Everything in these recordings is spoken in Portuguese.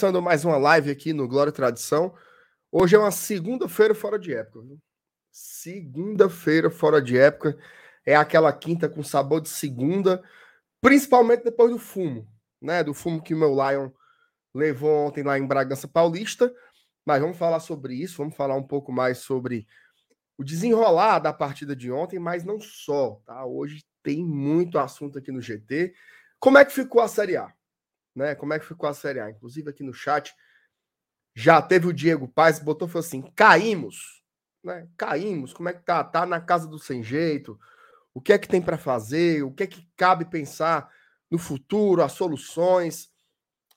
começando mais uma live aqui no Glória e Tradição. Hoje é uma segunda-feira fora de época. Segunda-feira fora de época. É aquela quinta com sabor de segunda, principalmente depois do fumo, né? Do fumo que o meu Lion levou ontem lá em Bragança Paulista. Mas vamos falar sobre isso, vamos falar um pouco mais sobre o desenrolar da partida de ontem, mas não só, tá? Hoje tem muito assunto aqui no GT. Como é que ficou a Série A? Né? Como é que ficou a Série A? Inclusive aqui no chat já teve o Diego Paz, botou foi assim: caímos, né? Caímos. Como é que tá? Tá na casa do sem jeito. O que é que tem para fazer? O que é que cabe pensar no futuro, as soluções?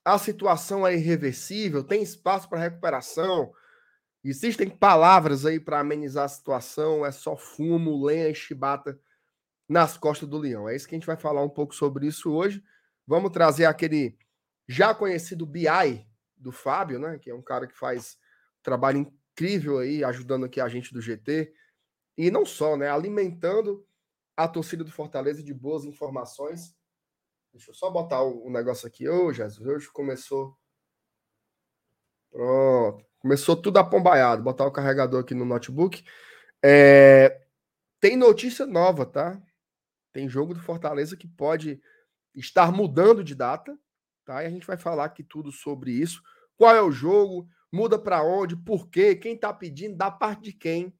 A situação é irreversível, tem espaço para recuperação. Existem palavras aí para amenizar a situação, é só fumo, lenha e chibata nas costas do leão. É isso que a gente vai falar um pouco sobre isso hoje. Vamos trazer aquele já conhecido BI do Fábio, né? Que é um cara que faz trabalho incrível aí, ajudando aqui a gente do GT. E não só, né? Alimentando a torcida do Fortaleza de boas informações. Deixa eu só botar o, negócio aqui. Ô, oh, Jesus, hoje começou. Pronto. Começou tudo apombaiado. Botar o carregador aqui no notebook. É... Tem notícia nova, tá? Tem jogo do Fortaleza que pode estar mudando de data, tá? E a gente vai falar aqui tudo sobre isso. Qual é o jogo? Muda para onde? Por quê? Quem está pedindo? Da parte de quem?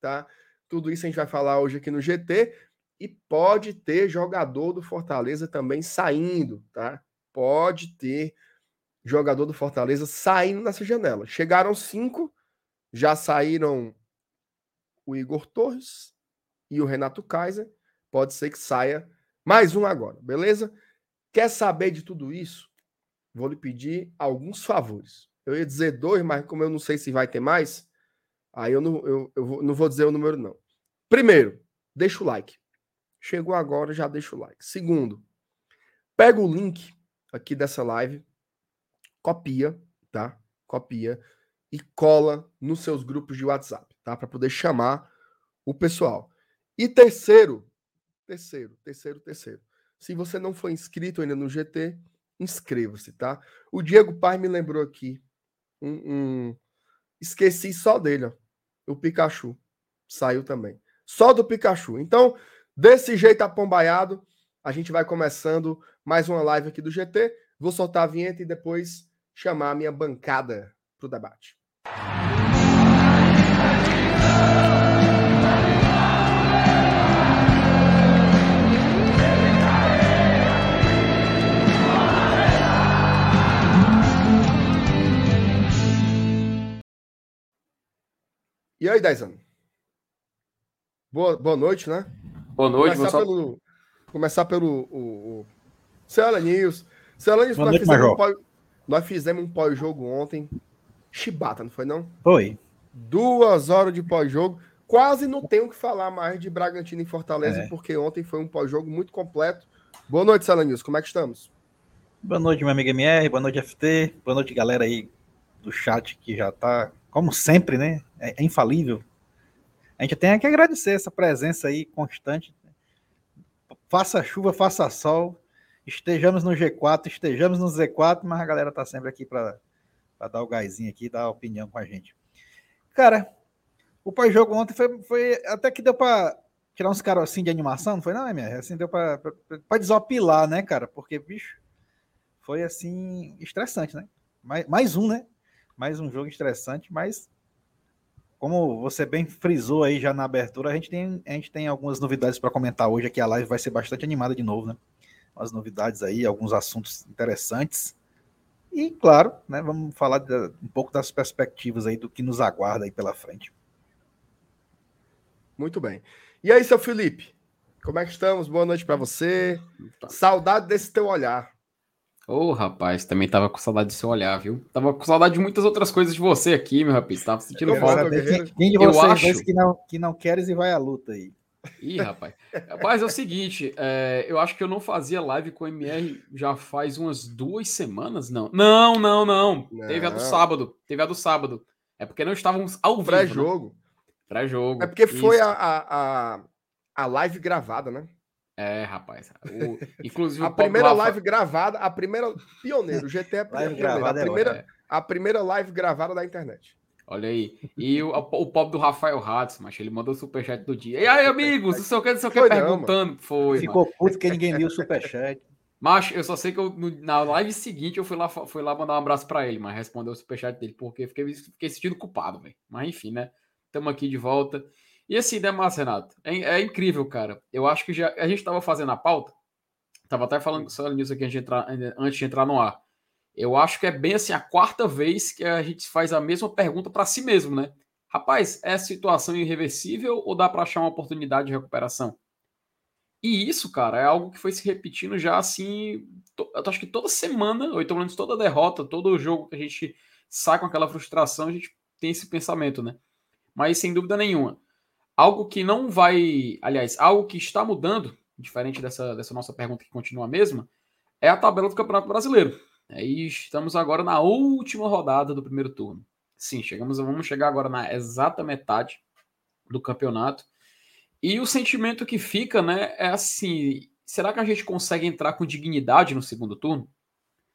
Tá? Tudo isso a gente vai falar hoje aqui no GT. E pode ter jogador do Fortaleza também saindo, tá? Pode ter jogador do Fortaleza saindo nessa janela. Chegaram cinco, já saíram o Igor Torres e o Renato Kaiser. Pode ser que saia mais um agora, beleza? Quer saber de tudo isso? Vou lhe pedir alguns favores. Eu ia dizer dois, mas como eu não sei se vai ter mais, aí eu não, eu, eu não vou dizer o número, não. Primeiro, deixa o like. Chegou agora, já deixa o like. Segundo, pega o link aqui dessa live, copia, tá? Copia e cola nos seus grupos de WhatsApp, tá? Para poder chamar o pessoal. E terceiro, Terceiro, terceiro, terceiro. Se você não for inscrito ainda no GT, inscreva-se, tá? O Diego Pai me lembrou aqui. Um, um... Esqueci só dele, ó. O Pikachu. Saiu também. Só do Pikachu. Então, desse jeito apombaiado, a gente vai começando mais uma live aqui do GT. Vou soltar a vinheta e depois chamar a minha bancada para o debate. E aí, Daizan? Boa, boa noite, né? Boa noite, Começar só... pelo, começar pelo o, o... Cela News. Cela News, nós, fizemos um pó... nós fizemos um pós-jogo ontem. Chibata, não foi não? Foi. Duas horas de pós-jogo. Quase não tenho o que falar mais de Bragantino e Fortaleza, é. porque ontem foi um pós-jogo muito completo. Boa noite, Cela News. Como é que estamos? Boa noite, meu amigo MR. Boa noite, FT. Boa noite, galera aí do chat que já tá como sempre, né? É, é, infalível. A gente tem que agradecer essa presença aí constante. Faça chuva, faça sol, estejamos no G4, estejamos no Z4, mas a galera tá sempre aqui para dar o gásinho aqui, dar a opinião com a gente. Cara, o pós-jogo ontem foi, foi, até que deu para tirar uns carocinhos de animação, não foi não, MR? Assim, deu para desopilar, né, cara? Porque, bicho, foi assim, estressante, né? Mais, mais um, né? Mais um jogo estressante, mas como você bem frisou aí já na abertura, a gente tem, a gente tem algumas novidades para comentar hoje aqui. A live vai ser bastante animada de novo, né? Umas novidades aí, alguns assuntos interessantes. E, claro, né, vamos falar de, um pouco das perspectivas aí do que nos aguarda aí pela frente. Muito bem. E aí, seu Felipe? Como é que estamos? Boa noite para você. Tá. Saudade desse teu olhar. Ô, oh, rapaz, também tava com saudade do seu olhar, viu? Tava com saudade de muitas outras coisas de você aqui, meu rapaz. Tava sentindo falta. Quem, quem de vocês acho... que não, que não queres e vai à luta aí? Ih, rapaz. Rapaz, é o seguinte, é, eu acho que eu não fazia live com o MR já faz umas duas semanas, não. Não, não, não. não. Teve a do sábado. Teve a do sábado. É porque não estávamos ao vivo. Né? Pré-jogo. Né? Pré-jogo. É porque foi a, a, a live gravada, né? É, rapaz. O, inclusive a primeira live gravada, a primeira pioneiro, o GT é live gravada a primeira, é a primeira live gravada da internet. Olha aí. E o, o pobre do Rafael Hatz, mas ele mandou o superchat do dia. E aí, amigos, não sei o que, não sei o que, perguntando. Não, Foi. Ficou mano. puto que ninguém viu o superchat. Mas eu só sei que eu, na live seguinte eu fui lá, fui lá mandar um abraço para ele, mas respondeu o superchat dele, porque fiquei, fiquei sentindo culpado, velho. Mas enfim, né? Estamos aqui de volta. E assim, né, Márcio Renato? É, é, incrível, cara. Eu acho que já a gente estava fazendo a pauta, tava até falando sobre nisso aqui antes de, entrar, antes de entrar no ar. Eu acho que é bem assim a quarta vez que a gente faz a mesma pergunta para si mesmo, né? Rapaz, é situação irreversível ou dá para achar uma oportunidade de recuperação? E isso, cara, é algo que foi se repetindo já assim, eu acho que toda semana, ou então menos toda derrota, todo jogo que a gente sai com aquela frustração, a gente tem esse pensamento, né? Mas sem dúvida nenhuma, Algo que não vai, aliás, algo que está mudando, diferente dessa, dessa nossa pergunta que continua a mesma, é a tabela do Campeonato Brasileiro. Aí estamos agora na última rodada do primeiro turno. Sim, chegamos, vamos chegar agora na exata metade do campeonato. E o sentimento que fica, né, é assim: será que a gente consegue entrar com dignidade no segundo turno?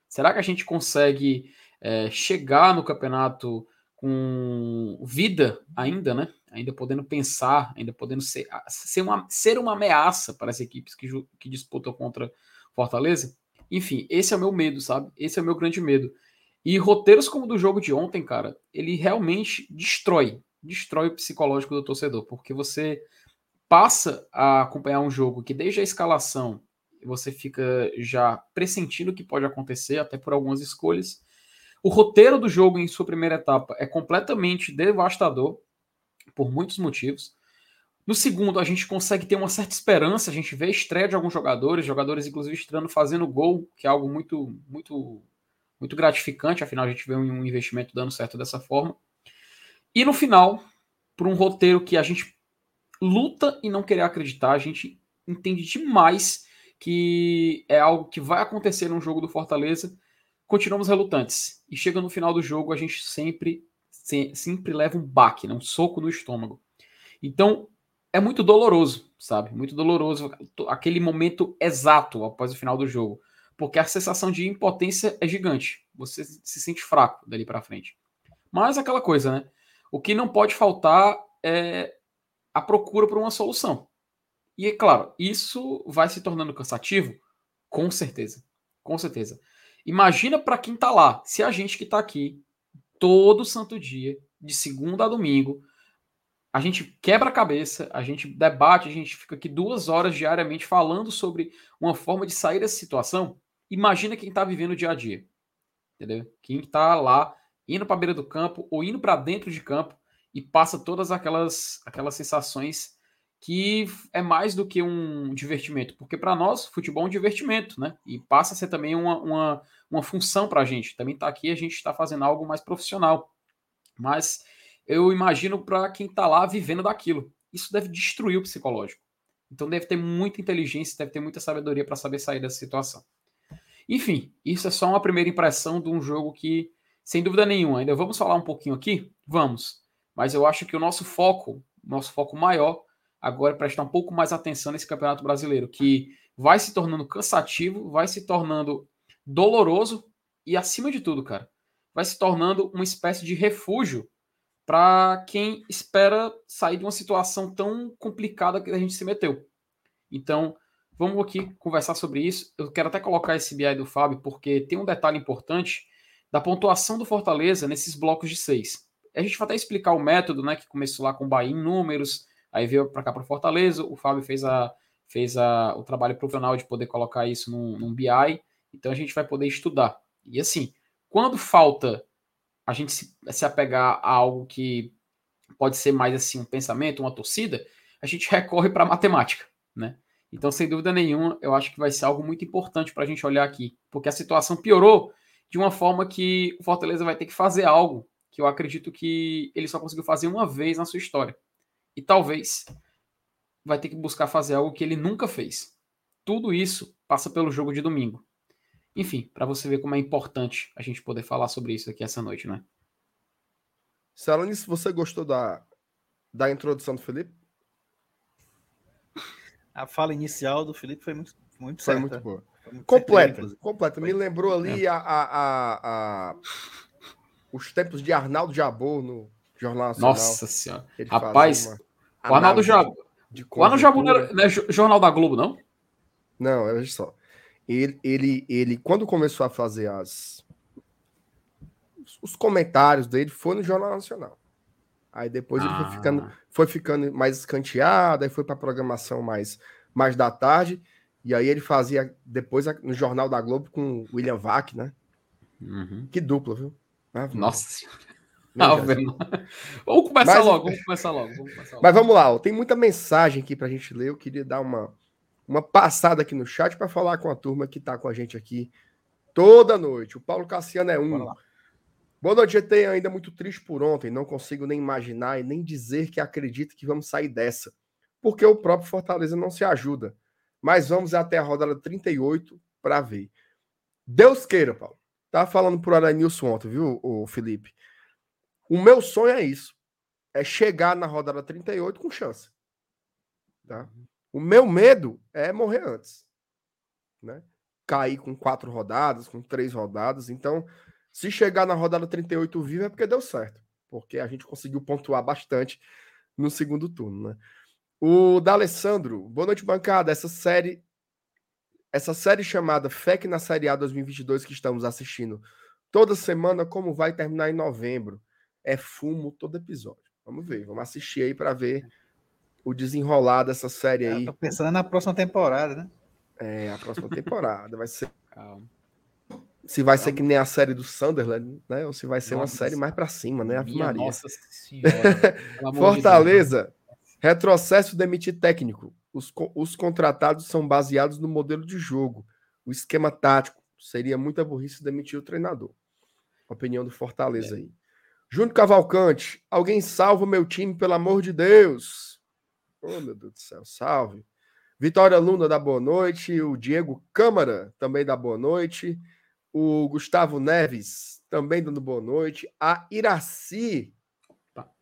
Será que a gente consegue é, chegar no campeonato com vida ainda, né? Ainda podendo pensar, ainda podendo ser, ser, uma, ser uma ameaça para as equipes que, que disputam contra Fortaleza. Enfim, esse é o meu medo, sabe? Esse é o meu grande medo. E roteiros como o do jogo de ontem, cara, ele realmente destrói, destrói o psicológico do torcedor, porque você passa a acompanhar um jogo que desde a escalação você fica já pressentindo o que pode acontecer, até por algumas escolhas, o roteiro do jogo em sua primeira etapa é completamente devastador, por muitos motivos. No segundo, a gente consegue ter uma certa esperança, a gente vê a estreia de alguns jogadores, jogadores inclusive estreando fazendo gol, que é algo muito, muito, muito gratificante, afinal a gente vê um investimento dando certo dessa forma. E no final, por um roteiro que a gente luta e não querer acreditar, a gente entende demais que é algo que vai acontecer num jogo do Fortaleza continuamos relutantes. E chega no final do jogo, a gente sempre, sempre leva um baque, né? um soco no estômago. Então, é muito doloroso, sabe? Muito doloroso aquele momento exato após o final do jogo. Porque a sensação de impotência é gigante. Você se sente fraco dali para frente. Mas aquela coisa, né? O que não pode faltar é a procura por uma solução. E é claro, isso vai se tornando cansativo? Com certeza. Com certeza. Imagina para quem está lá, se a gente que está aqui todo santo dia, de segunda a domingo, a gente quebra a cabeça, a gente debate, a gente fica aqui duas horas diariamente falando sobre uma forma de sair dessa situação. Imagina quem está vivendo o dia a dia, entendeu? Quem está lá indo para a beira do campo ou indo para dentro de campo e passa todas aquelas aquelas sensações que é mais do que um divertimento, porque para nós futebol é um divertimento, né? E passa a ser também uma, uma, uma função para a gente. Também está aqui, a gente está fazendo algo mais profissional. Mas eu imagino para quem está lá vivendo daquilo. Isso deve destruir o psicológico. Então deve ter muita inteligência, deve ter muita sabedoria para saber sair dessa situação. Enfim, isso é só uma primeira impressão de um jogo que, sem dúvida nenhuma, ainda vamos falar um pouquinho aqui? Vamos. Mas eu acho que o nosso foco, nosso foco maior, agora prestar um pouco mais atenção nesse Campeonato Brasileiro, que vai se tornando cansativo, vai se tornando doloroso e, acima de tudo, cara, vai se tornando uma espécie de refúgio para quem espera sair de uma situação tão complicada que a gente se meteu. Então, vamos aqui conversar sobre isso. Eu quero até colocar esse BI do Fábio, porque tem um detalhe importante da pontuação do Fortaleza nesses blocos de seis. A gente vai até explicar o método, né, que começou lá com o Bahia em números, Aí veio para cá para Fortaleza, o Fábio fez, a, fez a, o trabalho profissional de poder colocar isso num, num BI, então a gente vai poder estudar. E assim, quando falta a gente se, se apegar a algo que pode ser mais assim um pensamento, uma torcida, a gente recorre para a matemática, né? Então, sem dúvida nenhuma, eu acho que vai ser algo muito importante para a gente olhar aqui, porque a situação piorou de uma forma que o Fortaleza vai ter que fazer algo que eu acredito que ele só conseguiu fazer uma vez na sua história, e talvez vai ter que buscar fazer algo que ele nunca fez. Tudo isso passa pelo jogo de domingo. Enfim, para você ver como é importante a gente poder falar sobre isso aqui essa noite, né? Salonis, você gostou da, da introdução do Felipe? A fala inicial do Felipe foi muito, muito Foi certa. muito boa. Foi muito Completa, inclusive. completa. Me Foi. lembrou ali a, a- a- a- os tempos de Arnaldo Jabor no Jornal Nacional. Nossa senhora. Rapaz, uma O Arnaldo de O Arnaldo Jabu não, é jo- Jornal da Globo, não? Não, olha só. Ele, ele, ele, quando começou a fazer as os comentários dele, foi no Jornal Nacional. Aí depois ele foi Ah. ficando, foi ficando mais escanteado, aí foi para programação mais, mais da tarde. E aí ele fazia depois no Jornal da Globo com o William Vac, né? Uhum. Que dupla, viu? Nossa senhora. Ah. Vamos começar Mas- logo, vamos começar logo. Vamos começar logo. Mas vamos lá, ó, tem muita mensagem aqui pra gente ler. Eu queria dar uma, uma passada aqui no chat para falar com a turma que tá com a gente aqui toda noite. O Paulo Cassiano é um. Boa noite, GT. Ainda muito triste por ontem. Não consigo nem imaginar e nem dizer que acredito que vamos sair dessa. Porque o próprio Fortaleza não se ajuda. Mas vamos até a rodada 38 para ver. Deus queira, Paulo. Tava falando pro Aranilson ontem, viu, o Felipe? O meu sonho é isso. É chegar na rodada 38 com chance. Tá? O meu medo é morrer antes. Né? Cair com quatro rodadas, com três rodadas. Então, se chegar na rodada 38 vivo é porque deu certo. Porque a gente conseguiu pontuar bastante no segundo turno, né? O D'Alessandro, boa noite, bancada. Essa série essa série chamada FEC na Série A 2022 que estamos assistindo toda semana, como vai terminar em novembro? É fumo todo episódio. Vamos ver, vamos assistir aí para ver o desenrolar dessa série Eu aí. tô pensando na próxima temporada, né? É, a próxima temporada. Vai ser Calma. se vai ser que nem a série do Sunderland, né? Ou se vai ser uma Nossa. série mais para cima, né? Minha Maria. Nossa senhora. Fortaleza, retrocesso demitir técnico. Os, co- os contratados são baseados no modelo de jogo. O esquema tático. Seria muita burrice demitir o treinador. Opinião do Fortaleza aí. Júnior Cavalcante, alguém salva o meu time, pelo amor de Deus. Oh, meu Deus do céu, salve. Vitória Luna da boa noite. O Diego Câmara também dá boa noite. O Gustavo Neves também dando boa noite. A Iraci,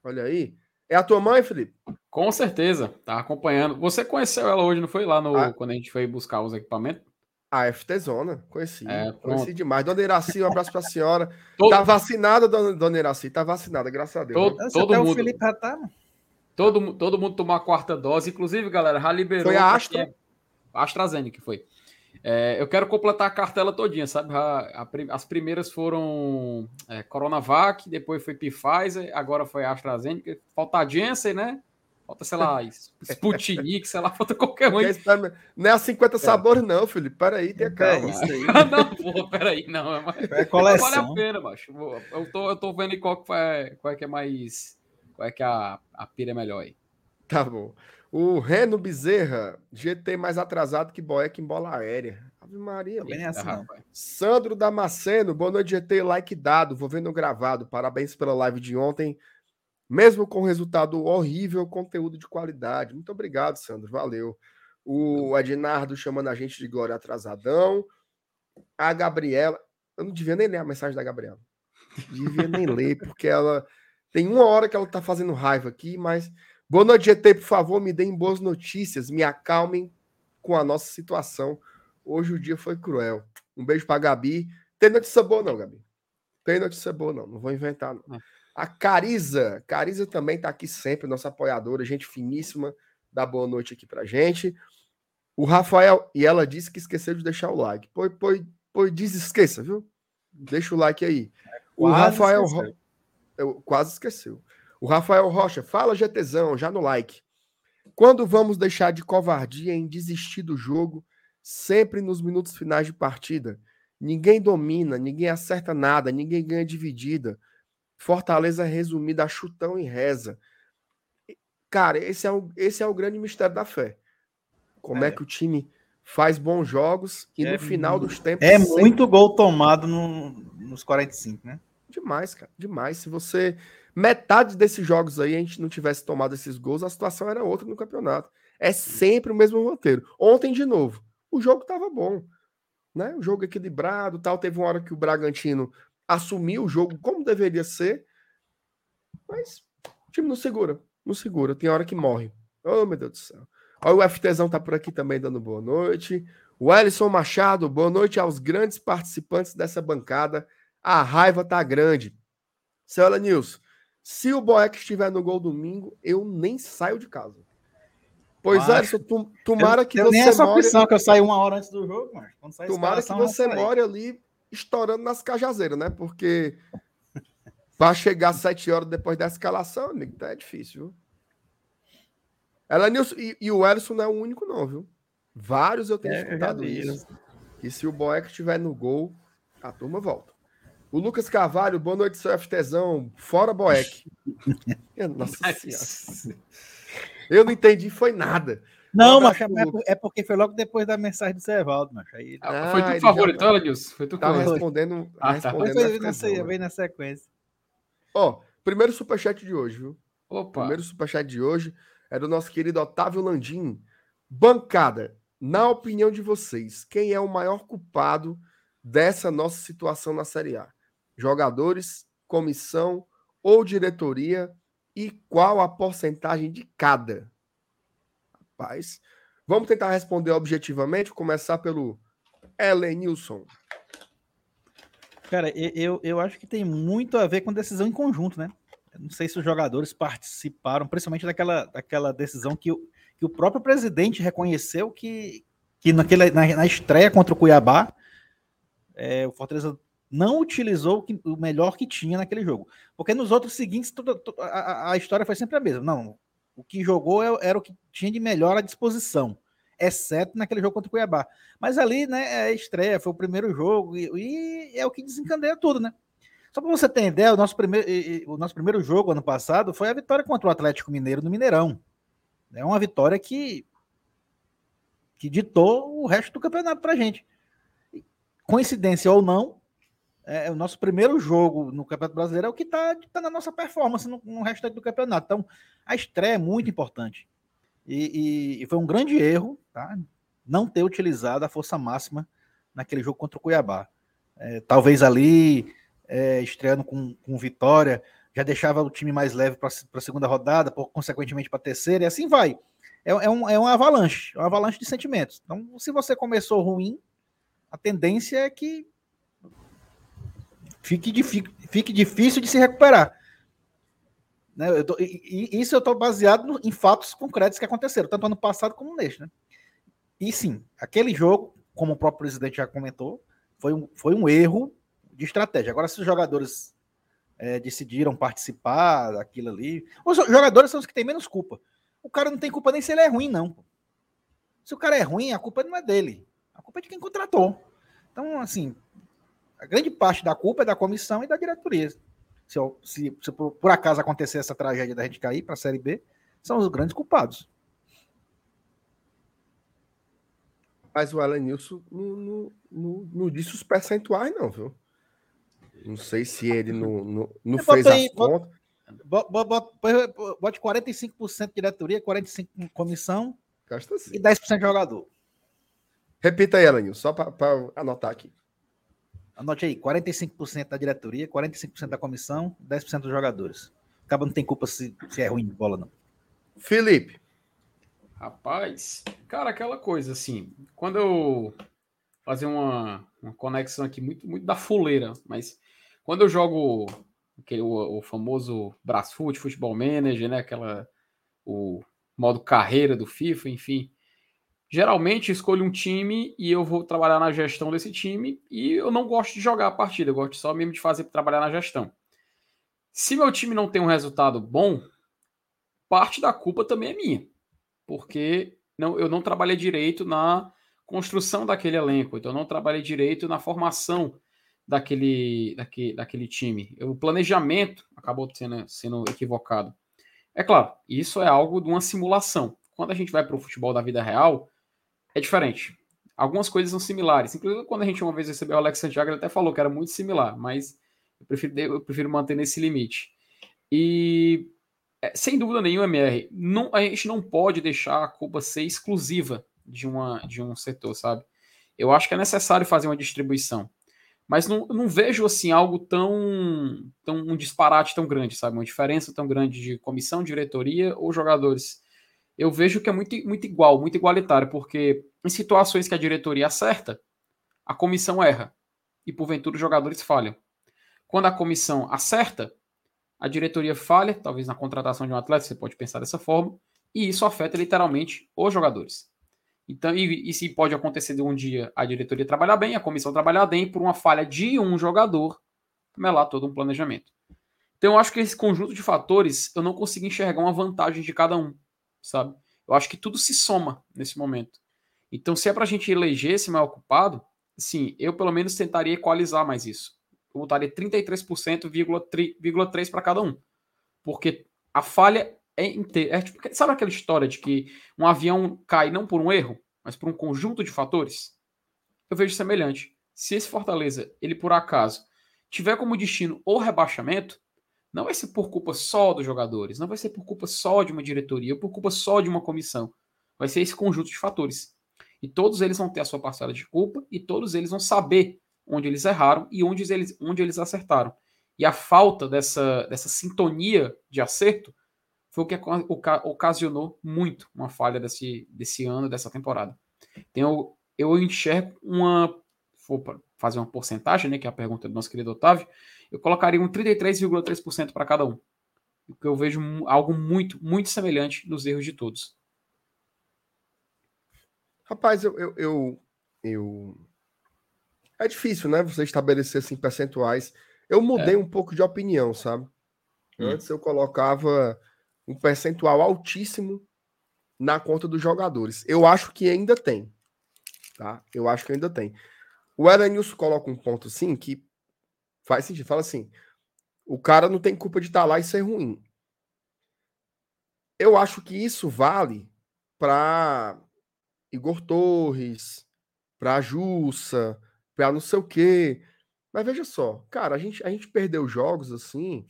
olha aí. É a tua mãe, Felipe? Com certeza, tá acompanhando. Você conheceu ela hoje, não foi? Lá no Ah. quando a gente foi buscar os equipamentos? A FT Zona, conheci. É, conheci demais. Dona Iraci, um abraço pra senhora. Todo, Tá vacinada, dona, dona Iraci? Tá vacinada, graças a Deus. Todo- né? Todo até mundo. o Felipe já tá, todo, todo mundo tomou a quarta dose. Inclusive, galera, já liberou. Foi a Astra? quem é- A AstraZeneca foi. É, eu quero completar a cartela todinha, sabe? A prim- as primeiras foram é, Coronavac, depois foi Pfizer, agora foi a AstraZeneca. Falta a Janssen, né? Falta, sei lá, Sputnik, sei lá, falta qualquer um. Não é a 50 sabores, não, Felipe. Peraí, tenha É calma. isso aí. Não, pô, peraí, não. É mais... É Vale a coleção. pena, macho. Eu tô, eu tô vendo aí qual, que é, qual é que é mais. Qual é que é a, a pira melhor aí. Tá bom. O Reno Bezerra, GT mais atrasado que Boeck em bola aérea. Ave Maria, não é assim, não. rapaz. Sandro Damasceno, boa noite, GT. Like dado, vou vendo gravado. Parabéns pela live de ontem. Mesmo com resultado horrível, conteúdo de qualidade. Muito obrigado, Sandro. Valeu. O Ednardo chamando a gente de Glória Atrasadão. A Gabriela. Eu não devia nem ler a mensagem da Gabriela. Devia nem ler, porque ela. Tem uma hora que ela tá fazendo raiva aqui, mas. Boa noite, GT. Por favor, me deem boas notícias. Me acalmem com a nossa situação. Hoje o dia foi cruel. Um beijo pra Gabi. Tem notícia boa, não, Gabi. Tem notícia boa, não. Não vou inventar, não. É. A Cariza. Cariza também tá aqui sempre, nossa apoiadora, gente finíssima. Dá boa noite aqui pra gente. O Rafael. E ela disse que esqueceu de deixar o like. Pois, pois, pois desesqueça, viu? Deixa o like aí. O Quase Rafael. esqueceu. Ro- quase esqueceu. O Rafael Rocha. Fala, GTzão, já no like. Quando vamos deixar de covardia em desistir do jogo sempre nos minutos finais de partida? Ninguém domina, ninguém acerta nada, ninguém ganha dividida. Fortaleza resumida a chutão e reza. Cara, esse é o, esse é o grande mistério da fé. Como é, É. que o time faz bons jogos e É no final dos tempos. É sempre- muito gol tomado no- nos 45, né? Demais, cara. Demais. Se você. Metade desses jogos aí a gente não tivesse tomado esses gols, a situação era outra no campeonato. É sempre o mesmo roteiro. Ontem, de novo, o jogo tava bom. Né? O jogo equilibrado tal. Teve uma hora que o Bragantino assumiu o jogo como deveria ser. Mas o time não segura. Não segura. Tem hora que morre. Oh, meu Deus do céu. Olha, o FTzão tá por aqui também dando boa noite. O Ellison Machado, boa noite aos grandes participantes dessa bancada. A raiva tá grande. Seu Nilson, se o Boeck estiver no gol domingo, eu nem saio de casa. Pois é, tu, tomara eu, que eu você nem essa more... opção que eu saio uma hora antes do jogo, mas tomara que você more ali estourando nas cajazeiras, né? Porque para chegar sete horas depois da escalação, amigo, tá é difícil, viu? Ela e, e o Ellison não é o único, não, viu? Vários eu tenho é, escutado isso. E se o Boeck estiver no gol, a turma volta. O Lucas Carvalho, boa noite, seu FTzão. Fora Boeck. Nossa senhora. Eu não entendi, foi nada. Não, mas é, é porque foi logo depois da mensagem do Zevaldo, mas aí. Ah, foi tu favorito, olha, Nilson. Foi tu tá respondendo. Ah, tá. respondendo foi, nessa, veio na sequência. Ó, primeiro superchat de hoje, viu? Opa. Primeiro superchat de hoje é do nosso querido Otávio Landim. Bancada, na opinião de vocês, quem é o maior culpado dessa nossa situação na Série A? Jogadores, comissão ou diretoria? e qual a porcentagem de cada? Rapaz, vamos tentar responder objetivamente, começar pelo Elenilson. Cara, eu, eu acho que tem muito a ver com decisão em conjunto, né? Não sei se os jogadores participaram, principalmente daquela, daquela decisão que, o, que o próprio presidente reconheceu que, que naquele, na, na estreia contra o Cuiabá, é, o Fortaleza não utilizou o, que, o, melhor que tinha naquele jogo. Porque nos outros seguintes, a, a, história foi sempre a mesma. Não, o que jogou é, era o que tinha de melhor à disposição, exceto naquele jogo contra o Cuiabá. Mas ali, né, é a estreia, foi o primeiro jogo, e, e é o que desencandeia tudo, né? Só para você ter ideia, o nosso, primeiro, o nosso primeiro jogo ano passado foi a vitória contra o Atlético Mineiro no Mineirão. É uma vitória que, que ditou o resto do campeonato para gente. Coincidência ou não, é, o nosso primeiro jogo no Campeonato Brasileiro é o que está tá na nossa performance no, no restante do campeonato. Então, a estreia é muito importante. E, e, e, foi um grande erro tá? não ter utilizado a força máxima naquele jogo contra o Cuiabá. É, talvez ali, é, estreando com, com vitória, já deixava o time mais leve para a segunda rodada, por, consequentemente para a terceira, e assim vai. É, é, um, é uma avalanche, é uma avalanche de sentimentos. Então, se você começou ruim, a tendência é que fique, fique difícil de se recuperar. Né? Eu tô, e, e, isso eu estou baseado no, em fatos concretos que aconteceram, tanto ano passado como neste. Né? E sim, aquele jogo, como o próprio presidente já comentou, foi um, foi um erro de estratégia. Agora, se os jogadores é, decidiram participar daquilo ali, os jogadores são os que têm menos culpa. O cara não tem culpa nem se ele é ruim, não. Se o cara é ruim, a culpa não é dele. A culpa é de quem contratou. Então, assim, a grande parte da culpa é da comissão e da diretoria. Se, se, se por, por, acaso acontecer essa tragédia da gente cair para a Série B, são os grandes culpados. Mas o Elenilson não, não, não, não, disse os percentuais, não, viu? Não sei se ele não, não, não fez aí, as contas. Bote 45% diretoria, 45% comissão assim. e 10% jogador. Repita aí, Elenilson, só para anotar aqui. Anote aí, 45% da diretoria, 45% da comissão, 10% dos jogadores. Acaba não tem culpa se, se é ruim de bola, não. Felipe. Rapaz, cara, aquela coisa assim, quando eu fazer uma, uma conexão aqui muito, muito da fuleira, mas quando eu jogo aquele, o, o famoso Brasfoot, Futebol Manager, né, aquela o modo carreira do FIFA, enfim, Geralmente escolho um time e eu vou trabalhar na gestão desse time e eu não gosto de jogar a partida, eu gosto só mesmo de fazer trabalhar na gestão. Se meu time não tem um resultado bom, parte da culpa também é minha, porque não, eu não trabalhei direito na construção daquele elenco, então eu não trabalhei direito na formação daquele, daquele, daquele time. O planejamento acabou sendo, sendo equivocado. É claro, isso é algo de uma simulação. Quando a gente vai para o futebol da vida real, é diferente. Algumas coisas são similares. Inclusive, quando a gente uma vez recebeu o Alex Santiago, ele até falou que era muito similar, mas eu prefiro, eu prefiro manter nesse limite. E, é, sem dúvida nenhuma, MR, não, a gente não pode deixar a culpa ser exclusiva de, uma, de um setor, sabe? Eu acho que é necessário fazer uma distribuição. Mas não, não vejo assim algo tão, tão um disparate tão grande, sabe? Uma diferença tão grande de comissão, diretoria ou jogadores eu vejo que é muito, muito igual, muito igualitário, porque em situações que a diretoria acerta, a comissão erra e porventura os jogadores falham. Quando a comissão acerta, a diretoria falha, talvez na contratação de um atleta, você pode pensar dessa forma, e isso afeta literalmente os jogadores. Então, e, e se pode acontecer de um dia a diretoria trabalhar bem, a comissão trabalhar bem, por uma falha de um jogador, melar todo um planejamento. Então, eu acho que esse conjunto de fatores, eu não consigo enxergar uma vantagem de cada um, sabe? Eu acho que tudo se soma nesse momento. Então, se é para a gente eleger esse maior culpado, sim, eu pelo menos tentaria equalizar mais isso. Eu botaria 33,3 para cada um. Porque a falha é inteira. É tipo, sabe aquela história de que um avião cai não por um erro, mas por um conjunto de fatores? Eu vejo semelhante. Se esse Fortaleza, ele por acaso, tiver como destino o rebaixamento, não vai ser por culpa só dos jogadores, não vai ser por culpa só de uma diretoria, por culpa só de uma comissão. Vai ser esse conjunto de fatores. E todos eles vão ter a sua parcela de culpa e todos eles vão saber onde eles erraram e onde eles, onde eles acertaram. E a falta dessa, dessa sintonia de acerto foi o que ocasionou muito uma falha desse, desse ano, dessa temporada. Então, eu, eu enxergo uma. Vou fazer uma porcentagem, né, que é a pergunta do nosso querido Otávio. Eu colocaria um 33,3% para cada um. Porque eu vejo algo muito, muito semelhante nos erros de todos. Rapaz, eu, eu, eu, eu, É difícil, né? Você estabelecer assim, percentuais. Eu mudei é. um pouco de opinião, sabe? Hum. Antes eu colocava um percentual altíssimo na conta dos jogadores. Eu acho que ainda tem. Tá? Eu acho que ainda tem. O Elenilson coloca um ponto assim que faz sentido. Fala assim: o cara não tem culpa de estar tá lá e ser ruim. Eu acho que isso vale para Igor Torres, para Jussa, para não sei o quê. Mas veja só, cara, a gente, a gente perdeu jogos assim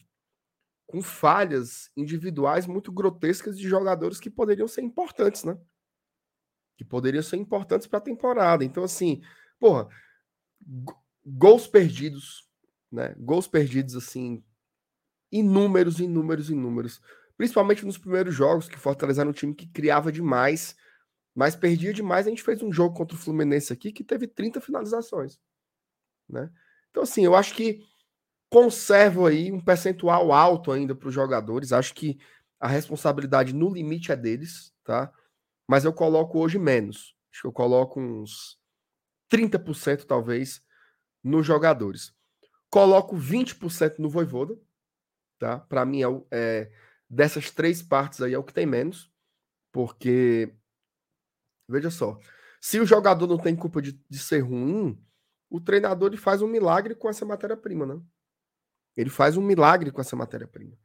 com falhas individuais muito grotescas de jogadores que poderiam ser importantes, né? Que poderiam ser importantes para a temporada. Então, assim, porra, gols perdidos, né? Gols perdidos, assim, inúmeros, inúmeros, inúmeros. Principalmente nos primeiros jogos, que Fortaleza era um time que criava demais mas perdia demais. A gente fez um jogo contra o Fluminense aqui que teve 30 finalizações. Né? Então, assim, eu acho que conservo aí um percentual alto ainda para os jogadores. Acho que a responsabilidade no limite é deles, tá? Mas eu coloco hoje menos. Acho que eu coloco uns 30% talvez nos jogadores. Coloco 20% no Voivoda, tá? Para mim é, é dessas três partes aí é o que tem menos, porque Veja só. Se o jogador não tem culpa de, de ser ruim, o treinador ele faz um milagre com essa matéria-prima, né? Ele faz um milagre com essa matéria-prima.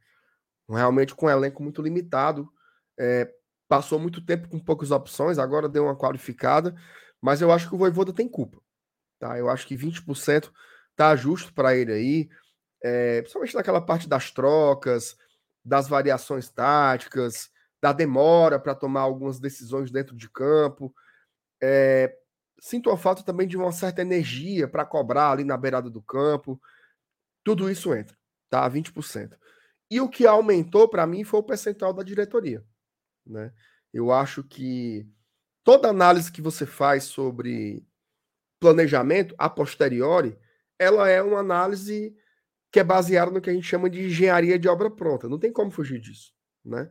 Realmente com um elenco muito limitado. É, passou muito tempo com poucas opções, agora deu uma qualificada, mas eu acho que o Voivoda tem culpa. Tá? Eu acho que 20% tá justo para ele aí, é, principalmente naquela parte das trocas, das variações táticas, da demora para tomar algumas decisões dentro de campo. É, sinto a falta também de uma certa energia para cobrar ali na beirada do campo. Tudo isso entra, tá? 20%. E o que aumentou para mim foi o percentual da diretoria. Né? Eu acho que toda análise que você faz sobre planejamento a posteriori, ela é uma análise que é baseada no que a gente chama de engenharia de obra pronta. Não tem como fugir disso, né?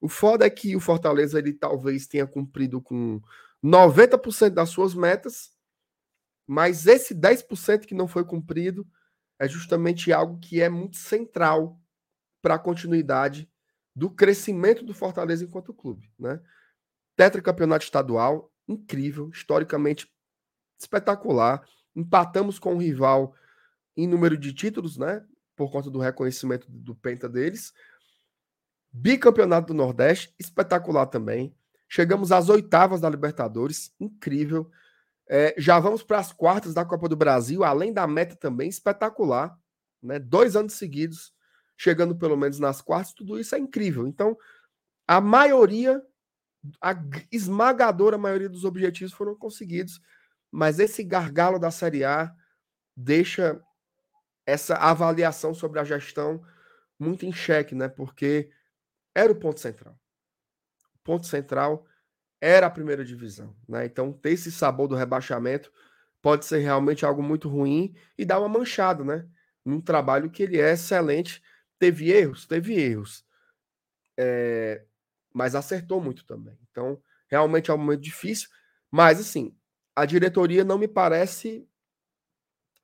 O foda é que o Fortaleza ele talvez tenha cumprido com 90% das suas metas, mas esse 10% que não foi cumprido é justamente algo que é muito central para a continuidade do crescimento do Fortaleza enquanto clube, né? Tetracampeonato estadual, incrível, historicamente espetacular. Empatamos com o rival em número de títulos, né? Por conta do reconhecimento do penta deles. Bicampeonato do Nordeste, espetacular também. Chegamos às oitavas da Libertadores, incrível. É, já vamos para as quartas da Copa do Brasil, além da meta também, espetacular. Né? Dois anos seguidos, chegando pelo menos nas quartas, tudo isso é incrível. Então, a maioria, a esmagadora maioria dos objetivos foram conseguidos, mas esse gargalo da Série A deixa essa avaliação sobre a gestão muito em xeque, né? Porque era o ponto central. ponto central, era a primeira divisão. Né? Então, ter esse sabor do rebaixamento pode ser realmente algo muito ruim e dar uma manchada, né? Num trabalho que ele é excelente. Teve erros? Teve erros. É... Mas acertou muito também. Então, realmente é um momento difícil. Mas, assim, a diretoria não me parece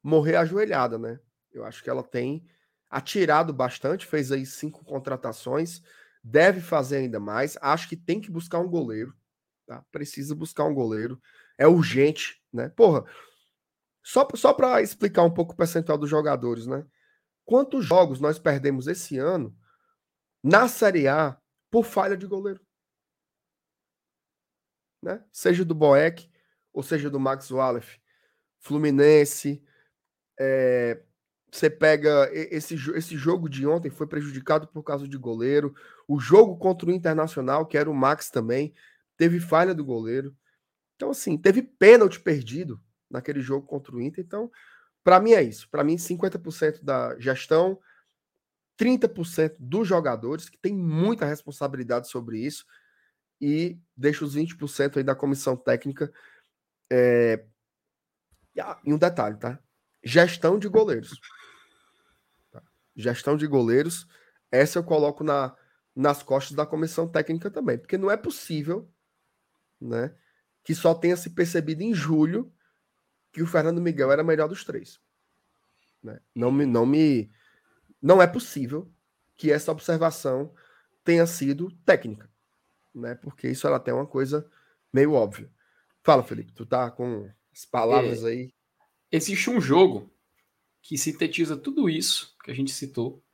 morrer ajoelhada, né? Eu acho que ela tem atirado bastante, fez aí cinco contratações, deve fazer ainda mais. Acho que tem que buscar um goleiro, tá? Precisa buscar um goleiro, é urgente, né? Porra, só, só para explicar um pouco o percentual dos jogadores, né? Quantos jogos nós perdemos esse ano na Série A por falha de goleiro? Né? Seja do Boeck, ou seja do Max Wallace, Fluminense, é, você pega esse, esse jogo de ontem foi prejudicado por causa de goleiro. O jogo contra o Internacional, que era o Max também, teve falha do goleiro. Então, assim, teve pênalti perdido naquele jogo contra o Inter. Então, para mim é isso. Para mim, 50% da gestão, 30% dos jogadores, que tem muita responsabilidade sobre isso, e deixa os 20% aí da comissão técnica. É... E um detalhe, tá? Gestão de goleiros. Gestão de goleiros, essa eu coloco na, nas costas da comissão técnica também, porque não é possível, né, que só tenha se percebido em julho que o Fernando Miguel era melhor dos três. Né? Não me, não me, não é possível que essa observação tenha sido técnica, né? Porque isso era até uma coisa meio óbvia. Fala, Felipe, tu tá com as palavras é, aí. Existe um jogo que sintetiza tudo isso que a gente citou.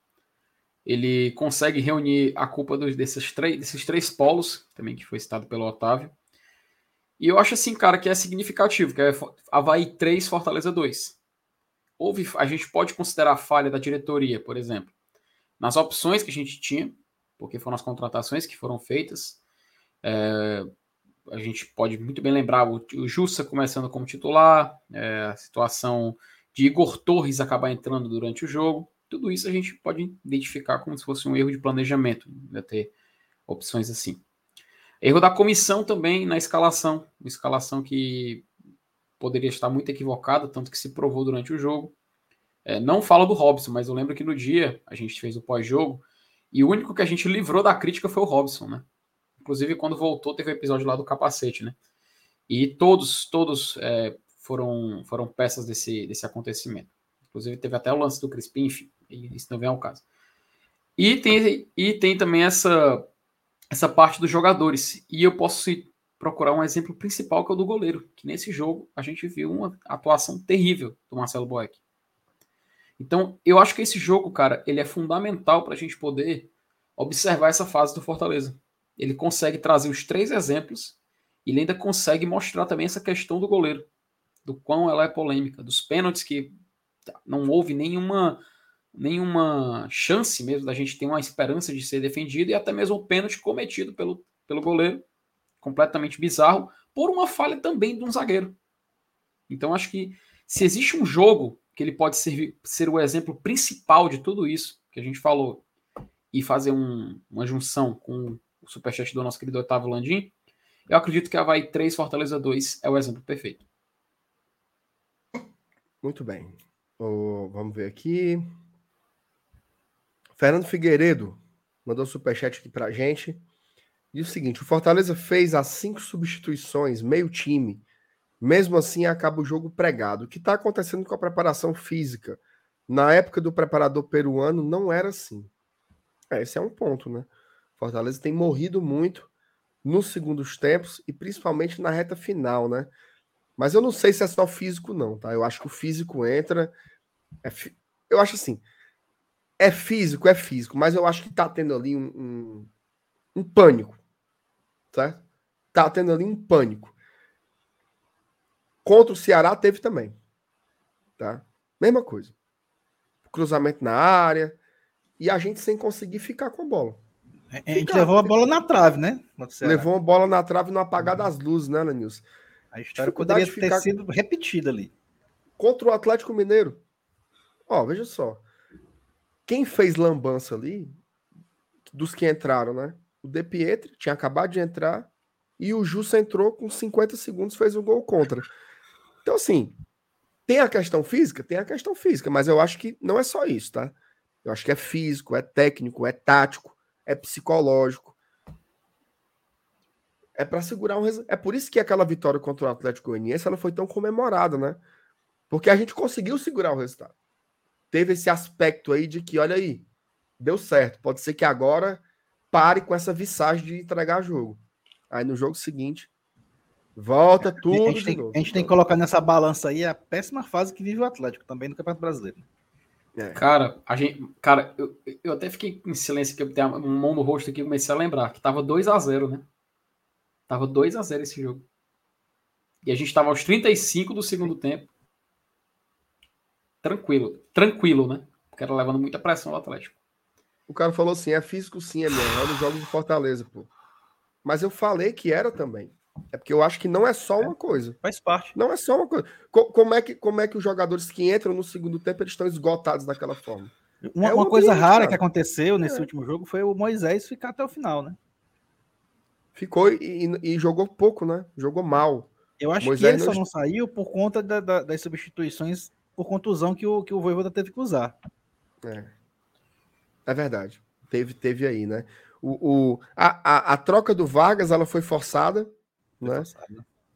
Ele consegue reunir a culpa dos, desses, três, desses três polos, também que foi citado pelo Otávio. E eu acho assim, cara, que é significativo, que é Havaí 3, Fortaleza 2. Houve, a gente pode considerar a falha da diretoria, por exemplo, nas opções que a gente tinha, porque foram as contratações que foram feitas. É, a gente pode muito bem lembrar o, o Jussa começando como titular, é, a situação de Igor Torres acabar entrando durante o jogo. Tudo isso a gente pode identificar como se fosse um erro de planejamento, né, ter opções assim. Erro da comissão também na escalação, uma escalação que poderia estar muito equivocada, tanto que se provou durante o jogo. É, não falo do Robson, mas eu lembro que no dia a gente fez o pós-jogo e o único que a gente livrou da crítica foi o Robson, né? Inclusive, quando voltou, teve o episódio lá do capacete, né? E todos, todos é, foram, foram peças desse, desse acontecimento. Inclusive, teve até o lance do Crispim, enfim, isso não vem ao caso. E tem, e tem também essa, essa parte dos jogadores. E eu posso procurar um exemplo principal, que é o do goleiro, que nesse jogo a gente viu uma atuação terrível do Marcelo Boeck. Então, eu acho que esse jogo, cara, ele é fundamental para a gente poder observar essa fase do Fortaleza. Ele consegue trazer os três exemplos e ele ainda consegue mostrar também essa questão do goleiro do quão ela é polêmica, dos pênaltis que não houve nenhuma nenhuma chance mesmo da gente ter uma esperança de ser defendido e até mesmo o pênalti cometido pelo, pelo goleiro, completamente bizarro, por uma falha também de um zagueiro. Então acho que se existe um jogo que ele pode servir, ser o exemplo principal de tudo isso que a gente falou e fazer um, uma junção com superchat do nosso querido Otávio Landim, eu acredito que a Havaí 3 Fortaleza 2 é o exemplo perfeito. Muito bem. vamos ver aqui. Fernando Figueiredo mandou superchat aqui pra gente. Diz o seguinte: o Fortaleza fez as cinco substituições, meio time. Mesmo assim, acaba o jogo pregado. O que está acontecendo com a preparação física? Na época do preparador peruano, não era assim. É, esse é um ponto, né? Fortaleza tem morrido muito nos segundos tempos e principalmente na reta final, né? Mas eu não sei se é só físico, não, tá? Eu acho que o físico entra. É fi... Eu acho assim. É físico, é físico, mas eu acho que tá tendo ali um, um, um pânico. Certo? Tá tendo ali um pânico. Contra o Ceará teve também. Tá? Mesma coisa. Cruzamento na área. E a gente sem conseguir ficar com a bola. A gente levou a bola na trave, né? Levou a bola na trave no apagar das luzes, né, Lenilson? A história poderia ter ficar... sido repetida ali. Contra o Atlético Mineiro. Ó, veja só. Quem fez lambança ali, dos que entraram, né? o De Pietri tinha acabado de entrar e o Jussa entrou com 50 segundos, fez um gol contra. Então, assim, tem a questão física? Tem a questão física, mas eu acho que não é só isso, tá? Eu acho que é físico, é técnico, é tático, é psicológico. É para segurar um resultado. É por isso que aquela vitória contra o Atlético Goianiense ela foi tão comemorada, né? Porque a gente conseguiu segurar o resultado. Teve esse aspecto aí de que, olha aí, deu certo. Pode ser que agora pare com essa visagem de entregar jogo. Aí no jogo seguinte, volta tudo. A gente, tem, a gente tem que colocar nessa balança aí a péssima fase que vive o Atlético também no Campeonato Brasileiro. É. Cara, a gente, cara, eu, eu até fiquei em silêncio que eu tenho uma mão no rosto aqui e comecei a lembrar que tava 2 a 0 né? Tava 2 a 0 esse jogo. E a gente tava aos 35 do segundo tempo. Tranquilo, tranquilo, né? Porque era levando muita pressão ao Atlético. O cara falou assim: é físico sim, é mesmo. Olha os jogos de Fortaleza, pô. Mas eu falei que era também. É porque eu acho que não é só uma coisa. Faz parte. Não é só uma coisa. como, é que, como é que os jogadores que entram no segundo tempo eles estão esgotados daquela forma? Uma, é uma coisa ambiente, rara cara. que aconteceu nesse é. último jogo foi o Moisés ficar até o final, né? Ficou e, e, e jogou pouco, né? Jogou mal. Eu acho Moisés que ele não... só não saiu por conta da, da, das substituições por contusão que o, que o Voivoda teve que usar. É. É verdade. Teve, teve aí, né? O, o, a, a, a troca do Vargas ela foi forçada, né?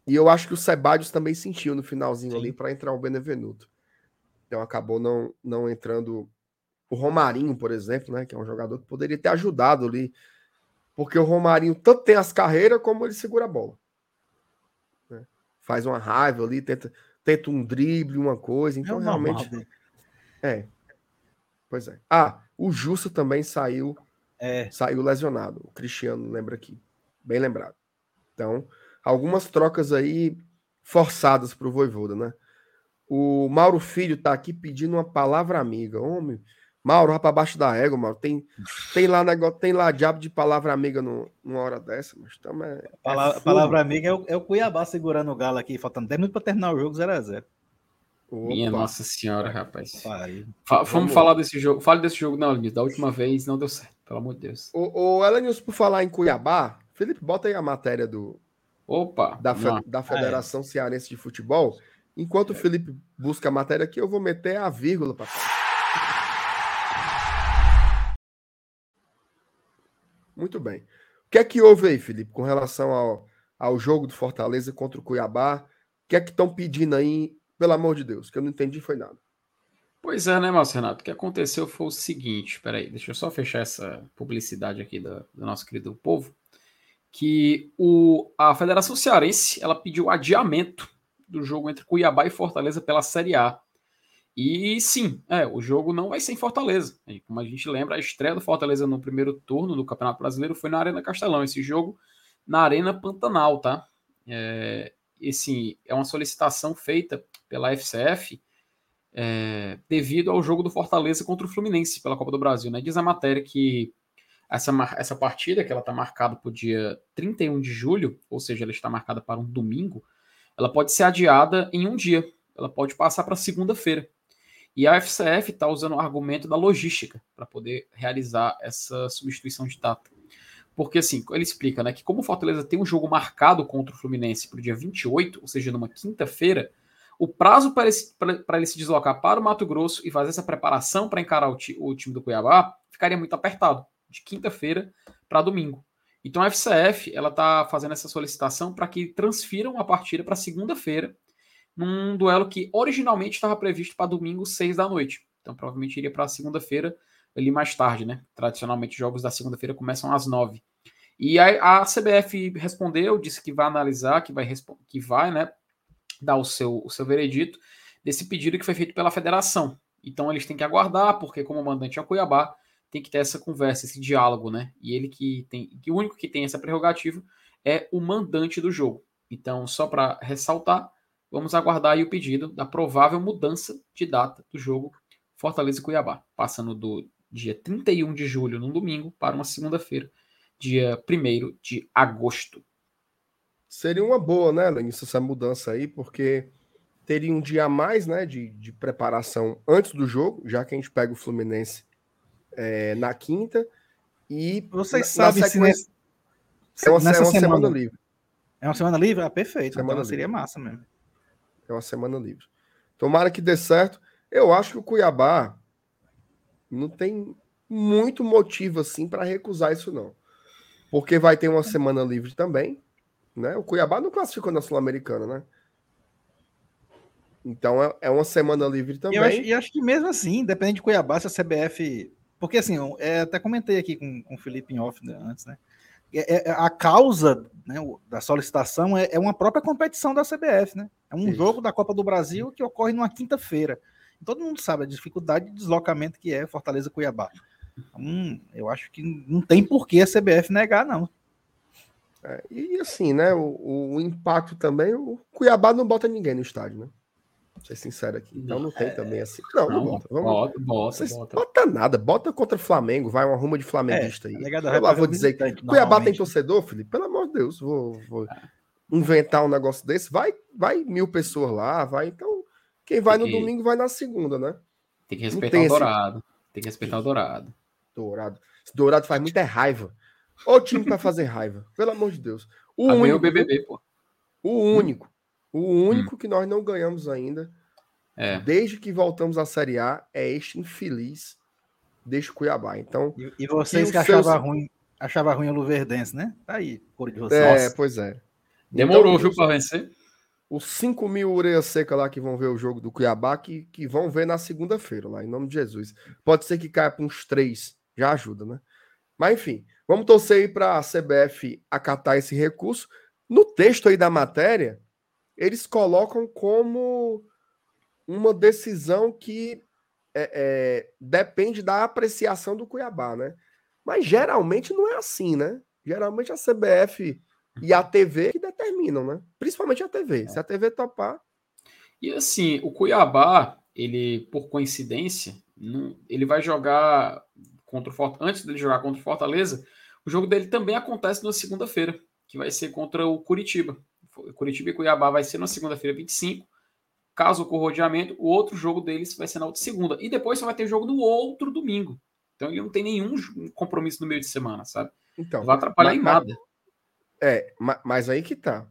E eu acho que o Sebadios também sentiu no finalzinho Sim. ali para entrar o Benevenuto. Então acabou não, não entrando o Romarinho, por exemplo, né? Que é um jogador que poderia ter ajudado ali. Porque o Romarinho tanto tem as carreiras como ele segura a bola. Né? Faz uma raiva ali, tenta, tenta um drible, uma coisa. Então, é realmente. Normal, é. Pois é. Ah, o Justo também saiu é. saiu lesionado. O Cristiano lembra aqui. Bem lembrado. Então, algumas trocas aí forçadas para o Voivoda, né? O Mauro Filho tá aqui pedindo uma palavra amiga. Homem, Mauro, vai para baixo da égua, Mauro. Tem, tem lá negócio, tem lá diabo de palavra amiga no, numa hora dessa, mas também. É, palavra, é palavra amiga é o, é o Cuiabá segurando o Galo aqui, faltando 10 minutos para terminar o jogo 0x0. Opa. Minha nossa senhora, rapaz. Fa vamos falar desse jogo. Fale desse jogo, não, Linus. Da última vez não deu certo, pelo amor de Deus. O, o Elenius, por falar em Cuiabá, Felipe, bota aí a matéria do. Opa! Da, fe da Federação ah, é. Cearense de Futebol. Enquanto o Felipe busca a matéria aqui, eu vou meter a vírgula, papai. Muito bem. O que é que houve aí, Felipe, com relação ao, ao jogo do Fortaleza contra o Cuiabá? O que é que estão pedindo aí pelo amor de Deus, que eu não entendi foi nada. Pois é, né, Márcio Renato? O que aconteceu foi o seguinte: peraí, deixa eu só fechar essa publicidade aqui do, do nosso querido povo. Que o, a Federação Cearense ela pediu adiamento do jogo entre Cuiabá e Fortaleza pela Série A. E sim, é, o jogo não vai ser em Fortaleza. Como a gente lembra, a estreia do Fortaleza no primeiro turno do Campeonato Brasileiro foi na Arena Castelão. Esse jogo na Arena Pantanal, tá? É, esse é uma solicitação feita pela FCF é, devido ao jogo do Fortaleza contra o Fluminense pela Copa do Brasil. Né? Diz a matéria que essa, essa partida, que ela está marcada para o dia 31 de julho, ou seja, ela está marcada para um domingo, ela pode ser adiada em um dia. Ela pode passar para segunda-feira. E a FCF está usando o argumento da logística para poder realizar essa substituição de data. Porque, assim, ele explica, né, que como o Fortaleza tem um jogo marcado contra o Fluminense para o dia 28, ou seja, numa quinta-feira, o prazo para ele se deslocar para o Mato Grosso e fazer essa preparação para encarar o, o, time do Cuiabá ficaria muito apertado, de quinta-feira para domingo. Então a FCF ela está fazendo essa solicitação para que transfiram a partida para segunda-feira, num duelo que originalmente estava previsto para domingo, seis da noite. Então provavelmente iria para segunda-feira ali mais tarde, né? Tradicionalmente, jogos da segunda-feira começam às nove. E a, a, CBF respondeu, disse que vai analisar, que vai, que vai né, dar o seu, o seu veredito desse pedido que foi feito pela federação. Então eles têm que aguardar, porque como mandante é o Cuiabá, tem que ter essa conversa, esse diálogo, né? E ele que tem, que o único que tem essa prerrogativa é o mandante do jogo. Então, só para ressaltar, vamos aguardar o pedido da provável mudança de data do jogo Fortaleza e Cuiabá, passando do dia 31 de julho, num domingo, para uma segunda-feira, dia 1 de agosto. Seria uma boa, né, Lenis, essa mudança aí, porque teria um dia a mais né, de, de preparação antes do jogo, já que a gente pega o Fluminense é, na quinta. E vocês sabem se, nesse, É uma, Nessa é uma semana, semana, livre. É uma semana livre? Ah, perfeito. Semana então seria massa mesmo. É uma semana livre. Tomara que dê certo. Eu acho que o Cuiabá não tem muito motivo assim para recusar isso não. Porque vai ter uma semana livre também, né? O Cuiabá não classificou na Sul-Americana, né? Então é, é uma semana livre também. E acho, e acho que mesmo assim, depende de Cuiabá, se a CBF. Porque assim, eu é, até comentei aqui com, com o Felipe em off né, antes, né? É, é, a causa né, da solicitação é, é, uma própria competição da CBF, né? É um Isso. jogo da Copa do Brasil que ocorre numa quinta-feira. Todo mundo sabe a dificuldade de deslocamento que é Fortaleza Cuiabá. Então, eu acho que não tem por que a CBF negar, não. É, e assim, né? O, o, impacto também, o Cuiabá não bota ninguém no estádio, né? Vou ser sincero aqui. Então não tem é... também assim. Não, não, não bota. Vamos... Bota, bota, bota. bota nada. Bota contra o Flamengo, vai uma ruma de flamenguista é, aí. Eu lá vou dizer que Cuiabá tem torcedor, Felipe? Pelo amor de Deus, vou, vou é. inventar um negócio desse. Vai, vai mil pessoas lá, vai. Então, quem vai no domingo vai na segunda, né? Tem que respeitar tem o Dourado. Esse... Tem que respeitar o Dourado. Dourado. Esse Dourado faz muita raiva. Ô time para fazer raiva. Pelo amor de Deus. O único. O BBB, pô. O único. O único hum. que nós não ganhamos ainda, é. desde que voltamos à Série A, é este infeliz deste Cuiabá. Então, e, e vocês que seus... achavam ruim, achava ruim o Luverdense, né? Tá aí, por de vocês. É, pois é. Demorou, então, viu, para vencer? Os 5 mil ureia seca lá que vão ver o jogo do Cuiabá, que, que vão ver na segunda-feira, lá, em nome de Jesus. Pode ser que caia para uns três, já ajuda, né? Mas enfim, vamos torcer aí para a CBF acatar esse recurso. No texto aí da matéria, eles colocam como uma decisão que é, é, depende da apreciação do Cuiabá, né? Mas geralmente não é assim, né? Geralmente a CBF e a TV que determinam, né? Principalmente a TV. Se a TV topar. E assim, o Cuiabá, ele, por coincidência, não, ele vai jogar contra o Fortaleza. Antes dele jogar contra o Fortaleza, o jogo dele também acontece na segunda-feira, que vai ser contra o Curitiba. Curitiba e Cuiabá vai ser na segunda-feira, 25. Caso ocorra o rodeamento, o outro jogo deles vai ser na outra segunda. E depois só vai ter jogo no outro domingo. Então ele não tem nenhum compromisso no meio de semana, sabe? Então, não vai atrapalhar mas, em nada. É, mas aí que tá.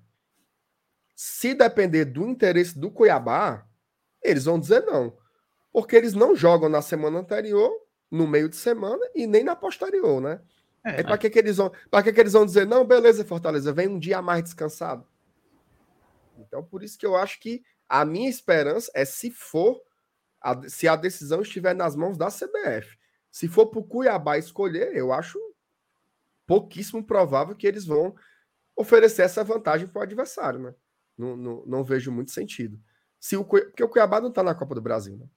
Se depender do interesse do Cuiabá, eles vão dizer não. Porque eles não jogam na semana anterior, no meio de semana e nem na posterior, né? É, para que, que, eles vão, que, que eles vão dizer, não, beleza, Fortaleza, vem um dia mais descansado? Então, por isso que eu acho que a minha esperança é se for, a, se a decisão estiver nas mãos da CBF. Se for para o Cuiabá escolher, eu acho pouquíssimo provável que eles vão oferecer essa vantagem para o adversário, né? Não, não, não, vejo muito sentido. Se o, porque o Cuiabá não está na Copa do Brasil, né?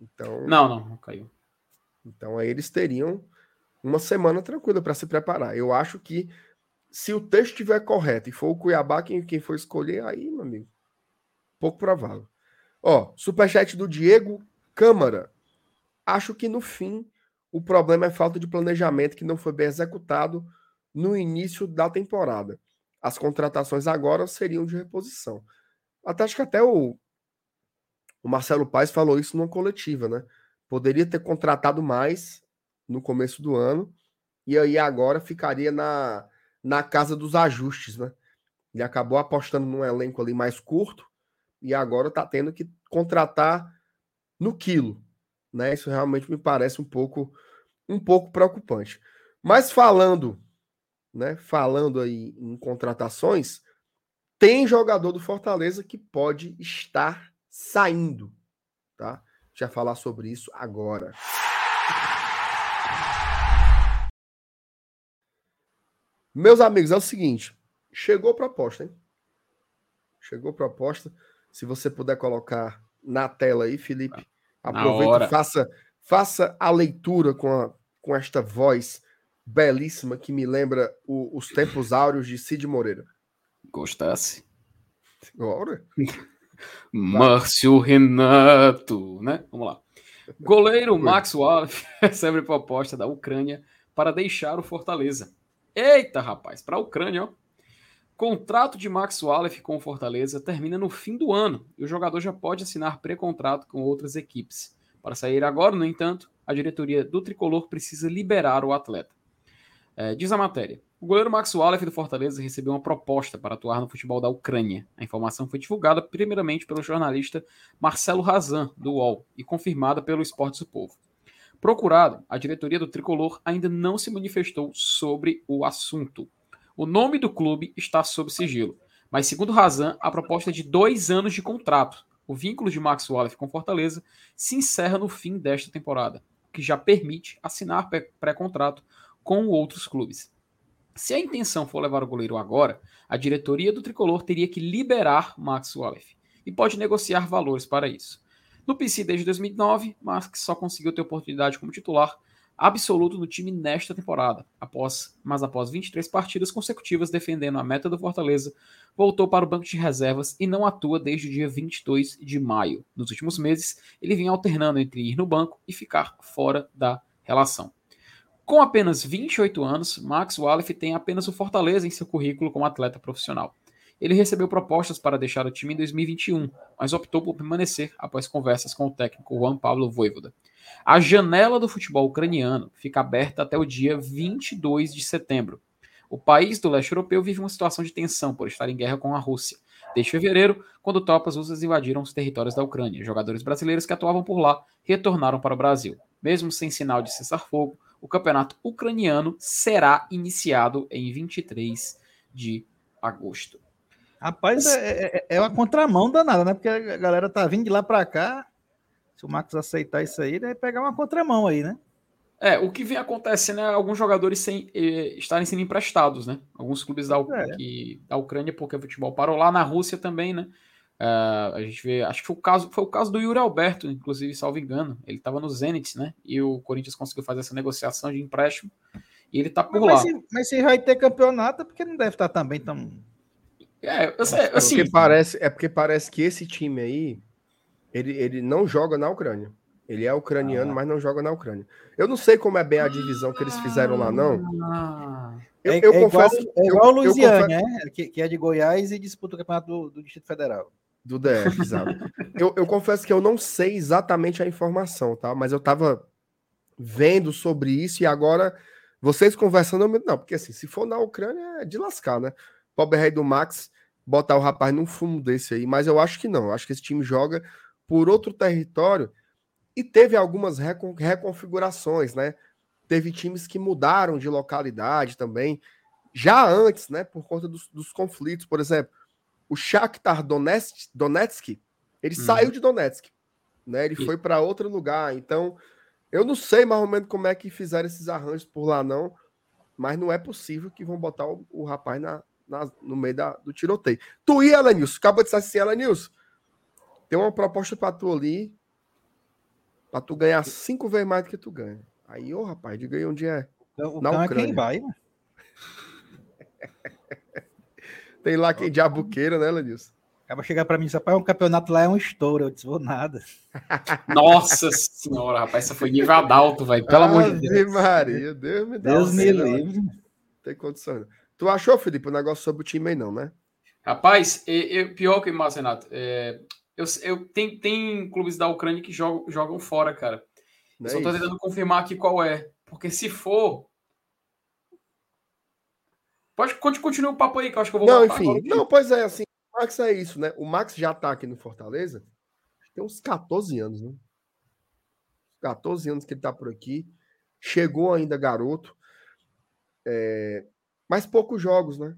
Então, não, não, não caiu. Então aí eles teriam uma semana tranquila para se preparar. Eu acho que se o texto estiver correto e for o Cuiabá quem, quem for escolher, aí, meu amigo, pouco provável. Ó, superchat do Diego Câmara. Acho que no fim o problema é falta de planejamento que não foi bem executado no início da temporada. As contratações agora seriam de reposição. Até acho que até o, o Marcelo Paes falou isso numa coletiva, né? Poderia ter contratado mais no começo do ano e aí agora ficaria na na casa dos ajustes, né? Ele acabou apostando num elenco ali mais curto e agora está tendo que contratar no quilo, né? Isso realmente me parece um pouco um pouco preocupante. Mas falando, né, falando aí em contratações, tem jogador do Fortaleza que pode estar saindo, tá? Já falar sobre isso agora. Meus amigos, é o seguinte: chegou proposta, hein? Chegou proposta. Se você puder colocar na tela aí, Felipe, aproveita e faça, faça a leitura com, a, com esta voz belíssima que me lembra o, os tempos áureos de Cid Moreira. Gostasse? Agora? Márcio Renato, né? Vamos lá. Goleiro Max Wallace recebe proposta da Ucrânia para deixar o Fortaleza. Eita, rapaz, para a Ucrânia, ó. Contrato de Max Wallace com o Fortaleza termina no fim do ano e o jogador já pode assinar pré-contrato com outras equipes. Para sair agora, no entanto, a diretoria do tricolor precisa liberar o atleta. É, diz a matéria: O goleiro Max Wallace do Fortaleza recebeu uma proposta para atuar no futebol da Ucrânia. A informação foi divulgada primeiramente pelo jornalista Marcelo Razan, do UOL, e confirmada pelo Esportes do Povo. Procurado, a diretoria do Tricolor ainda não se manifestou sobre o assunto. O nome do clube está sob sigilo, mas segundo Razan, a proposta é de dois anos de contrato. O vínculo de Max Wallace com Fortaleza se encerra no fim desta temporada, o que já permite assinar pré-contrato com outros clubes. Se a intenção for levar o goleiro agora, a diretoria do tricolor teria que liberar Max Wallace e pode negociar valores para isso. No PC desde 2009, Max só conseguiu ter oportunidade como titular absoluto no time nesta temporada. Após, mas após 23 partidas consecutivas defendendo a meta do Fortaleza, voltou para o banco de reservas e não atua desde o dia 22 de maio. Nos últimos meses, ele vinha alternando entre ir no banco e ficar fora da relação. Com apenas 28 anos, Max Wallace tem apenas o Fortaleza em seu currículo como atleta profissional. Ele recebeu propostas para deixar o time em 2021, mas optou por permanecer após conversas com o técnico Juan Pablo Voivoda. A janela do futebol ucraniano fica aberta até o dia 22 de setembro. O país do leste europeu vive uma situação de tensão por estar em guerra com a Rússia. Desde fevereiro, quando tropas russas invadiram os territórios da Ucrânia, jogadores brasileiros que atuavam por lá retornaram para o Brasil. Mesmo sem sinal de cessar-fogo, o campeonato ucraniano será iniciado em 23 de agosto. Rapaz, é, é, é uma contramão danada, né? Porque a galera tá vindo de lá para cá. Se o Max aceitar isso aí, deve pegar uma contramão aí, né? É, o que vem acontecendo é alguns jogadores sem, eh, estarem sendo emprestados, né? Alguns clubes da, é. que, da Ucrânia, porque o futebol parou lá na Rússia também, né? Uh, a gente vê, acho que foi o caso, foi o caso do Yuri Alberto, inclusive, salvo engano. Ele estava no Zenit, né? E o Corinthians conseguiu fazer essa negociação de empréstimo. E ele tá por mas, lá. Mas se, mas se vai ter campeonato, é porque não deve estar também tão. É, eu sei, assim. Porque parece, é porque parece que esse time aí, ele, ele não joga na Ucrânia. Ele é ucraniano, ah. mas não joga na Ucrânia. Eu não sei como é bem a divisão que eles fizeram lá, não. Ah. Eu, é, eu é confesso. Igual, é igual eu, o Luiziane, né? Que, que, é de Goiás e disputa o campeonato do, do Distrito Federal. Do DF, exato. eu, eu confesso que eu não sei exatamente a informação, tá? Mas eu tava vendo sobre isso e agora vocês conversando, eu... não, porque assim, se for na Ucrânia é de lascar, né? Pobre rei do Max botar o rapaz num fumo desse aí, mas eu acho que não. Eu acho que esse time joga por outro território e teve algumas recon reconfigurações, né? Teve times que mudaram de localidade também, já antes, né? Por conta dos, dos conflitos, por exemplo o Shakhtar Donetsk, Donetsk ele uhum. saiu de Donetsk, né? Ele e... foi para outro lugar. Então, eu não sei mais ou menos como é que fizeram esses arranjos por lá, não. Mas não é possível que vão botar o, o rapaz na, na, no meio da, do tiroteio. Tu ia, Elenilson, acaba de dizer assim, Elenilson, tem uma proposta para tu ali, para tu ganhar cinco vezes mais do que tu ganha. Aí, ô rapaz, diga aí onde é. Então, na Ucrânia. É quem vai, né? Tem lá quem diabuqueira, né, Lenilson? Acaba chegar para mim, rapaz, um campeonato lá é um estouro. Eu disse, vou nada. Nossa senhora, rapaz, essa foi nível alto, velho. Pelo amor de Deus. Maria, Deus me dá Deus me livre. Tem condição. Tu achou, Felipe, o negócio sobre o time aí, não, né? Rapaz, eu, pior que mais, Renato. É, eu, eu, tem, tem clubes da Ucrânia que jogam, jogam fora, cara. É Só tô tentando confirmar aqui qual é. Porque se for, Pode continuar o papo aí, que eu acho que eu vou Não, enfim. Agora. Não, pois é, assim, o Max é isso, né? O Max já tá aqui no Fortaleza. Tem uns 14 anos, né? 14 anos que ele tá por aqui. Chegou ainda garoto. É... Mas poucos jogos, né?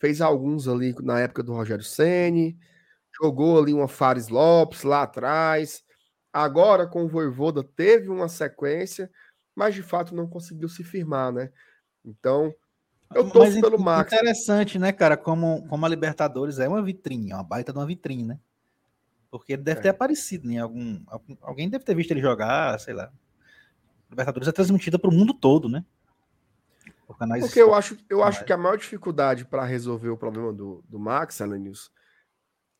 Fez alguns ali na época do Rogério Ceni, jogou ali uma Fares Lopes lá atrás. Agora com o Voivoda teve uma sequência, mas de fato não conseguiu se firmar, né? Então, eu tô pelo Max. Interessante, né, cara? Como, como a Libertadores é uma vitrine, é uma baita de uma vitrine, né? Porque ele deve é. ter aparecido em algum, algum, Alguém deve ter visto ele jogar, sei lá. Libertadores é transmitida para o mundo todo, né? Por Porque eu acho, eu acho que a maior dificuldade para resolver o problema do, do Max, Alanis,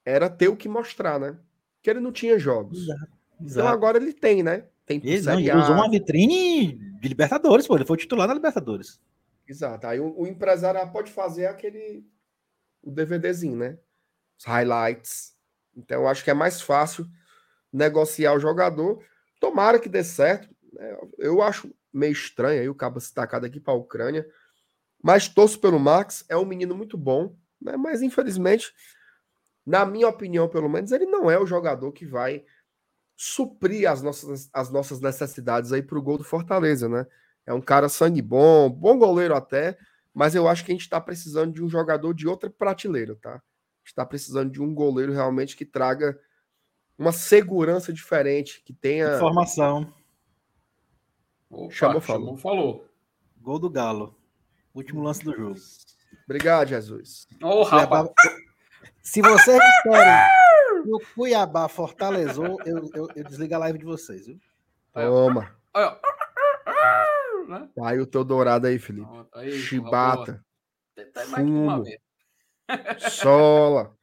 era ter o que mostrar, né? Que ele não tinha jogos. Exato, então exato. Então agora ele tem, né? Tem ele, não, ele usou uma vitrine de Libertadores, pô. Ele foi titular na Libertadores. Exato. Aí o, o empresário pode fazer aquele o DVDzinho, né? Os highlights. Então eu acho que é mais fácil negociar o jogador. Tomara que dê certo. Né? Eu acho meio estranho aí o cabo se tacar daqui para a Ucrânia. Mas torço pelo Max, é um menino muito bom, né? Mas infelizmente, na minha opinião, pelo menos, ele não é o jogador que vai suprir as nossas, as nossas necessidades aí para o gol do Fortaleza, né? É um cara sangue bom, bom goleiro até, mas eu acho que a gente está precisando de um jogador de outra prateleira, tá? está precisando de um goleiro realmente que traga uma segurança diferente, que tenha. Informação. Opa, chamou, falou. falou. Gol do Galo. Último lance do jogo. Obrigado, Jesus. Oh, rapaz. Se vocês querem que o Cuiabá fortalezou, eu, eu, eu, desligo a live de vocês, viu? Toma. Aí o teu dourado aí, Felipe. Aí, Chibata. Fumo. Sola.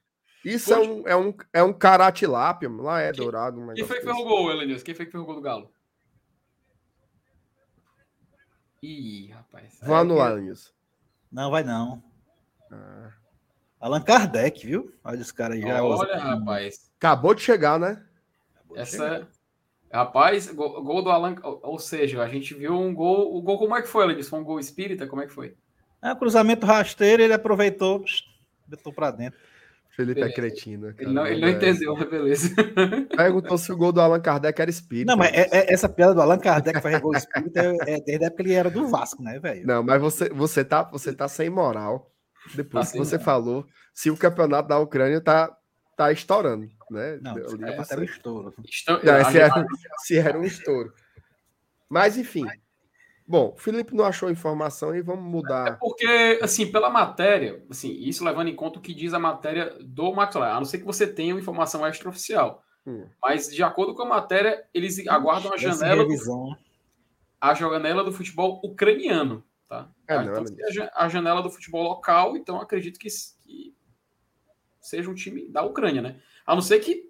Isso é um, é um, é um caratilápia, lá é quem, dourado. Um quem foi que fez o gol, Elenilson? Quem foi que fez o gol do Galo? Ih, rapaz. Vou anular, Elenilson. Não, vai não. Ah. Allan Kardec, viu? Olha os caras já. Olha, rapaz. Acabou de chegar, né? Essa. Chegar. Rapaz, gol, gol, do Alan. Ou seja, a gente viu um gol. O gol, como é que foi, Elenilson? Foi um gol espírita? Como é que foi? É, cruzamento rasteiro, ele aproveitou, botou para dentro. Felipe é cretino. Cara. Ele não, ele não entendeu, mas beleza. Perguntou se o gol do Allan Kardec era espírita. Não, mas é, é, essa piada do Allan Kardec fazer gol espírita é, é, desde a época que ele era do Vasco, né, velho? Não, mas você, você, tá, você tá sem moral. Depois tá que você moral. falou, se o campeonato da Ucrânia tá, tá estourando, né? Não, é, você... era um estouro. Não, se, era, se era um estouro. Mas, enfim, Bom, o Felipe não achou informação e vamos mudar. É porque, assim, pela matéria, assim, isso levando em conta o que diz a matéria do McLaren, a não ser que você tenha uma informação extraoficial. Hum. Mas, de acordo com a matéria, eles aguardam a janela. Do, a janela do futebol ucraniano. Tá? É, não, então, não. a janela do futebol local, então acredito que, que seja um time da Ucrânia, né? A não ser que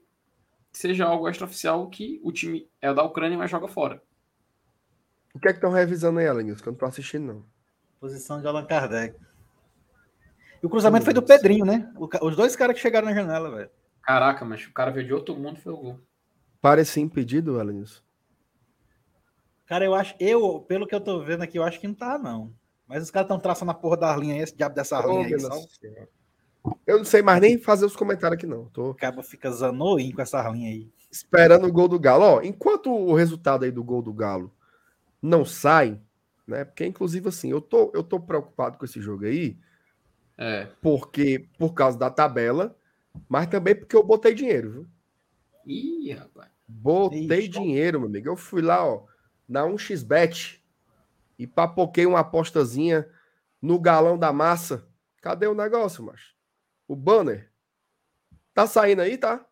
seja algo extraoficial que o time é da Ucrânia, mas joga fora. O que é que estão revisando aí, Alan Que eu não tô assistindo, não. Posição de Allan Kardec. E o cruzamento foi do Pedrinho, né? Os dois caras que chegaram na janela, velho. Caraca, mas o cara veio de outro mundo foi o gol. Parecia impedido, Alanilson. Cara, eu acho, eu, pelo que eu tô vendo aqui, eu acho que não tá, não. Mas os caras estão traçando a porra da linha aí, esse diabo dessa oh, linha aí. Eu não sei mais nem fazer os comentários aqui, não. Tô... O cabo fica zanoim com essa linha aí. Esperando o gol do Galo. Ó, enquanto o resultado aí do gol do Galo não sai, né? Porque, inclusive, assim, eu tô, eu tô preocupado com esse jogo aí, é. porque por causa da tabela, mas também porque eu botei dinheiro, viu? Ih, rapaz. Botei Ixi, dinheiro, meu amigo. Eu fui lá, ó, na 1xBet e papoquei uma apostazinha no galão da massa. Cadê o negócio, macho? O banner. Tá saindo aí, tá?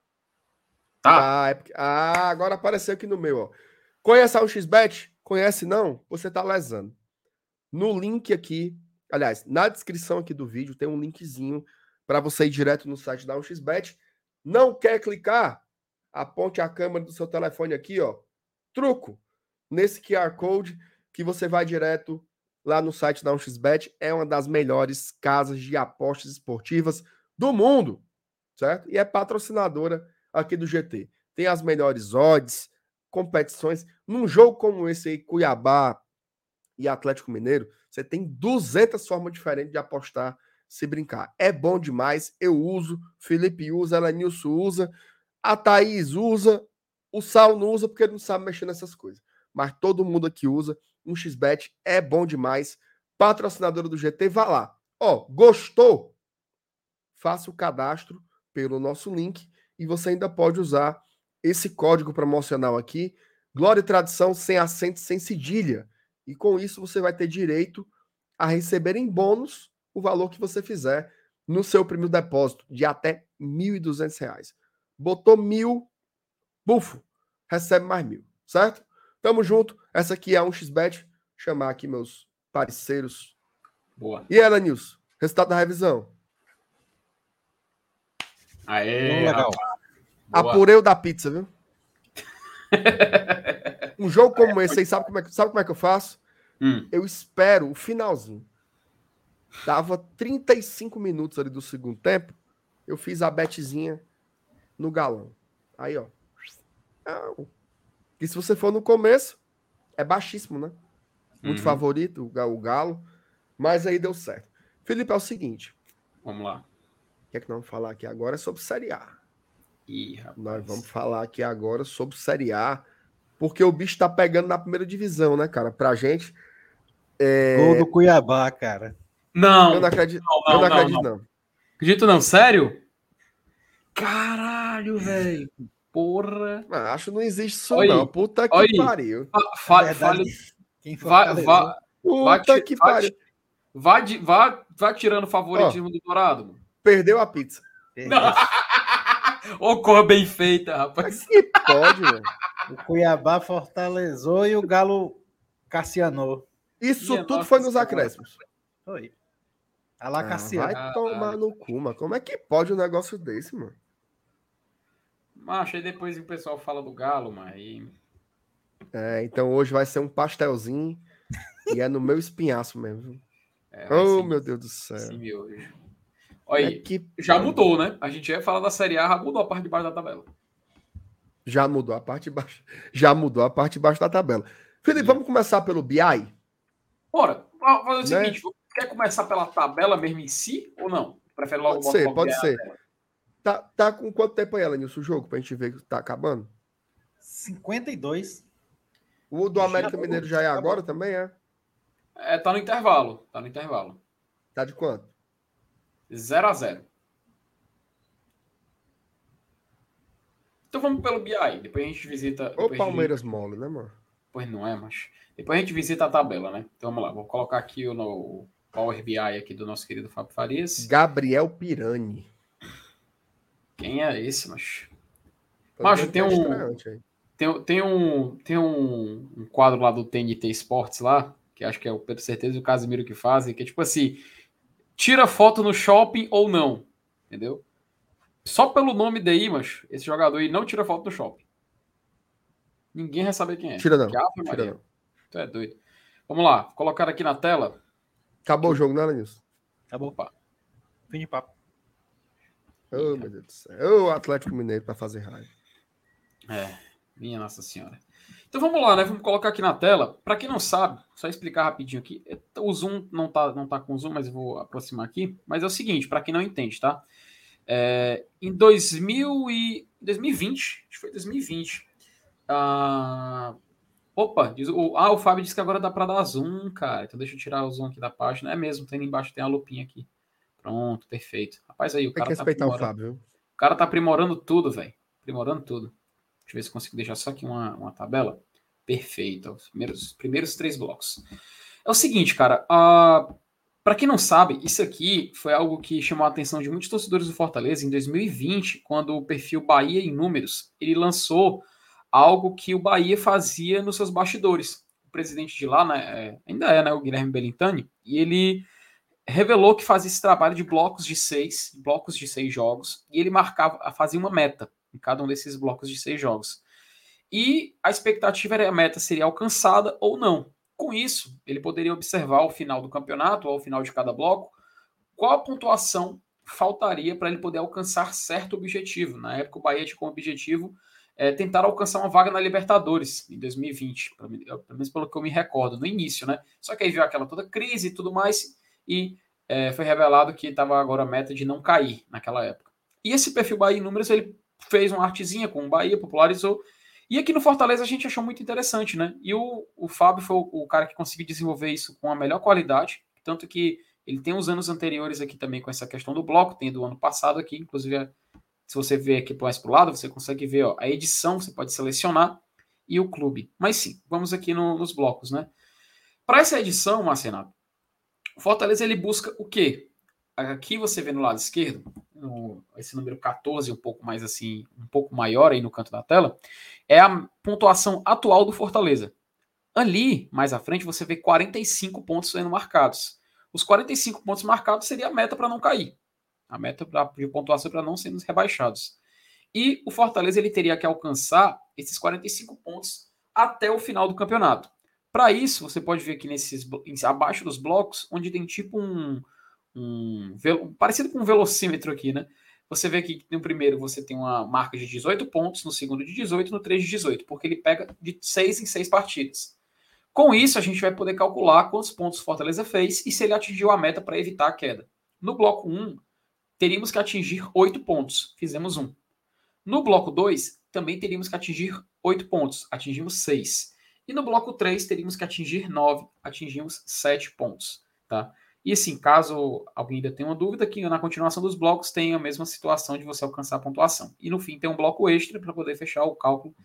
Tá. Ah, é porque... ah agora apareceu aqui no meu, ó. Conhece a 1xBet? Conhece não? Você está lesando. No link aqui, aliás, na descrição aqui do vídeo tem um linkzinho para você ir direto no site da 1xBet. Não quer clicar? Aponte a câmera do seu telefone aqui, ó. Truco nesse QR Code que você vai direto lá no site da 1xBet. É uma das melhores casas de apostas esportivas do mundo, certo? E é patrocinadora aqui do GT. Tem as melhores odds, competições. Num jogo como esse aí, Cuiabá e Atlético Mineiro, você tem 200 formas diferentes de apostar se brincar. É bom demais. Eu uso, Felipe usa, Elenilson usa, a Thaís usa, o Sal não usa porque ele não sabe mexer nessas coisas. Mas todo mundo aqui usa. Um xbet é bom demais. Patrocinadora do GT, vá lá. Ó, gostou? Faça o cadastro pelo nosso link e você ainda pode usar esse código promocional aqui, Glória e Tradição sem acento, sem cedilha. E com isso você vai ter direito a receber em bônus o valor que você fizer no seu primeiro depósito de até R$ 1.200. Botou mil, bufo, recebe mais mil, certo? Tamo junto. Essa aqui é um xbet. Chamar aqui meus parceiros. Boa. E ela, Nilson? Resultado da revisão. Aê, legal. Apurei o da pizza, viu? um jogo como esse aí, sabe como é, sabe como é que eu faço? Hum. Eu espero o finalzinho. Dava 35 minutos ali do segundo tempo. Eu fiz a betezinha no galão. Aí, ó. E se você for no começo, é baixíssimo, né? Muito uhum. favorito o Galo. Mas aí deu certo. Felipe, é o seguinte. Vamos lá. O que é que nós vamos falar aqui agora é sobre Série A. Ih. Nós vamos falar aqui agora sobre Série A, porque o bicho tá pegando na primeira divisão, né, cara? Pra gente. É... Gol do Cuiabá, cara. Não, Eu não acredito, não, eu não não, acredito, não. não. acredito não, sério? Caralho, velho. Porra. Acho que não existe isso, aí, não. Puta que aí. pariu. Fa- Na fale- verdade, quem Vá, Puta que pariu. vá, vá, vá tirando o favoritismo do Dourado. mano. Perdeu a pizza. Ô, cor bem feita, rapaz. Que pode, mano. O Cuiabá fortaleceu e o Galo Cassianou. Isso Minha tudo foi nos acréscimos. Foi. A lá Ah, Cassiano. vai tomar no cu, mano. Como é que pode um negócio desse, mano? Macho, aí depois o pessoal fala do Galo, mas aí... É, então hoje vai ser um pastelzinho e é no meu espinhaço mesmo. É, Oh, ser- meu Deus do céu. esse miojo. Olha é aí, que já mudou, né? A gente ia falar da Série A, já mudou a parte de baixo da tabela. já mudou a parte de baixo. Já mudou a parte de baixo da tabela. Felipe, Sim. vamos começar pelo BI? Bora, vamos fazer o Né? seguinte, quer começar pela tabela mesmo em si ou não? Prefere logo Pode ser, pode ser. Tá, tá com quanto tempo aí, Elenilson, o jogo? Pra gente ver que tá acabando? 52. O do América acabou, Mineiro já é agora também, é? É, tá no intervalo, tá no intervalo. Tá de quanto? 0 a 0 Então vamos pelo BI, depois a gente visita... Depois a gente- Palmeiras mole, né, mano? Pois não é, mas. Depois a gente visita a tabela, né? Então vamos lá, vou colocar aqui o no Power BI aqui do nosso querido Fábio Farias. Gabriel Pirani. Quem é esse, Macho, dizendo tem um- tem, tem um tem um, um quadro lá do TNT Esportes lá, que acho que é o Pedro Certeza e o Casimiro que fazem, que é tipo assim, tira foto no shopping ou não, entendeu? Só pelo nome daí, mas esse jogador aí não tira foto no shopping. Ninguém vai saber quem é. Tira não, Que Tira Maria. não. Tu é doido. Vamos lá, colocar aqui na tela. Acabou o jogo, né, Elenilson? Acabou. Opa. Fim de papo. Oh, meu Deus do céu. Ô, Atlético Mineiro pra fazer raiva. É, minha Nossa Senhora. Então vamos lá, né? Vamos colocar aqui na tela. Para quem não sabe, só explicar rapidinho aqui. O zoom não tá, não tá com zoom, mas eu vou aproximar aqui. Mas é o seguinte, para quem não entende, tá? É, em 2000 e 2020, acho que foi 2020. Ah, opa, diz, o, ah, o Fábio disse que agora dá para dar zoom, cara. Então deixa eu tirar o zoom aqui da página. É mesmo, tem ali embaixo, tem a lupinha aqui. Pronto, perfeito. Rapaz, aí o Tem que cara tá respeitar o aprimorando- Fábio, o cara tá aprimorando tudo, velho. Aprimorando tudo. Deixa eu ver se consigo deixar só aqui uma, uma tabela. Perfeito. Os primeiros, os primeiros três blocos. É o seguinte, cara. Uh, para quem não sabe, isso aqui foi algo que chamou a atenção de muitos torcedores do Fortaleza em 2020, quando o perfil Bahia em Números ele lançou algo que o Bahia fazia nos seus bastidores. O presidente de lá, né, é, ainda é, né, o Guilherme Belintani, e ele revelou que fazia esse trabalho de blocos de seis, blocos de seis jogos, e ele marcava, fazia uma meta em cada um desses blocos de seis jogos. E a expectativa era a meta seria alcançada ou não. Com isso, ele poderia observar ao final do campeonato, ou ao final de cada bloco, qual a pontuação faltaria para ele poder alcançar certo objetivo. Na época, o Bahia tinha como objetivo é, tentar alcançar uma vaga na Libertadores em 2020, pelo menos pelo que eu me recordo, no início, né? Só que aí veio aquela toda crise e tudo mais, e é, foi revelado que estava agora a meta de não cair naquela época. E esse perfil Bahia em números, ele fez uma artezinha com o Bahia, popularizou, e aqui no Fortaleza a gente achou muito interessante, né? E o, o Fábio foi o, o, cara que conseguiu desenvolver isso com a melhor qualidade, tanto que ele tem os anos anteriores aqui também com essa questão do bloco, tem do ano passado aqui, inclusive se você ver aqui mais para o lado, você consegue ver ó, a edição, você pode selecionar, e o clube. Mas sim, vamos aqui no, nos blocos, né? Para essa edição, Marcenato, o Fortaleza ele busca o quê? Aqui você vê no lado esquerdo, no, esse número 14, um pouco mais assim, um pouco maior aí no canto da tela, é a pontuação atual do Fortaleza. Ali, mais à frente, você vê 45 pontos sendo marcados. Os 45 pontos marcados seria a meta para não cair. A meta pra, de pontuação para não sermos rebaixados. E o Fortaleza ele teria que alcançar esses 45 pontos até o final do campeonato. Para isso, você pode ver aqui nesses abaixo dos blocos, onde tem tipo um, um, parecido com um velocímetro aqui, né? Você vê que no primeiro você tem uma marca de 18 pontos, no segundo de 18, no 3 de 18, porque ele pega de 6 em 6 partidas. Com isso, a gente vai poder calcular quantos pontos Fortaleza fez e se ele atingiu a meta para evitar a queda. No bloco 1, teríamos que atingir 8 pontos. Fizemos 1. No bloco 2, também teríamos que atingir 8 pontos. Atingimos 6. E no bloco 3, teríamos que atingir 9. Atingimos 7 pontos. Tá? E assim, caso alguém ainda tenha uma dúvida, que na continuação dos blocos tem a mesma situação de você alcançar a pontuação. E no fim tem um bloco extra para poder fechar o cálculo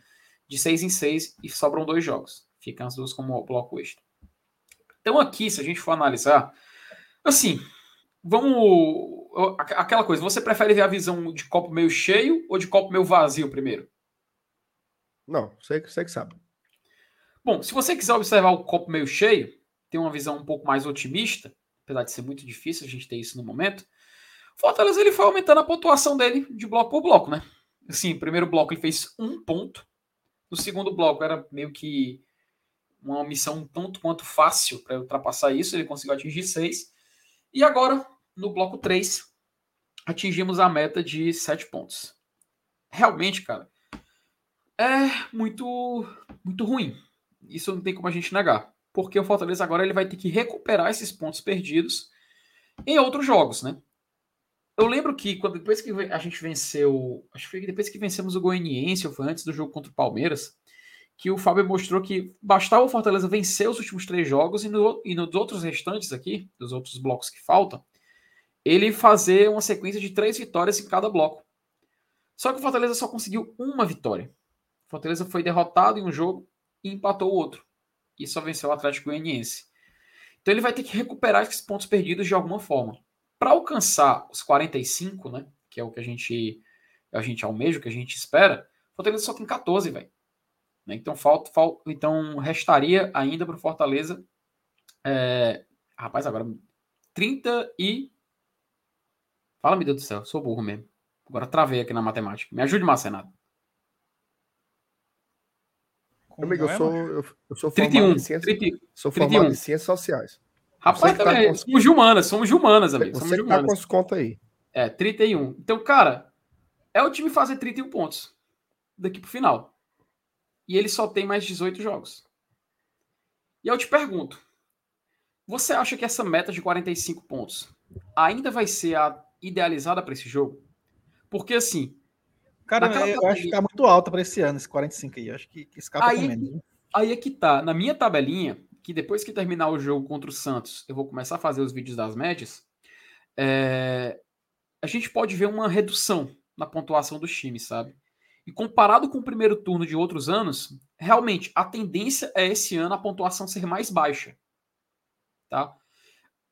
de 6 em 6 e sobram dois jogos. Ficam as duas como bloco extra. Então aqui, se a gente for analisar, assim, vamos... Aquela coisa, você prefere ver a visão de copo meio cheio ou de copo meio vazio primeiro? Não, você, você que sabe. Bom, se você quiser observar o copo meio cheio, tem uma visão um pouco mais otimista, apesar de ser muito difícil a gente ter isso no momento. O Fortaleza ele foi aumentando a pontuação dele de bloco por bloco, né? Assim, primeiro bloco ele fez um ponto, no segundo bloco era meio que uma missão tanto quanto fácil para ultrapassar isso, ele conseguiu atingir seis. E agora, no bloco 3, atingimos a meta de sete pontos. Realmente, cara, é muito muito ruim. Isso não tem como a gente negar porque o Fortaleza agora ele vai ter que recuperar esses pontos perdidos em outros jogos, né? Eu lembro que quando, depois que a gente venceu, acho que foi depois que vencemos o Goianiense, ou foi antes do jogo contra o Palmeiras, que o Fábio mostrou que bastava o Fortaleza vencer os últimos três jogos e, no, e nos outros restantes aqui, dos outros blocos que faltam, ele fazer uma sequência de três vitórias em cada bloco. Só que o Fortaleza só conseguiu uma vitória. O Fortaleza foi derrotado em um jogo e empatou o outro e só venceu o Atlético Goianiense. Então ele vai ter que recuperar esses pontos perdidos de alguma forma. Para alcançar os 45, né, que é o que a gente a gente almeja, o que a gente espera, o Fortaleza só tem 14, velho. Né? Então falta, falta, então restaria ainda para o Fortaleza é, rapaz, agora 30 e Fala, meu Deus do céu, sou burro mesmo. Agora travei aqui na matemática. Me ajude, Marcenato. Amigo, eu, é, sou, eu, eu sou 31, formado em ciências, 30, sou formado 31. em ciências sociais. Rapaz, também, tá somos de humanas, somos de humanas, amigo. Você somos tá com as contas aí. É, 31. Então, cara, é o time fazer 31 pontos daqui pro final. E ele só tem mais 18 jogos. E eu te pergunto, você acha que essa meta de 45 pontos ainda vai ser a idealizada para esse jogo? Porque assim, Cara, eu acho que tá muito alta para esse ano, esse 45 aí. Acho que, que escapa aí, menos. Né? Aí é que tá. Na minha tabelinha, que depois que terminar o jogo contra o Santos, eu vou começar a fazer os vídeos das médias. É... A gente pode ver uma redução na pontuação dos times, sabe? E comparado com o primeiro turno de outros anos, realmente a tendência é esse ano a pontuação ser mais baixa. Tá?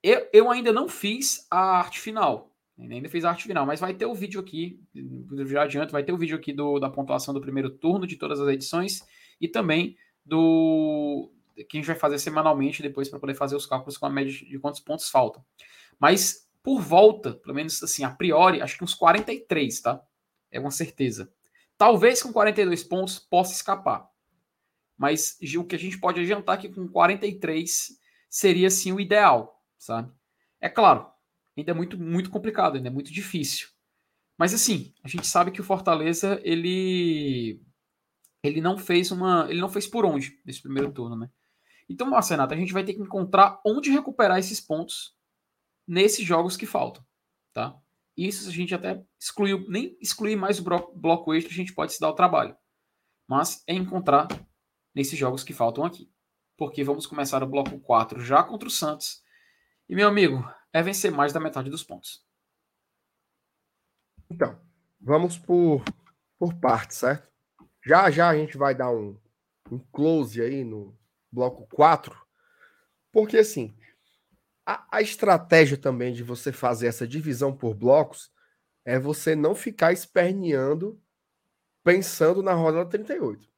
Eu, eu ainda não fiz a arte final, Ainda fez a arte final, mas vai ter o vídeo aqui, já adianto, vai ter o vídeo aqui do, da pontuação do primeiro turno de todas as edições e também do que a gente vai fazer semanalmente depois para poder fazer os cálculos com a média de quantos pontos faltam. Mas por volta, pelo menos assim, a priori, acho que uns 43, tá? É uma certeza. Talvez com 42 pontos possa escapar. Mas o que a gente pode adiantar é que com 43 seria sim o ideal, sabe? É claro, ainda é muito, muito complicado, ainda é muito difícil. Mas assim, a gente sabe que o Fortaleza, ele ele não fez uma, ele não fez por onde nesse primeiro turno, né? Então, Marcenato, a gente vai ter que encontrar onde recuperar esses pontos nesses jogos que faltam, tá? Isso a gente até excluiu, nem excluir mais o bloco extra, a gente pode se dar o trabalho. Mas é encontrar nesses jogos que faltam aqui. Porque vamos começar o bloco 4 já contra o Santos. E, meu amigo, é vencer mais da metade dos pontos. Então, vamos por, por partes, certo? Já já a gente vai dar um, um close aí no bloco 4, porque assim, a, a estratégia também de você fazer essa divisão por blocos é você não ficar esperneando pensando na rodada 38.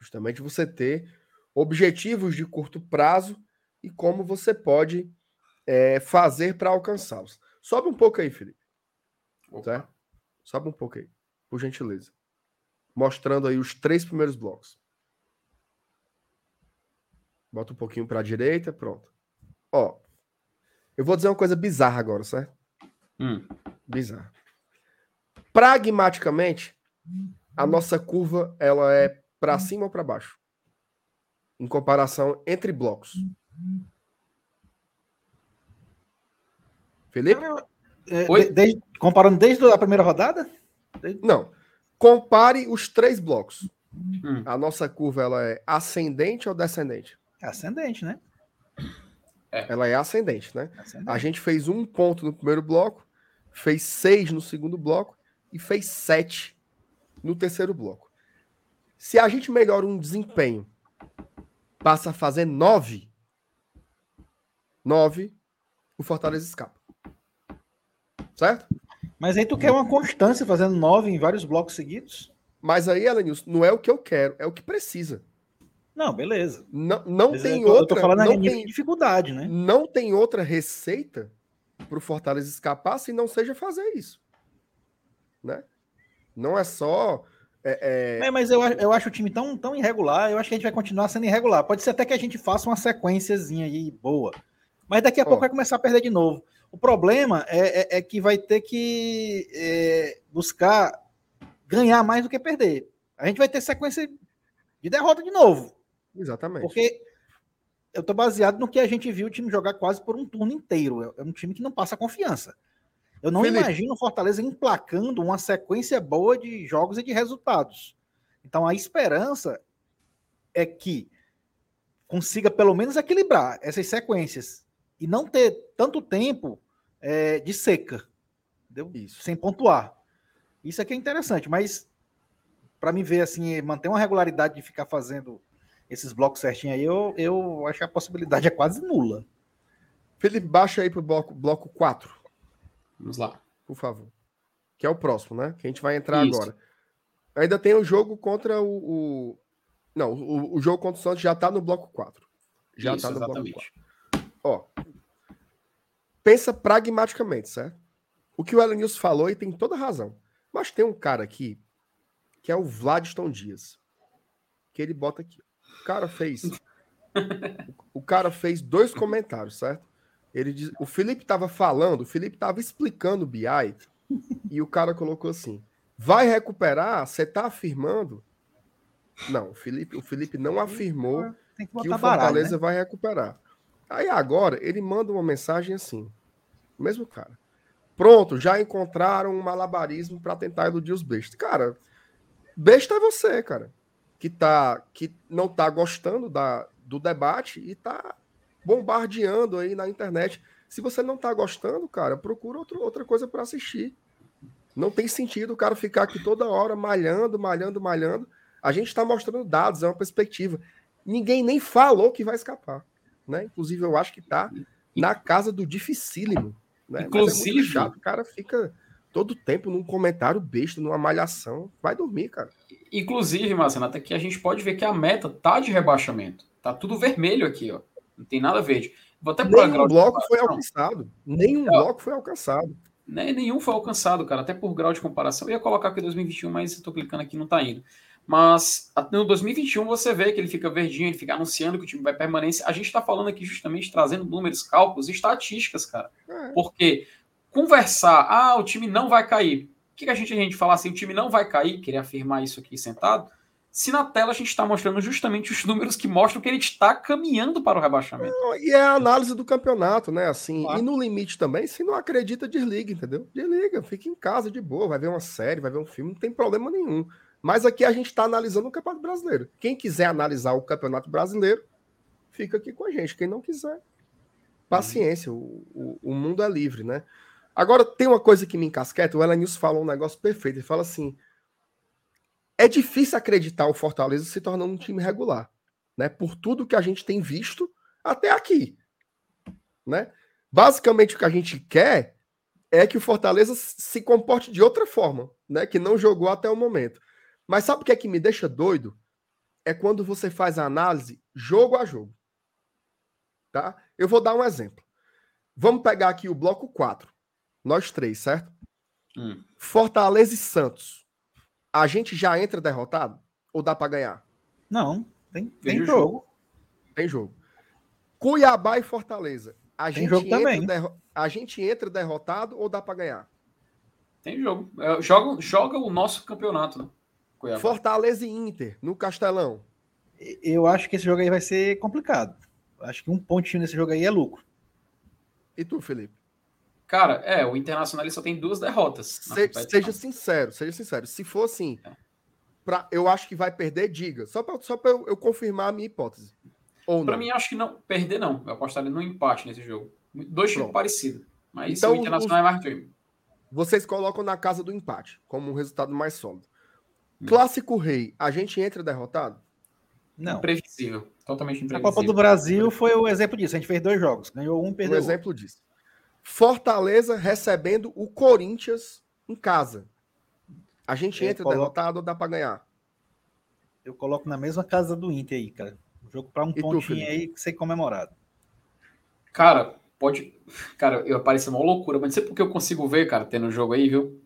Justamente você ter objetivos de curto prazo e como você pode é, fazer para alcançá-los. Sobe um pouco aí, Felipe. Tá? Sobe um pouco aí, por gentileza. Mostrando aí os três primeiros blocos. Bota um pouquinho para a direita, pronto. Ó, eu vou dizer uma coisa bizarra agora, certo? Hum. Bizarra. Pragmaticamente, a nossa curva ela é para cima ou para baixo? em comparação entre blocos. Felipe? É, de, desde, comparando desde a primeira rodada? Não. Compare os três blocos. Hum. A nossa curva ela é ascendente ou descendente? Ascendente, né? É. Ela é ascendente, né? Ascendente. A gente fez um ponto no primeiro bloco, fez seis no segundo bloco e fez sete no terceiro bloco. Se a gente melhora um desempenho, passa a fazer nove, nove, o Fortaleza escapa. Certo? Mas aí tu quer uma constância fazendo nove em vários blocos seguidos? Mas aí, Elenilson, não é o que eu quero, é o que precisa. Não, beleza. Não, não tem eu, outra. Eu tô falando não tem, dificuldade, né? Não tem outra receita para o Fortaleza escapar se não seja fazer isso. Né? Não é só. É, é... É, mas eu, eu acho o time tão, tão irregular, eu acho que a gente vai continuar sendo irregular. Pode ser até que a gente faça uma sequenciazinha aí boa. Mas daqui a oh. pouco vai começar a perder de novo. O problema é, é, é que vai ter que é, buscar ganhar mais do que perder. A gente vai ter sequência de derrota de novo. Exatamente. Porque eu estou baseado no que a gente viu o time jogar quase por um turno inteiro. É um time que não passa confiança. Eu não Felipe. imagino o Fortaleza emplacando uma sequência boa de jogos e de resultados. Então a esperança é que consiga pelo menos equilibrar essas sequências e não ter tanto tempo é, de seca, entendeu? Isso. sem pontuar. Isso aqui é interessante, mas para mim ver assim, manter uma regularidade de ficar fazendo esses blocos certinho aí, eu, eu acho que a possibilidade é quase nula. Felipe, baixa aí pro bloco, bloco 4. Vamos lá. Por favor. Que é o próximo, né? Que a gente vai entrar Isso. agora. Ainda tem o jogo contra o. o... Não, o, o, jogo contra o Santos já tá no bloco 4. Já Isso, tá no exatamente. bloco 4. Ó. Pensa pragmaticamente, certo? O que o Elenilson falou e tem toda razão. Mas tem um cara aqui que é o Vladiston Dias. Que ele bota aqui cara fez. o cara fez dois comentários, certo? Ele diz, o Felipe estava falando, o Felipe estava explicando o BI e o cara colocou assim: vai recuperar? Você está afirmando? Não, o Felipe, o Felipe não afirmou que, que, o Fortaleza né? vai recuperar. Aí agora ele manda uma mensagem assim, mesmo cara. Pronto, já encontraram um malabarismo para tentar iludir os bestas. Cara, besta é você, cara que, tá, que não está gostando da, do debate e está bombardeando aí na internet. Se você não está gostando, cara, procura outro, outra coisa para assistir. Não tem sentido o cara ficar aqui toda hora malhando, malhando, malhando. A gente está mostrando dados, é uma perspectiva. Ninguém nem falou que vai escapar. Né? Inclusive, eu acho que está na casa do dificílimo. Né? Inclusive, é chato, o cara fica todo tempo num comentário besta, numa malhação. Vai dormir, cara. Inclusive, Marcelo, até que a gente pode ver que a meta tá de rebaixamento. Tá tudo vermelho aqui, ó. Não tem nada verde. Vou até Nenhum bloco foi alcançado. Nenhum é. bloco foi alcançado. Nem, nenhum foi alcançado, cara. Até por grau de comparação. Eu ia colocar aqui 2021, mas eu tô clicando aqui não tá indo. Mas no 2021 você vê que ele fica verdinho, ele fica anunciando que o time vai permanência. A gente está falando aqui justamente trazendo números, cálculos e estatísticas, cara. É. Porque conversar, ah, o time não vai cair que a gente, a gente fala assim, o time não vai cair, querer afirmar isso aqui sentado, se na tela a gente está mostrando justamente os números que mostram que ele está caminhando para o rebaixamento. Não, e é a análise do campeonato, né? Assim, claro. e no limite também, se não acredita, desliga, entendeu? Desliga, fica em casa de boa, vai ver uma série, vai ver um filme, não tem problema nenhum. Mas aqui a gente está analisando o Campeonato Brasileiro. Quem quiser analisar o Campeonato Brasileiro, fica aqui com a gente. Quem não quiser, paciência, o, o, o mundo é livre, né? Agora, tem uma coisa que me encasqueta, o Elenilson fala um negócio perfeito, ele fala assim, é difícil acreditar o Fortaleza se tornando um time regular, né? Por tudo que a gente tem visto até aqui, né? Basicamente o que a gente quer é que o Fortaleza se comporte de outra forma, né? Que não jogou até o momento. Mas sabe o que é que me deixa doido? É quando você faz a análise jogo a jogo. Tá? Eu vou dar um exemplo. Vamos pegar aqui o bloco 4. Nós três, certo? Hum. Fortaleza e Santos. A gente já entra derrotado? Ou dá para ganhar? Não, tem, tem, jogo. jogo. Tem jogo. Cuiabá e Fortaleza. A tem gente jogo também. A gente entra derrotado ou dá para ganhar? Tem jogo. Joga, joga o nosso campeonato, né? Cuiabá. Fortaleza e Inter no Castelão. Eu acho que esse jogo aí vai ser complicado. Acho que um pontinho nesse jogo aí é lucro. E tu, Felipe? Cara, é, o Internacional só tem duas derrotas. Se, seja sincero, seja sincero. Se for assim, é. pra, eu acho que vai perder, diga. Só para só eu, eu, confirmar a minha hipótese. Para mim, acho que não. Perder, não. Eu apostaria no empate nesse jogo. Dois times parecidos. Mas então, o Internacional os, é mais time. Vocês colocam na casa do empate, como um resultado mais sólido. Hum. Clássico Rei, a gente entra derrotado? Não. Imprevisível. Totalmente imprevisível. A Copa do Brasil foi o exemplo disso. A gente fez dois jogos. Ganhou um, perdeu um exemplo disso. Fortaleza recebendo o Corinthians em casa. A gente eu entra coloco... derrotado ou dá para ganhar? Eu coloco na mesma casa do Inter aí, cara. Um jogo para um e pontinho tu, aí ser comemorado. Cara, pode. Cara, eu parece uma loucura, mas não sei porque eu consigo ver, cara, tendo o jogo aí, viu?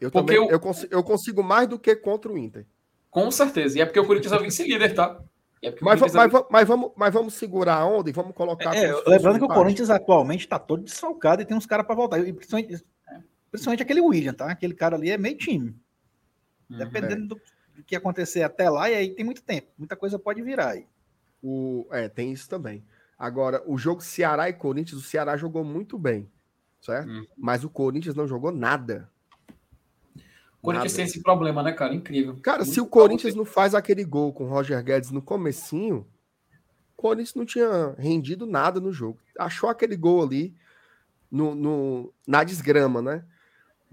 Eu porque também. Eu... Eu, consigo, eu consigo mais do que contra o Inter. Com certeza. E é porque o Corinthians é vice-líder, tá? É mas, mas, mas, mas, vamos, mas vamos segurar a onda e vamos colocar. É, lembrando que o Corinthians atualmente está todo desfalcado e tem uns caras para voltar. E principalmente, principalmente, aquele William, tá? Aquele cara ali é meio time. Uhum. Dependendo do, do, que acontecer até lá, e aí tem muito tempo. Muita coisa pode virar aí. O, é, tem isso também. Agora, o jogo Ceará e Corinthians, o Ceará jogou muito bem, certo? Uhum. Mas o Corinthians não jogou nada. O Corinthians tem esse problema, né, cara? Incrível. Cara, Muito se o Corinthians não faz aquele gol com o Roger Guedes no comecinho, o Corinthians não tinha rendido nada no jogo. Achou aquele gol ali no, no na desgrama, né?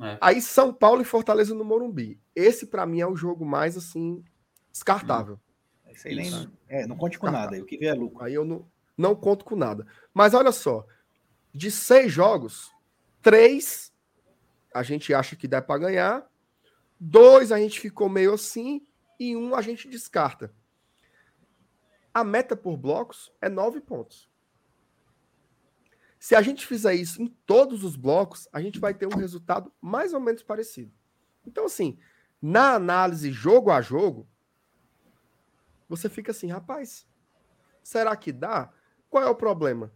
É. Aí São Paulo e Fortaleza no Morumbi. Esse para mim é o jogo mais assim descartável. Hum. Isso aí nem, é, não conte com nada. O que vier é lucro. Aí eu não, não conto com nada. Mas olha só, de seis jogos, três a gente acha que dá para ganhar Dois a gente ficou meio assim e um a gente descarta. A meta por blocos é nove pontos. Se a gente fizer isso em todos os blocos, a gente vai ter um resultado mais ou menos parecido. Então, assim, na análise jogo a jogo, você fica assim, rapaz, será que dá? Qual é o problema?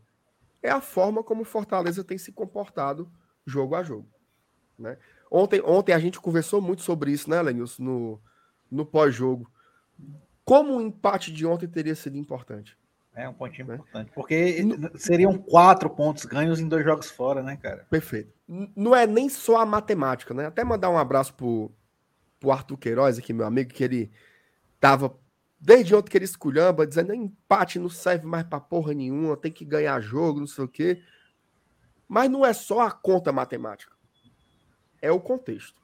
É a forma como o Fortaleza tem se comportado jogo a jogo. Né? Ontem, ontem a gente conversou muito sobre isso, né, Lenilson, no, no pós-jogo. Como o empate de ontem teria sido importante? É um pontinho né? importante. Porque no... seriam quatro pontos ganhos em dois jogos fora, né, cara? Perfeito. Não é nem só a matemática, né? Até mandar um abraço pro, pro Arthur Queiroz, aqui, meu amigo, que ele tava desde ontem que ele esculhamba, dizendo empate não serve mais pra porra nenhuma, tem que ganhar jogo, não sei o quê. Mas não é só a conta matemática é o contexto.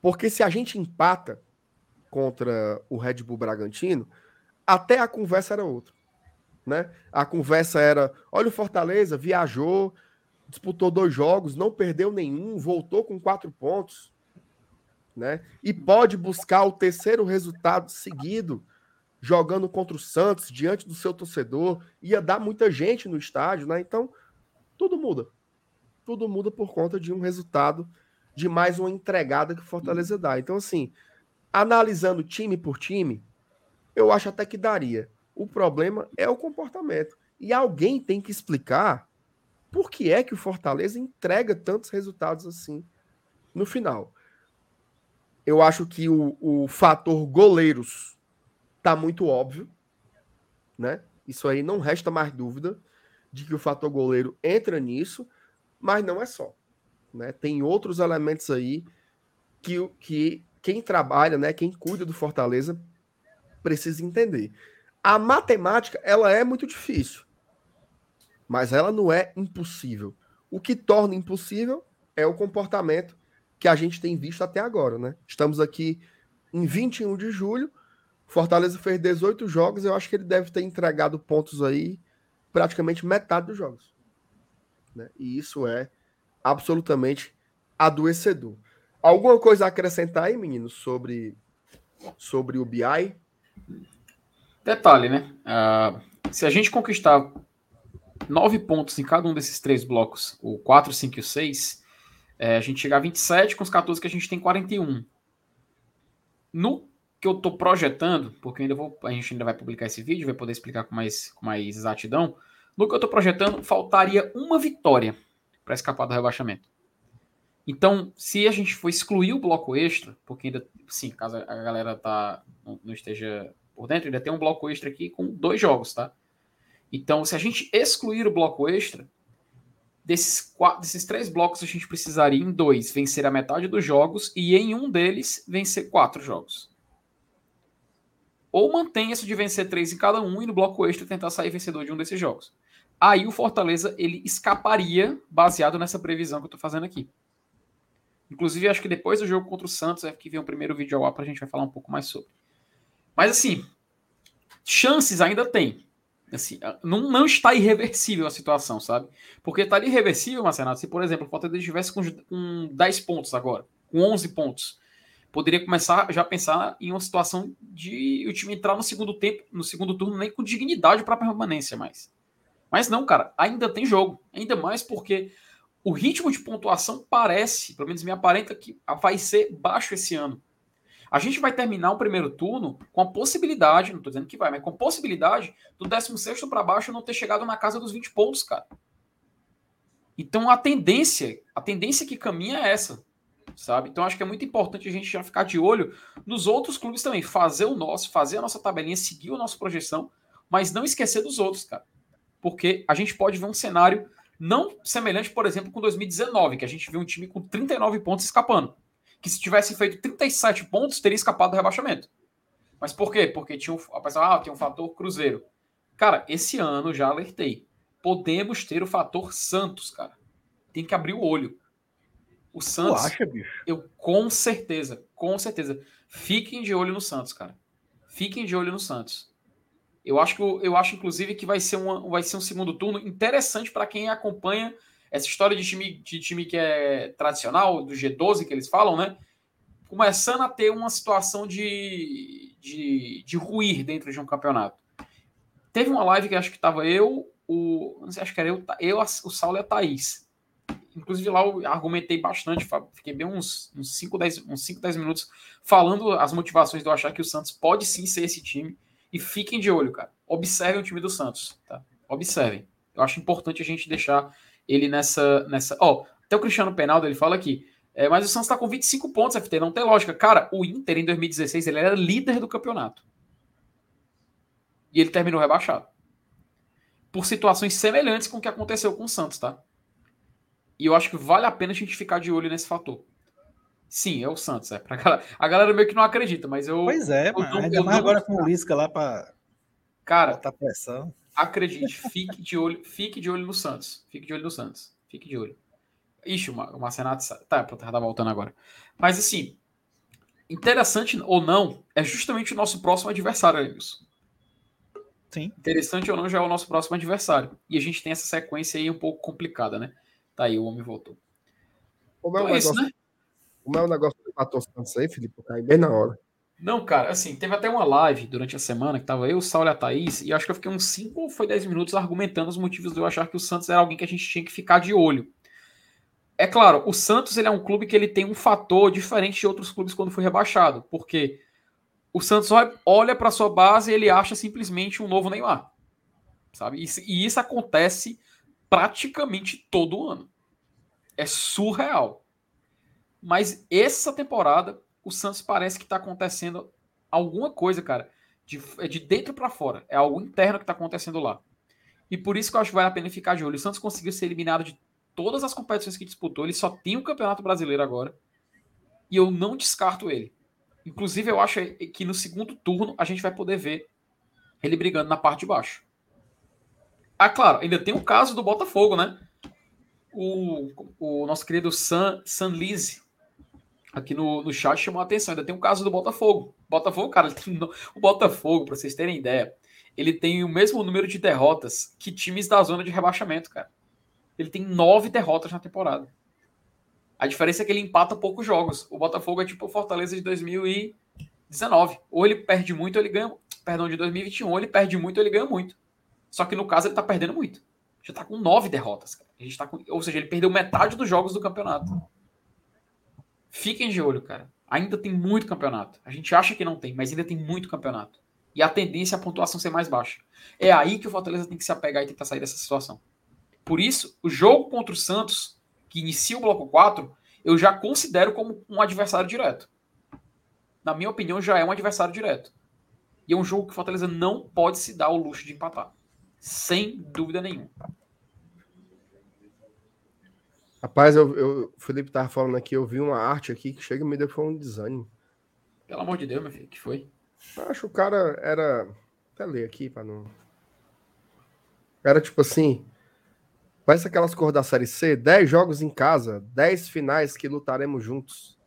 Porque se a gente empata contra o Red Bull Bragantino, até a conversa era outra. Né? A conversa era: olha o Fortaleza, viajou, disputou dois jogos, não perdeu nenhum, voltou com quatro pontos. Né? E pode buscar o terceiro resultado seguido, jogando contra o Santos, diante do seu torcedor. Ia dar muita gente no estádio, né? Então, tudo muda. Tudo muda por conta de um resultado de mais uma entregada que o Fortaleza dá. Então, assim, analisando time por time, eu acho até que daria. O problema é o comportamento. E alguém tem que explicar por que é que o Fortaleza entrega tantos resultados assim no final. Eu acho que o, o fator goleiros tá muito óbvio, né? Isso aí não resta mais dúvida de que o fator goleiro entra nisso, mas não é só. Né? Tem outros elementos aí que, que quem trabalha, né, quem cuida do Fortaleza, precisa entender. A matemática, ela é muito difícil, mas ela não é impossível. O que torna impossível é o comportamento que a gente tem visto até agora, né? Estamos aqui em 21 de julho, Fortaleza fez 18 jogos, eu acho que ele deve ter entregado pontos aí praticamente metade dos jogos. Né? E isso é absolutamente adoecedor. Alguma coisa a acrescentar aí, meninos, sobre, sobre o BI? Detalhe, né? Uh, se a gente conquistar nove pontos em cada um desses três blocos, o 4, 5 e o 6, é, a gente chegar a 27, com os 14 que a gente tem 41. No que eu estou projetando, porque ainda vou, a gente ainda vai publicar esse vídeo, vai poder explicar com mais, com mais exatidão. No que eu estou projetando, faltaria uma vitória para escapar do rebaixamento. Então, se a gente for excluir o bloco extra, porque ainda, sim, caso a galera tá, não, esteja por dentro, ainda tem um bloco extra aqui com dois jogos, tá? Então, se a gente excluir o bloco extra, desses, quatro, desses três blocos a gente precisaria em dois vencer a metade dos jogos e em um deles vencer quatro jogos. Ou mantenha-se de vencer três em cada um e no bloco extra tentar sair vencedor de um desses jogos. Aí o Fortaleza ele escaparia baseado nessa previsão que eu estou fazendo aqui. Inclusive, acho que depois do jogo contra o Santos é que vem o primeiro vídeo ao ar para a gente vai falar um pouco mais sobre. Mas assim, chances ainda tem. Assim, não, não está irreversível a situação, sabe? Porque estaria irreversível, Marcelo, se, por exemplo, o Fortaleza estivesse com, com 10 pontos agora, com 11 pontos. Poderia começar já a pensar em uma situação de o time entrar no segundo tempo, no segundo turno, nem com dignidade para permanência mais. Mas não, cara, ainda tem jogo. Ainda mais porque o ritmo de pontuação parece, pelo menos me aparenta, que vai ser baixo esse ano. A gente vai terminar o primeiro turno com a possibilidade, não estou dizendo que vai, mas com a possibilidade do 16 para baixo não ter chegado na casa dos 20 pontos, cara. Então a tendência, a tendência que caminha é essa, sabe? Então acho que é muito importante a gente já ficar de olho nos outros clubes também, fazer o nosso, fazer a nossa tabelinha, seguir a nossa projeção, mas não esquecer dos outros, cara. Porque a gente pode ver um cenário não semelhante, por exemplo, com 2019, que a gente viu um time com 39 pontos escapando que se tivesse feito 37 pontos, teria escapado do rebaixamento. Mas por quê? Porque tinha um, ah, tem um fator Cruzeiro. Cara, esse ano já alertei. Podemos ter o fator Santos, cara. Tem que abrir o olho. O Santos. Tu acha, bicho? Eu com certeza, com certeza. Fiquem de olho no Santos, cara. Fiquem de olho no Santos. Eu acho eu acho inclusive que vai ser, uma, vai ser um segundo turno interessante para quem acompanha essa história de time, de time que é tradicional, do G12 que eles falam, né? Começando a ter uma situação de, de, de ruir dentro de um campeonato. Teve uma live que acho que estava eu, o. Não sei, acho que era eu, eu o Saulo e a Thaís. Inclusive lá eu argumentei bastante, fiquei bem uns, uns 5, 10, uns 5, 10 minutos falando as motivações de eu achar que o Santos pode sim ser esse time. E fiquem de olho, cara. Observem o time do Santos, tá? Observem. Eu acho importante a gente deixar ele nessa. nessa ó, até o Cristiano Penaldo ele fala aqui. É, mas o Santos está com 25 pontos, FT, não tem lógica. Cara, o Inter em 2016 ele era líder do campeonato. E ele terminou rebaixado. Por situações semelhantes com o que aconteceu com o Santos, tá? E eu acho que vale a pena a gente ficar de olho nesse fator. Sim, é o Santos. É pra galera. A galera meio que não acredita, mas eu. Pois é, eu, mano. Ainda mais agora com o Lisca lá para. Cara, botar pressão. Acredite, fique de olho, fique de olho no Santos. Fique de olho no Santos. Fique de olho. Ixi, o Marcenato tá, tá voltando agora. Mas assim, interessante ou não, é justamente o nosso próximo adversário, Amigos. Sim. Interessante ou não, já é o nosso próximo adversário. E a gente tem essa sequência aí um pouco complicada, né? Tá aí, o homem voltou. Como é então, é negócio, né? Como é o negócio do Pato Santos aí, Felipe? Cai bem na hora. Não, cara, assim, teve até uma live durante a semana que tava eu, o Saulo e a Thaís, e acho que eu fiquei uns 5 ou foi 10 minutos argumentando os motivos de eu achar que o Santos era alguém que a gente tinha que ficar de olho. É claro, o Santos ele é um clube que ele tem um fator diferente de outros clubes quando foi rebaixado, porque o Santos olha para sua base e ele acha simplesmente um novo Neymar. Sabe? E isso acontece praticamente todo ano. É surreal. Mas essa temporada o Santos parece que está acontecendo alguma coisa, cara, de, é de dentro para fora. É algo interno que está acontecendo lá. E por isso que eu acho que vale a pena ficar de olho. O Santos conseguiu ser eliminado de todas as competições que disputou. Ele só tem o Campeonato Brasileiro agora. E eu não descarto ele. Inclusive, eu acho que no segundo turno a gente vai poder ver ele brigando na parte de baixo. Ah, claro, ainda tem o caso do Botafogo, né? O, o nosso querido San, San Lise, aqui no, no chat chamou a atenção. Ainda tem um caso do Botafogo. Botafogo, cara, tem, o Botafogo, para vocês terem ideia, ele tem o mesmo número de derrotas que times da zona de rebaixamento, cara. Ele tem nove derrotas na temporada. A diferença é que ele empata poucos jogos. O Botafogo é tipo o Fortaleza de 2019. Ou ele perde muito, ou ele ganha. Perdão, de 2021. Ou ele perde muito, ou ele ganha muito. Só que no caso ele tá perdendo muito. Já tá com nove derrotas. Cara. A gente tá com... Ou seja, ele perdeu metade dos jogos do campeonato. Fiquem de olho, cara. Ainda tem muito campeonato. A gente acha que não tem, mas ainda tem muito campeonato. E a tendência é a pontuação ser mais baixa. É aí que o Fortaleza tem que se apegar e tentar sair dessa situação. Por isso, o jogo contra o Santos, que inicia o bloco 4, eu já considero como um adversário direto. Na minha opinião, já é um adversário direto. E é um jogo que o Fortaleza não pode se dar o luxo de empatar. Sem dúvida nenhuma. Rapaz, eu, eu, o Felipe tava falando aqui, eu vi uma arte aqui que chega e me deu um desânimo. Pelo amor de Deus, meu filho, que foi? Acho que o cara era. Até ler aqui para não. Era tipo assim. Parece aquelas cores da série C: 10 jogos em casa, 10 finais que lutaremos juntos.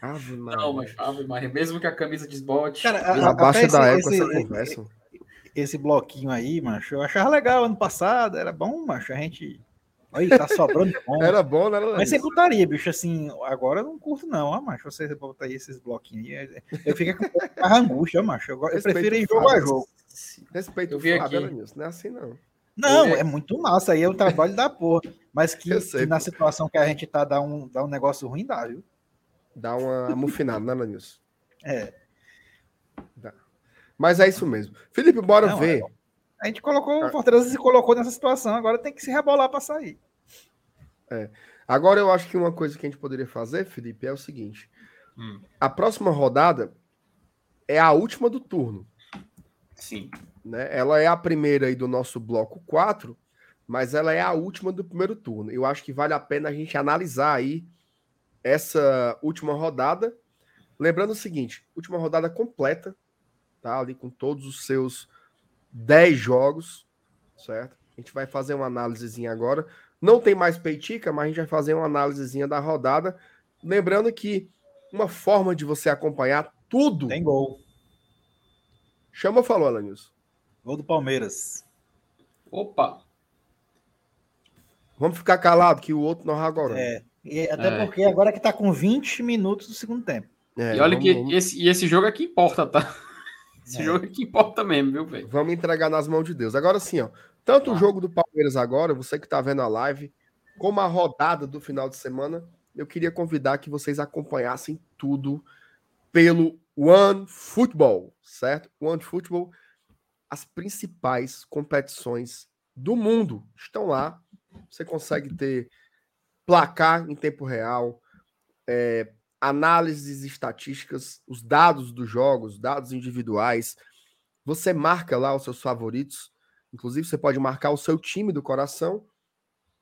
Ave Não, mas Ave Maria, mesmo que a camisa desbote. Cara, abaixo da época essa conversa. Esse bloquinho aí, macho, eu achava legal ano passado, era bom, macho, a gente Olha, tá sobrando bom. Era bom, né? Mas você putaria, bicho, assim, agora eu não curto não, ah, macho, você botar aí esses bloquinhos aí, eu fico com pouco angústia, macho, eu, eu prefiro ir jogo a jogo. Respeito aqui. Nisso, não é assim não. Não, é muito massa, aí é o trabalho da porra, mas que, que, na situação que a gente tá, dá um, dá um negócio ruim, dá, viu? Dá uma amufinada, né, Lanilson? É. Dá. Mas é isso mesmo. Felipe, bora não, ver. É a gente colocou, o Fortaleza se colocou nessa situação, agora tem que se rebolar para sair. É. Agora eu acho que uma coisa que a gente poderia fazer, Felipe, é o seguinte: hum. a próxima rodada é a última do turno. Sim. Né? Ela é a primeira aí do nosso bloco 4, mas ela é a última do primeiro turno. Eu acho que vale a pena a gente analisar aí essa última rodada. Lembrando o seguinte: última rodada completa, tá? Ali com todos os seus 10 jogos, certo? A gente vai fazer uma análisezinha agora. Não tem mais peitica, mas a gente vai fazer uma análisezinha da rodada. Lembrando que uma forma de você acompanhar tudo. Tem gol. Chama falou, Alanilson. Gol do Palmeiras. Opa! Vamos ficar calado que o outro não agora. É. E até é. porque agora que tá com 20 minutos do segundo tempo. É, e olha vamos, que vamos... Esse, e esse jogo é que importa, tá? Esse é. jogo é que importa mesmo, viu, velho? Vamos entregar nas mãos de Deus. Agora sim, ó. Tanto ah. o jogo do Palmeiras agora, você que tá vendo a live, como a rodada do final de semana, eu queria convidar que vocês acompanhassem tudo pelo One Football, certo? One Football, as principais competições do mundo estão lá. Você consegue ter placar em tempo real, é, análises estatísticas, os dados dos jogos, dados individuais. Você marca lá os seus favoritos. Inclusive, você pode marcar o seu time do coração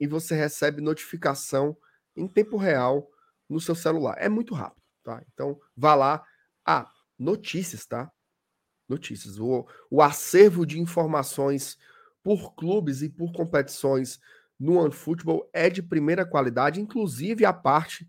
e você recebe notificação em tempo real no seu celular. É muito rápido, tá? Então, vá lá. Ah, notícias, tá? Notícias. O, o acervo de informações por clubes e por competições no OneFootball é de primeira qualidade, inclusive a parte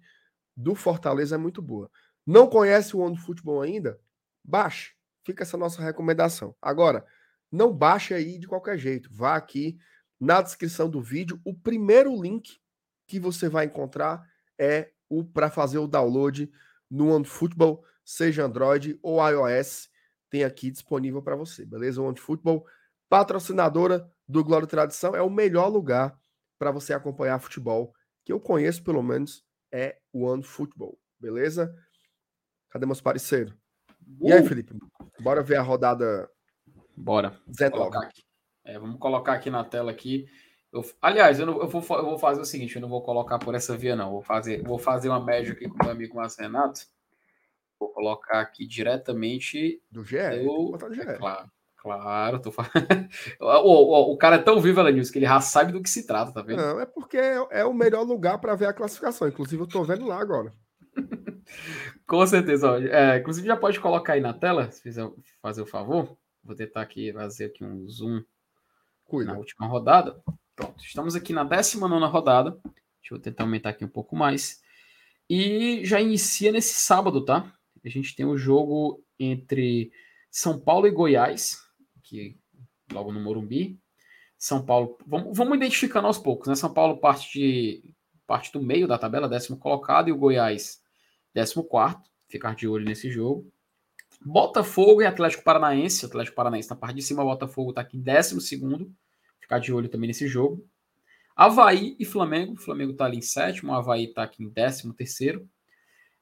do Fortaleza é muito boa. Não conhece o One Futebol ainda? Baixe. Fica essa nossa recomendação. Agora, não baixe aí de qualquer jeito. Vá aqui na descrição do vídeo. O primeiro link que você vai encontrar é o para fazer o download no One Football, seja Android ou iOS, tem aqui disponível para você, beleza? O One Football, patrocinadora do Glória e Tradição, é o melhor lugar para você acompanhar futebol que eu conheço, pelo menos, é One Football, beleza? Cadê meus parceiros? Uh! E aí, uh! Felipe? Bora ver a rodada. Bora. Colocar aqui. É, vamos colocar aqui na tela aqui. Eu, aliás, eu, não, eu, vou, eu vou fazer o seguinte: eu não vou colocar por essa via, não. Vou fazer, vou fazer uma média aqui com o meu amigo Márcio Renato. Vou colocar aqui diretamente. Do GE? Do, do GE. É, claro. Claro, tô falando. o, o, o, cara é tão vivo, Elenils, que ele já sabe do que se trata, tá vendo? Não, é porque é, é o melhor lugar para ver a classificação. Inclusive, eu tô vendo lá agora. Com certeza. É, inclusive, já pode colocar aí na tela, se fizer fazer o favor. Vou tentar aqui fazer aqui um zoom Cuida. na última rodada. Pronto, estamos aqui na 19 rodada. Deixa eu tentar aumentar aqui um pouco mais. E já inicia nesse sábado, tá? A gente tem o jogo entre São Paulo e Goiás aqui logo no Morumbi. São Paulo, vamos, vamos identificando aos poucos, né? São Paulo parte de parte do meio da tabela, décimo colocado, e o Goiás, décimo quarto. Ficar de olho nesse jogo. Botafogo e Atlético Paranaense. Atlético Paranaense na parte de cima, Botafogo está aqui em décimo segundo. Ficar de olho também nesse jogo. Havaí e Flamengo. Flamengo está ali em sétimo, Havaí está aqui em décimo terceiro.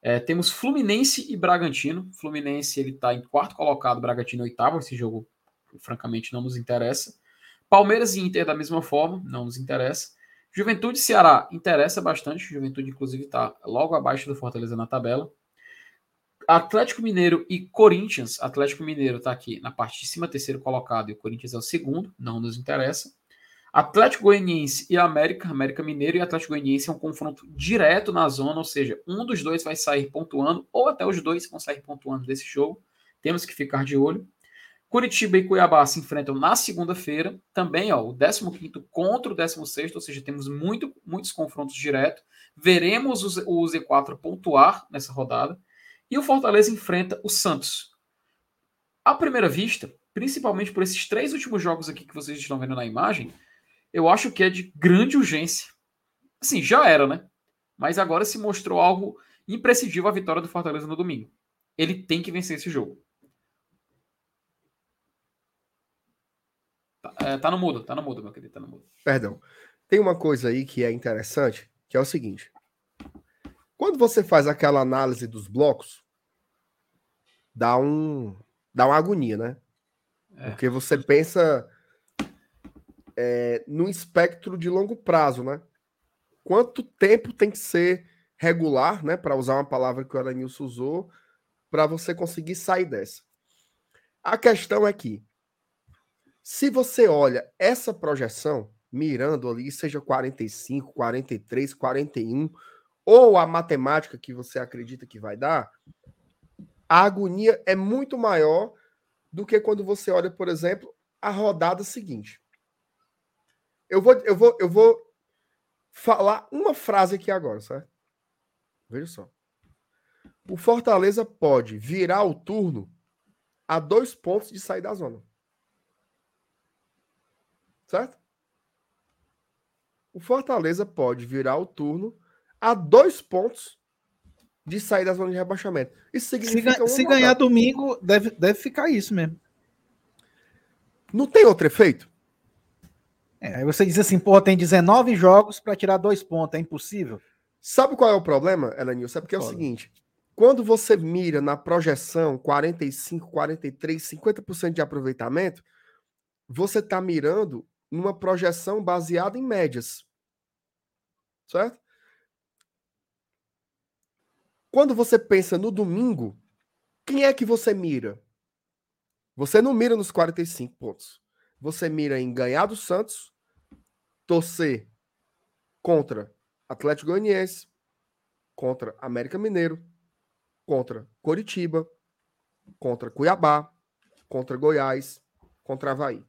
É, temos Fluminense e Bragantino. Fluminense ele está em quarto colocado, Bragantino oitavo. Esse jogo francamente não nos interessa. Palmeiras e Inter da mesma forma, não nos interessa. Juventude e Ceará interessa bastante. Juventude, inclusive, está logo abaixo do Fortaleza na tabela. Atlético Mineiro e Corinthians. Atlético Mineiro está aqui na parte de cima, terceiro colocado, e o Corinthians é o segundo, não nos interessa. Atlético Goianiense e América, América Mineiro e Atlético Goianiense é um confronto direto na zona, ou seja, um dos dois vai sair pontuando, ou até os dois vão sair pontuando desse jogo. Temos que ficar de olho. Curitiba e Cuiabá se enfrentam na segunda-feira, também ó, o 15 contra o 16, ou seja, temos muito, muitos confrontos diretos. Veremos o Z4 pontuar nessa rodada. E o Fortaleza enfrenta o Santos. À primeira vista, principalmente por esses três últimos jogos aqui que vocês estão vendo na imagem, eu acho que é de grande urgência. Assim, já era, né? Mas agora se mostrou algo imprescindível a vitória do Fortaleza no domingo. Ele tem que vencer esse jogo. Tá, é, tá no mudo, tá no mudo, meu querido, tá no mudo. Perdão. Tem uma coisa aí que é interessante, que é o seguinte. Quando você faz aquela análise dos blocos, dá um dá uma agonia, né? É. Porque você pensa é, no espectro de longo prazo, né? Quanto tempo tem que ser regular, né? Para usar uma palavra que o Aranilson usou, para você conseguir sair dessa. A questão é que, se você olha essa projeção, mirando ali, seja 45, 43, 41, ou a matemática que você acredita que vai dar, a agonia é muito maior do que quando você olha, por exemplo, a rodada seguinte. Eu vou, eu vou, eu vou falar uma frase aqui agora, certo? Veja só. O Fortaleza pode virar o turno a dois pontos de sair da zona. Certo? O Fortaleza pode virar o turno a dois pontos de sair da zona de rebaixamento. Isso significa. Se, se ganhar domingo, deve, deve ficar isso mesmo. Não tem outro efeito? É, aí você diz assim, porra, tem 19 jogos para tirar dois pontos, é impossível? Sabe qual é o problema, Elenil? Sabe porque é o seguinte: quando você mira na projeção 45, 43, 50% de aproveitamento, você está mirando numa projeção baseada em médias. Certo? Quando você pensa no domingo, quem é que você mira? Você não mira nos 45 pontos. Você mira em ganhar do Santos, torcer contra Atlético Goianiense, contra América Mineiro, contra Coritiba, contra Cuiabá, contra Goiás, contra Havaí.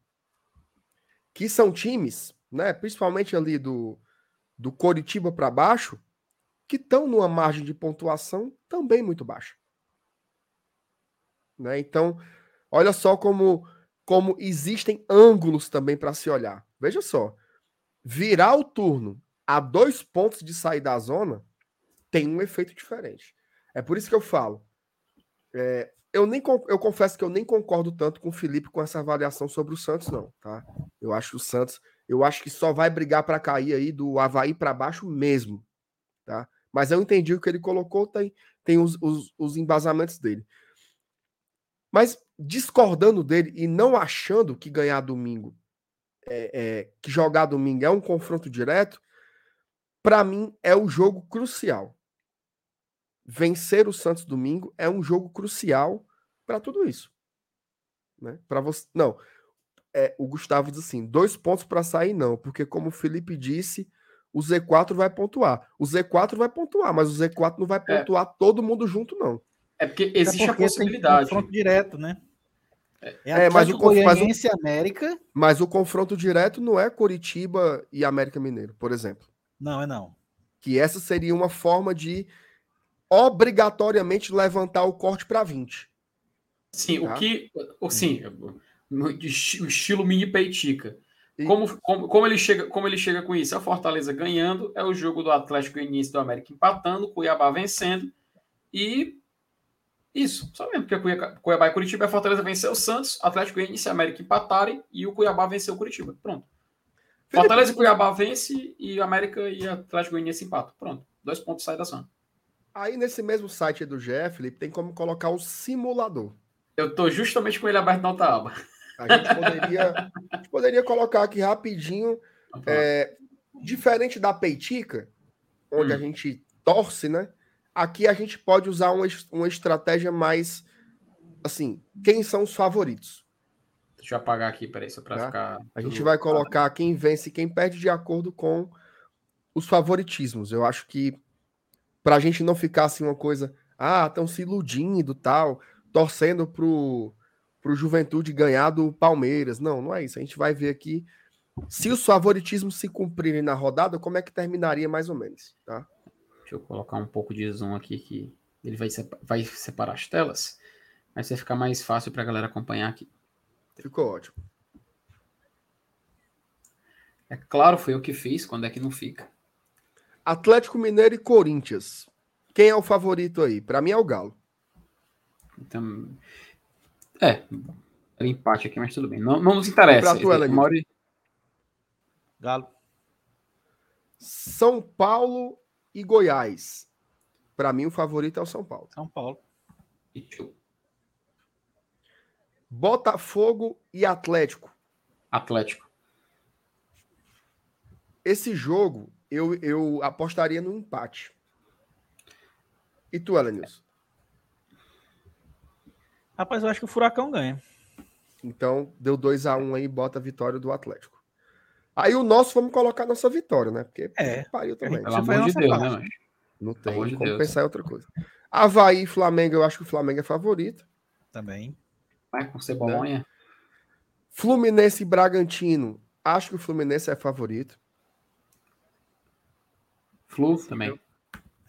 Que são times, né, principalmente ali do, do Coritiba para baixo, que estão numa margem de pontuação também muito baixa. Né? Então, olha só como, como existem ângulos também para se olhar. Veja só, virar o turno a dois pontos de sair da zona tem um efeito diferente. É por isso que eu falo. É, eu nem eu confesso que eu nem concordo tanto com o Felipe com essa avaliação sobre o Santos, não, tá? Eu acho que o Santos, eu acho que só vai brigar para cair aí do Havaí para baixo mesmo, tá? Mas eu entendi o que ele colocou, tem, tem os, os, os embasamentos dele. Mas discordando dele e não achando que ganhar domingo, é, é, que jogar domingo é um confronto direto, para mim é o jogo crucial. Vencer o Santos domingo é um jogo crucial para tudo isso. Né? Para você, não. É, o Gustavo diz assim: dois pontos para sair, não, porque como o Felipe disse, o Z4 vai pontuar. O Z4 vai pontuar, mas o Z4 não vai é. pontuar é. todo mundo junto, não. É porque existe é porque a possibilidade. Tem confronto direto, né? É, é mas, o, mas, o, América. mas o confronto direto não é Curitiba e América Mineiro, por exemplo. Não, é não. Que essa seria uma forma de obrigatoriamente levantar o corte para 20. Sim, tá? o que. Sim, o estilo mini peitica. Como, como, como, ele chega, como ele chega com isso? A Fortaleza ganhando, é o jogo do Atlético e início do América empatando, Cuiabá vencendo e isso, só mesmo, porque Cuiabá e Curitiba, a Fortaleza venceu o Santos, Atlético Goianiense e América empatarem e o Cuiabá venceu o Curitiba. Pronto. Fortaleza e Cuiabá vence e América e Atlético Goianiense empatam. Pronto. Dois pontos saem da zona. Aí nesse mesmo site do GF, Felipe, tem como colocar o simulador. Eu tô justamente com ele aberto na outra aba. A gente poderia, a gente poderia colocar aqui rapidinho, é, diferente da peitica, onde hum. a gente torce, né? aqui a gente pode usar uma, uma estratégia mais assim, quem são os favoritos? Deixa eu apagar aqui, peraí, só para tá? ficar. A gente vai colocar quem vence e quem perde de acordo com os favoritismos. Eu acho que para a gente não ficar assim uma coisa, ah, estão se iludindo tal, torcendo pro, pro Juventude ganhar do Palmeiras. Não, não é isso. A gente vai ver aqui se os favoritismos se cumprirem na rodada, como é que terminaria mais ou menos, tá? Deixa eu colocar um pouco de zoom aqui que ele vai, vai separar as telas, mas vai ficar mais fácil para a galera acompanhar aqui. Ficou ótimo. É claro, foi eu que fiz, quando é que não fica. Atlético Mineiro e Corinthians. Quem é o favorito aí? Para mim é o Galo. Então, é, era empate aqui, mas tudo bem. Não, não nos interessa. Pra tu, Ela, Mauri... Galo. São Paulo e Goiás. Para mim, o favorito é o São Paulo. São Paulo. Botafogo e Atlético. Atlético. Esse jogo eu, eu apostaria no empate. E tu, Elenilson? Rapaz, eu acho que o Furacão ganha. Então, deu 2 a 1 um aí, bota a vitória do Atlético. Aí o nosso, vamos colocar nossa vitória, né? Porque é, pariu também. Pelo amor de Deus, né, Não tem como de pensar em outra coisa. Havaí e Flamengo, eu acho que o Flamengo é favorito. Também. Vai com cebolonha. Né? Fluminense e Bragantino, acho que o Fluminense é favorito. Flu também.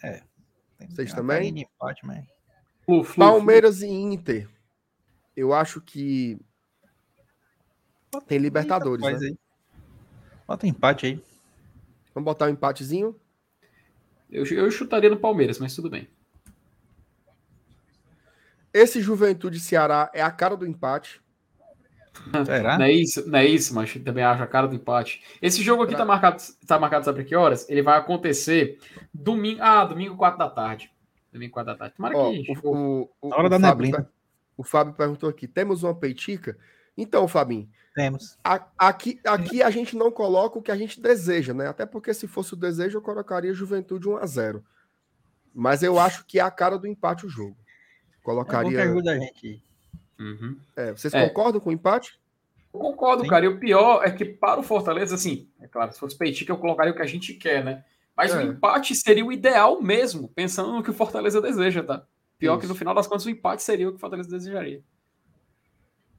É. Vocês também? Empate, mas... Flu, flu, Palmeiras flu. e Inter. Eu acho que tem Libertadores, né? Aí. Bota um empate aí. Vamos botar um empatezinho? Eu, eu chutaria no Palmeiras, mas tudo bem. Esse Juventude Ceará é a cara do empate. Será? Não é isso, não é isso, mas também acho a cara do empate. Esse jogo aqui tá marcado, tá marcado, sabe que horas? Ele vai acontecer domingo, ah, domingo 4 da tarde. Domingo 4 da tarde. Tomara Ó, que o, o, o, hora da Fábio, neblina. O Fábio perguntou aqui: temos uma peitica? Então, Fabinho, temos. A, aqui, aqui a gente não coloca o que a gente deseja, né? Até porque se fosse o desejo, eu colocaria Juventude 1 a 0 Mas eu acho que é a cara do empate o jogo. Colocaria. É ajuda a gente. Uhum. É, vocês é. concordam com o empate? Eu concordo, Sim. cara. E o pior é que para o Fortaleza, assim, é claro, se fosse peitica, eu colocaria o que a gente quer, né? Mas é. o empate seria o ideal mesmo, pensando no que o Fortaleza deseja, tá? Pior Isso. que no final das contas o empate seria o que o Fortaleza desejaria.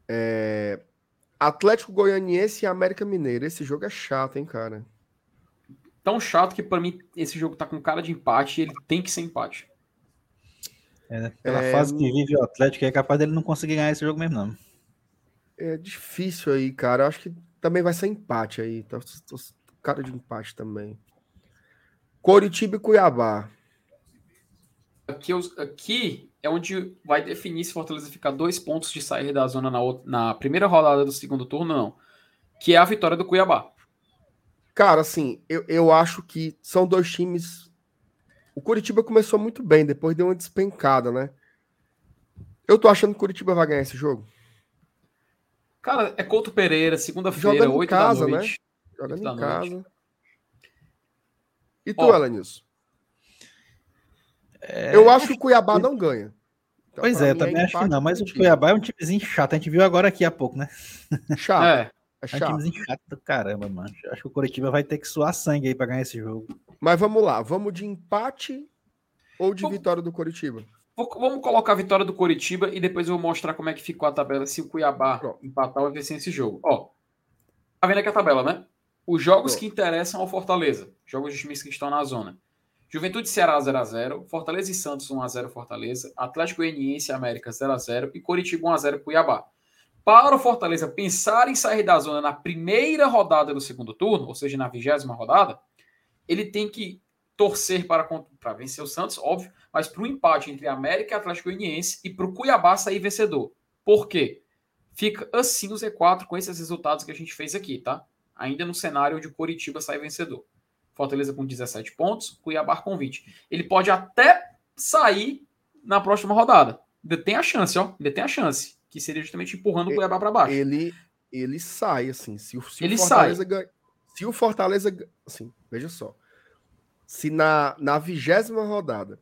É... Atlético Goianiense e América Mineiro. Esse jogo é chato, hein, cara? Tão chato que para mim esse jogo tá com cara de empate e ele tem que ser empate. É, né? Pela é... fase que vive o Atlético, é capaz dele não conseguir ganhar esse jogo mesmo, não. É difícil aí, cara. Eu acho que também vai ser empate aí. Tá, cara de empate também. Coritiba e Cuiabá. Aqui, aqui é onde vai definir se Fortaleza ficar dois pontos de sair da zona na, na primeira rodada do segundo turno, não. Que é a vitória do Cuiabá. Cara, assim, eu, eu acho que são dois times. O Curitiba começou muito bem, depois deu uma despencada, né? Eu tô achando que o Curitiba vai ganhar esse jogo. Cara, é Couto Pereira, segunda-feira, 8 casa, da noite. Né? Jogando em casa. Noite. E tu, Ó, Alanis? É... Eu acho que o Cuiabá não ganha. Então, pois é, também é acho que não, mas o Cuiabá é um timezinho chato. A gente viu agora aqui há pouco, né? Chato. É, é, chato. é um chato do caramba, mano. Acho que o Curitiba vai ter que suar sangue aí pra ganhar esse jogo. Mas vamos lá, vamos de empate ou de vamos... vitória do Curitiba? Vamos colocar a vitória do Coritiba e depois eu vou mostrar como é que ficou a tabela se o Cuiabá Pronto. empatar ou vencer esse jogo. Ó, tá vendo aqui a tabela, né? Os jogos Pronto. que interessam ao Fortaleza, jogos de times que estão na zona. Juventude Ceará 0x0, Fortaleza e Santos 1x0 Fortaleza, Atlético Goianiense América 0x0 e Coritiba 1x0 Cuiabá. Para o Fortaleza pensar em sair da zona na primeira rodada do segundo turno, ou seja, na vigésima rodada, ele tem que torcer para, para vencer o Santos, óbvio, mas para o empate entre América e Atlético Goianiense e para o Cuiabá sair vencedor. Por quê? Fica assim o Z4 com esses resultados que a gente fez aqui, tá? Ainda no cenário onde o Coritiba sai vencedor. Fortaleza com 17 pontos, Cuiabá com 20. Ele pode até sair na próxima rodada. Ainda tem a chance, ó. Ainda tem a chance. Que seria justamente empurrando o Cuiabá para baixo. Ele, ele sai, assim. Se, se ele o Fortaleza sai. Se o Fortaleza. Assim, veja só. Se na, na vigésima rodada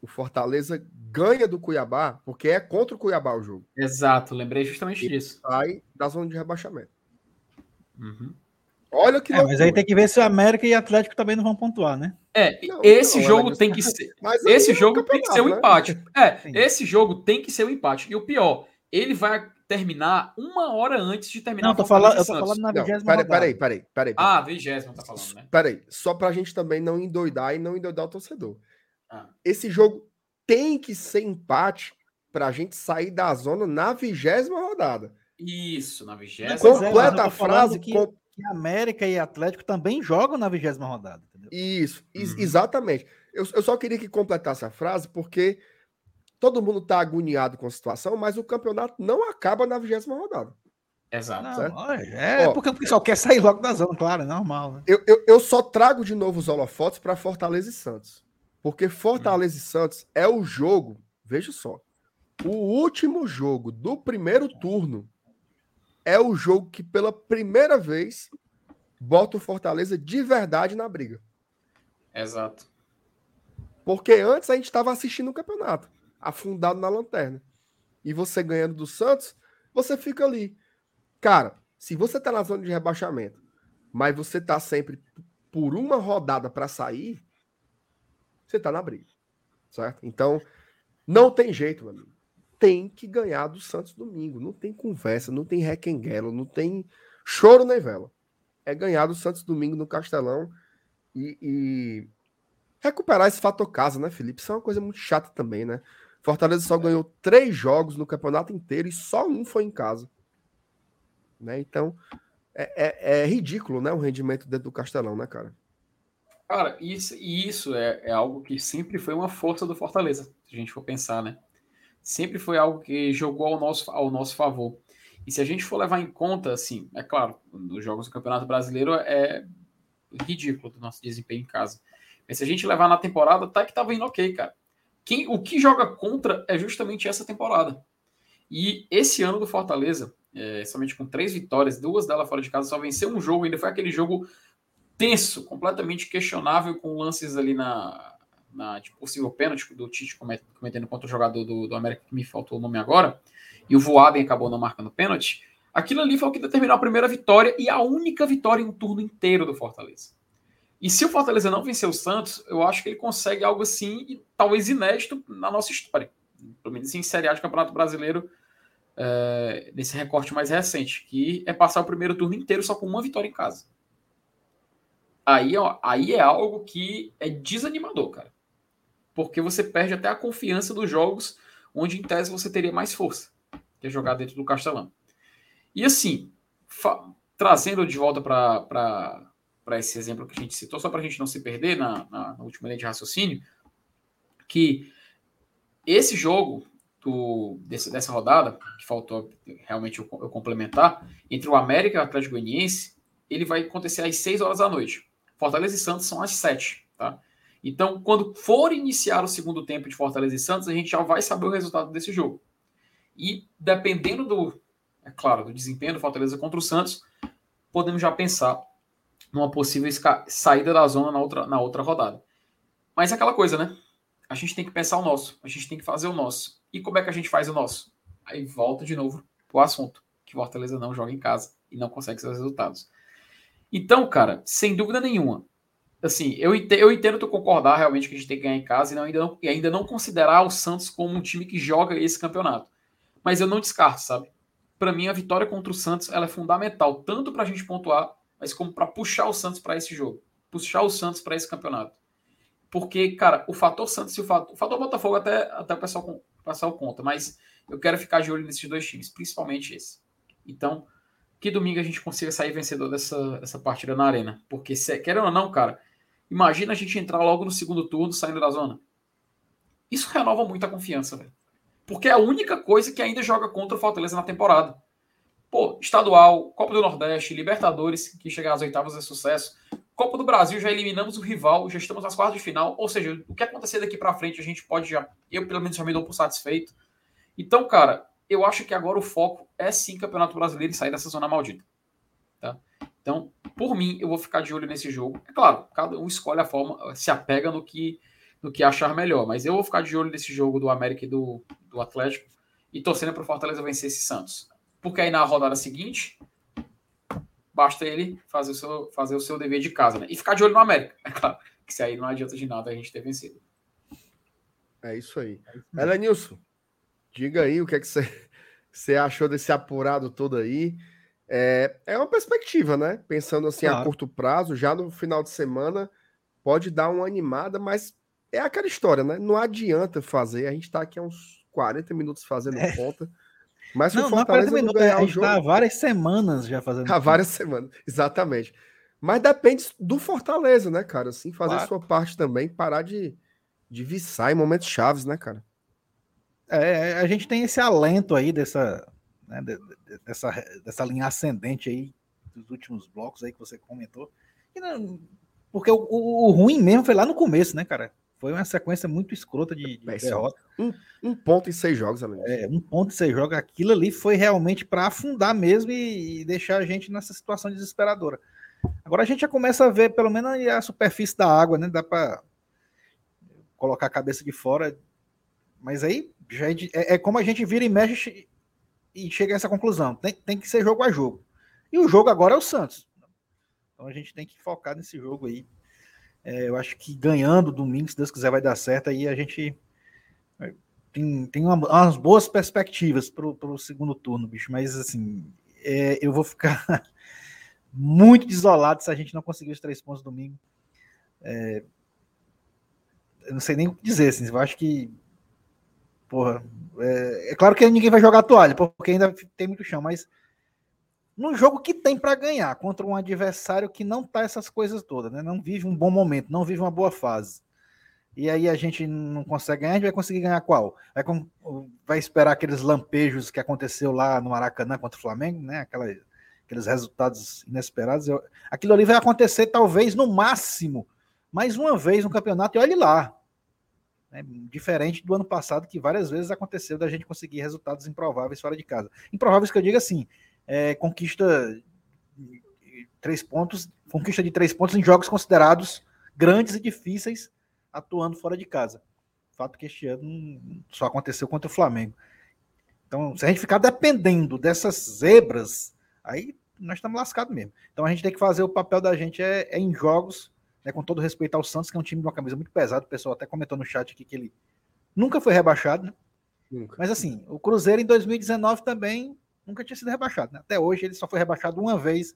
o Fortaleza ganha do Cuiabá, porque é contra o Cuiabá o jogo. Exato, lembrei justamente E disso. Sai da zona de rebaixamento. Uhum. Olha que É, mas aí tem que ver se o América e Atlético também não vão pontuar, né? É, Não, esse não, jogo tem que ser. Mas aí Esse é um jogo tem que ser um né? empate. É, Sim. esse jogo tem que ser um empate. E o pior, ele vai terminar uma hora antes de terminar Não, eu tô falando, eu tô falando na Não, vigésima peraí, rodada. peraí, peraí, peraí. Ah, vigésimo tá falando, né? Peraí, só pra gente também não endoidar e não endoidar o torcedor. Ah. Esse jogo tem que ser empate pra gente sair da zona na vigésima rodada. Isso, na vigésima. É, Completa tô a frase que- com Que América e Atlético também jogam na vigésima rodada. Entendeu? Isso, ex- Uhum. exatamente. Eu, eu só queria que completasse a frase, porque todo mundo tá agoniado com a situação, mas o campeonato não acaba na vigésima rodada. Exato. Não, olha, é Ó. porque o pessoal quer sair logo da zona, claro, é normal, né? Eu, eu, eu só trago de novo os holofotes para Fortaleza e Santos. Porque Fortaleza e Santos é o jogo, veja só, o último jogo do primeiro turno é o jogo que pela primeira vez bota o Fortaleza de verdade na briga. Exato. Porque antes a gente estava assistindo o campeonato, afundado na lanterna. E você ganhando do Santos, você fica ali. Cara, se você tá na zona de rebaixamento, mas você tá sempre por uma rodada para sair, você tá na briga. Certo? Então, não tem jeito, amigo. Tem que ganhar do Santos domingo. Não tem conversa, não tem requenguelo, não tem choro nem vela. É ganhar do Santos domingo no Castelão e, e recuperar esse fator casa, né, Felipe? Isso é uma coisa muito chata também, né? Fortaleza só ganhou três jogos no campeonato inteiro e só um foi em casa. Né? Então, é, é- é ridículo, né? O rendimento dentro do Castelão, né, cara? Cara, isso, isso é, é algo que sempre foi uma força do Fortaleza, se a gente for pensar, né? Sempre foi algo que jogou ao nosso, ao nosso favor. E se a gente for levar em conta, assim, é claro, nos jogos do Campeonato Brasileiro é ridículo do nosso desempenho em casa. Mas se a gente levar na temporada, tá que tava indo ok, cara. Quem, o que joga contra é justamente essa temporada. E esse ano do Fortaleza, é, somente com três vitórias, duas delas fora de casa, só venceu um jogo, ainda foi aquele jogo tenso, completamente questionável, com lances ali na, na possível pênalti do Tite comet- cometendo contra o jogador do, do América, que me faltou o nome agora, e o Voaden acabou não marcando pênalti. Aquilo ali foi o que determinou a primeira vitória e a única vitória em um turno inteiro do Fortaleza. E se o Fortaleza não vencer o Santos, eu acho que ele consegue algo assim, talvez inédito na nossa história. Pelo menos em Série A de Campeonato Brasileiro, é, nesse recorte mais recente, que é passar o primeiro turno inteiro só com uma vitória em casa. Aí, ó, aí é algo que é desanimador, cara. Porque você perde até a confiança dos jogos onde, em tese, você teria mais força, que é jogar dentro do Castelão. E assim, trazendo de volta para esse exemplo que a gente citou, só para a gente não se perder na, na, na última linha de raciocínio, que esse jogo do, desse, dessa rodada, que faltou realmente eu, eu complementar, entre o América e o Atlético Goianiense, ele vai acontecer às 6 horas da noite. Fortaleza e Santos são às 7, tá? Então, quando for iniciar o segundo tempo de Fortaleza e Santos, a gente já vai saber o resultado desse jogo. E dependendo do, é claro, do desempenho do Fortaleza contra o Santos, podemos já pensar numa possível saída da zona na outra, na outra rodada. Mas é aquela coisa, né? A gente tem que pensar o nosso, a gente tem que fazer o nosso. E como é que a gente faz o nosso? Aí volta de novo pro assunto, que Fortaleza não joga em casa e não consegue seus resultados. Então, cara, sem dúvida nenhuma, assim, eu entendo, eu entendo tu concordar realmente que a gente tem que ganhar em casa e, não, ainda, não, e ainda não considerar o Santos como um time que joga esse campeonato. Mas eu não descarto, sabe? Para mim, a vitória contra o Santos ela é fundamental, tanto para a gente pontuar, mas como para puxar o Santos para esse jogo, puxar o Santos para esse campeonato. Porque, cara, o fator Santos e o fator, o fator Botafogo até, até o pessoal, o conta, mas eu quero ficar de olho nesses dois times, principalmente esse. Então, que domingo a gente consiga sair vencedor dessa, dessa partida na arena. Porque, se, querendo ou não, cara, imagina a gente entrar logo no segundo turno saindo da zona. Isso renova muito a confiança, velho. Porque é a única coisa que ainda joga contra o Fortaleza na temporada. Pô, estadual, Copa do Nordeste, Libertadores, que chegar às oitavas é sucesso. Copa do Brasil, já eliminamos o rival, já estamos nas quartas de final. Ou seja, o que acontecer daqui pra frente, a gente pode já. Eu, pelo menos, já me dou por satisfeito. Então, cara, eu acho que agora o foco é sim Campeonato Brasileiro e sair dessa zona maldita. Tá? Então, por mim, eu vou ficar de olho nesse jogo. É claro, cada um escolhe a forma, se apega no que no que achar melhor. Mas eu vou ficar de olho nesse jogo do América e do, do Atlético e torcendo para o Fortaleza vencer esse Santos. Porque aí na rodada seguinte, basta ele fazer o seu, fazer o seu dever de casa, né? E ficar de olho no América, é claro. Que se aí não adianta de nada a gente ter vencido. É isso aí. É Elenilson, diga aí o que é que você, você achou desse apurado todo aí. É, é uma perspectiva, né? Pensando assim claro. a curto prazo, já no final de semana, pode dar uma animada, mas é aquela história, né? Não adianta fazer. A gente tá aqui há uns 40 minutos fazendo é. ponta. Mas não, o Fortaleza não, minutos, ganhar gente o jogo, tá há várias semanas já fazendo. Há várias semanas, exatamente. Mas depende do Fortaleza, né, cara? Assim, fazer claro. sua parte também, parar de, de viçar em momentos chaves, né, cara? É, a gente tem esse alento aí dessa, né, dessa, dessa linha ascendente aí dos últimos blocos aí que você comentou. Não, porque o, o, o, ruim mesmo foi lá no começo, né, cara? Foi uma sequência muito escrota de, de derrota. Um, um, ponto em seis jogos, amigo. É, um ponto em seis jogos. Aquilo ali foi realmente para afundar mesmo e, e, deixar a gente nessa situação desesperadora. Agora a gente já começa a ver pelo menos a superfície da água, né? Dá para colocar a cabeça de fora. Mas aí já é, é, é, como a gente vira e mexe e chega a essa conclusão. Tem, tem que ser jogo a jogo. E o jogo agora é o Santos. Então a gente tem que focar nesse jogo aí é, eu acho que ganhando domingo, se Deus quiser, vai dar certo. Aí a gente é, tem, tem uma, umas boas perspectivas para o segundo turno, bicho. Mas assim, é, eu vou ficar muito desolado se a gente não conseguir os três pontos domingo. É, eu não sei nem o que dizer, assim, eu acho que. Porra, é, é claro que ninguém vai jogar toalha, porque ainda tem muito chão, mas no jogo que tem para ganhar contra um adversário que não tá essas coisas todas, né? Não vive um bom momento, não vive uma boa fase. E aí a gente não consegue ganhar, a gente vai conseguir ganhar qual? Vai, vai esperar aqueles lampejos que aconteceu lá no Maracanã contra o Flamengo, né? Aquela, aqueles resultados inesperados. Eu, aquilo ali vai acontecer talvez no máximo mais uma vez no campeonato e olhe lá. Né? Diferente do ano passado, que várias vezes aconteceu da gente conseguir resultados improváveis fora de casa. Improváveis que eu digo assim, é, conquista três pontos, conquista de três pontos em jogos considerados grandes e difíceis, atuando fora de casa. Fato que este ano só aconteceu contra o Flamengo. Então, se a gente ficar dependendo dessas zebras, aí nós estamos lascados mesmo. Então a gente tem que fazer o papel da gente é, é em jogos, né, com todo respeito ao Santos, que é um time de uma camisa muito pesada. O pessoal até comentou no chat aqui que ele nunca foi rebaixado, né? Nunca. Mas assim, o Cruzeiro em 2019 também nunca tinha sido rebaixado. Né? Até hoje ele só foi rebaixado uma vez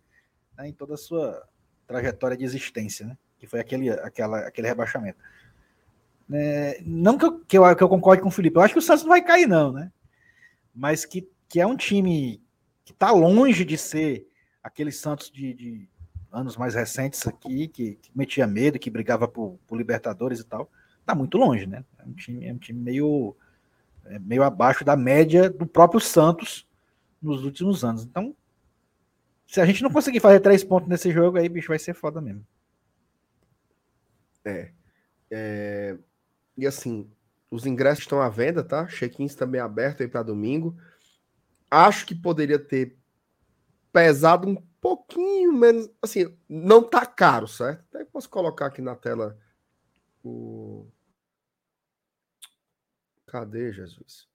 né, em toda a sua trajetória de existência, né? que foi aquele, aquela, aquele rebaixamento. É, não que eu, que, eu, que eu concorde com o Felipe, eu acho que o Santos não vai cair, não, né? Mas que, que é um time que está longe de ser aquele Santos de, de anos mais recentes aqui, que, que, metia medo, que brigava por, por Libertadores e tal. Está muito longe, né? É um time, é um time meio, é meio abaixo da média do próprio Santos nos últimos anos. Então, se a gente não conseguir fazer três pontos nesse jogo, aí, bicho, vai ser foda mesmo. É. é... E assim, os ingressos estão à venda, tá? Check-ins também aberto aí para domingo. Acho que poderia ter pesado um pouquinho menos. Assim, não tá caro, certo? Até posso colocar aqui na tela o. Cadê, Jesus?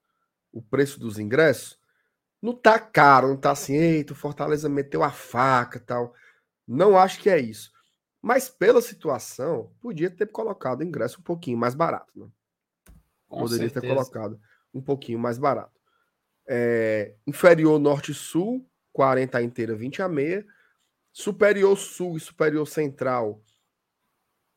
O preço dos ingressos não tá caro, não tá assim, eita, o Fortaleza meteu a faca tal. Não acho que é isso. Mas pela situação, podia ter colocado o ingresso um pouquinho mais barato, né? Com Poderia certeza. ter colocado um pouquinho mais barato. É, inferior norte-sul, 40 a inteira, 20 a meia. Superior sul e superior central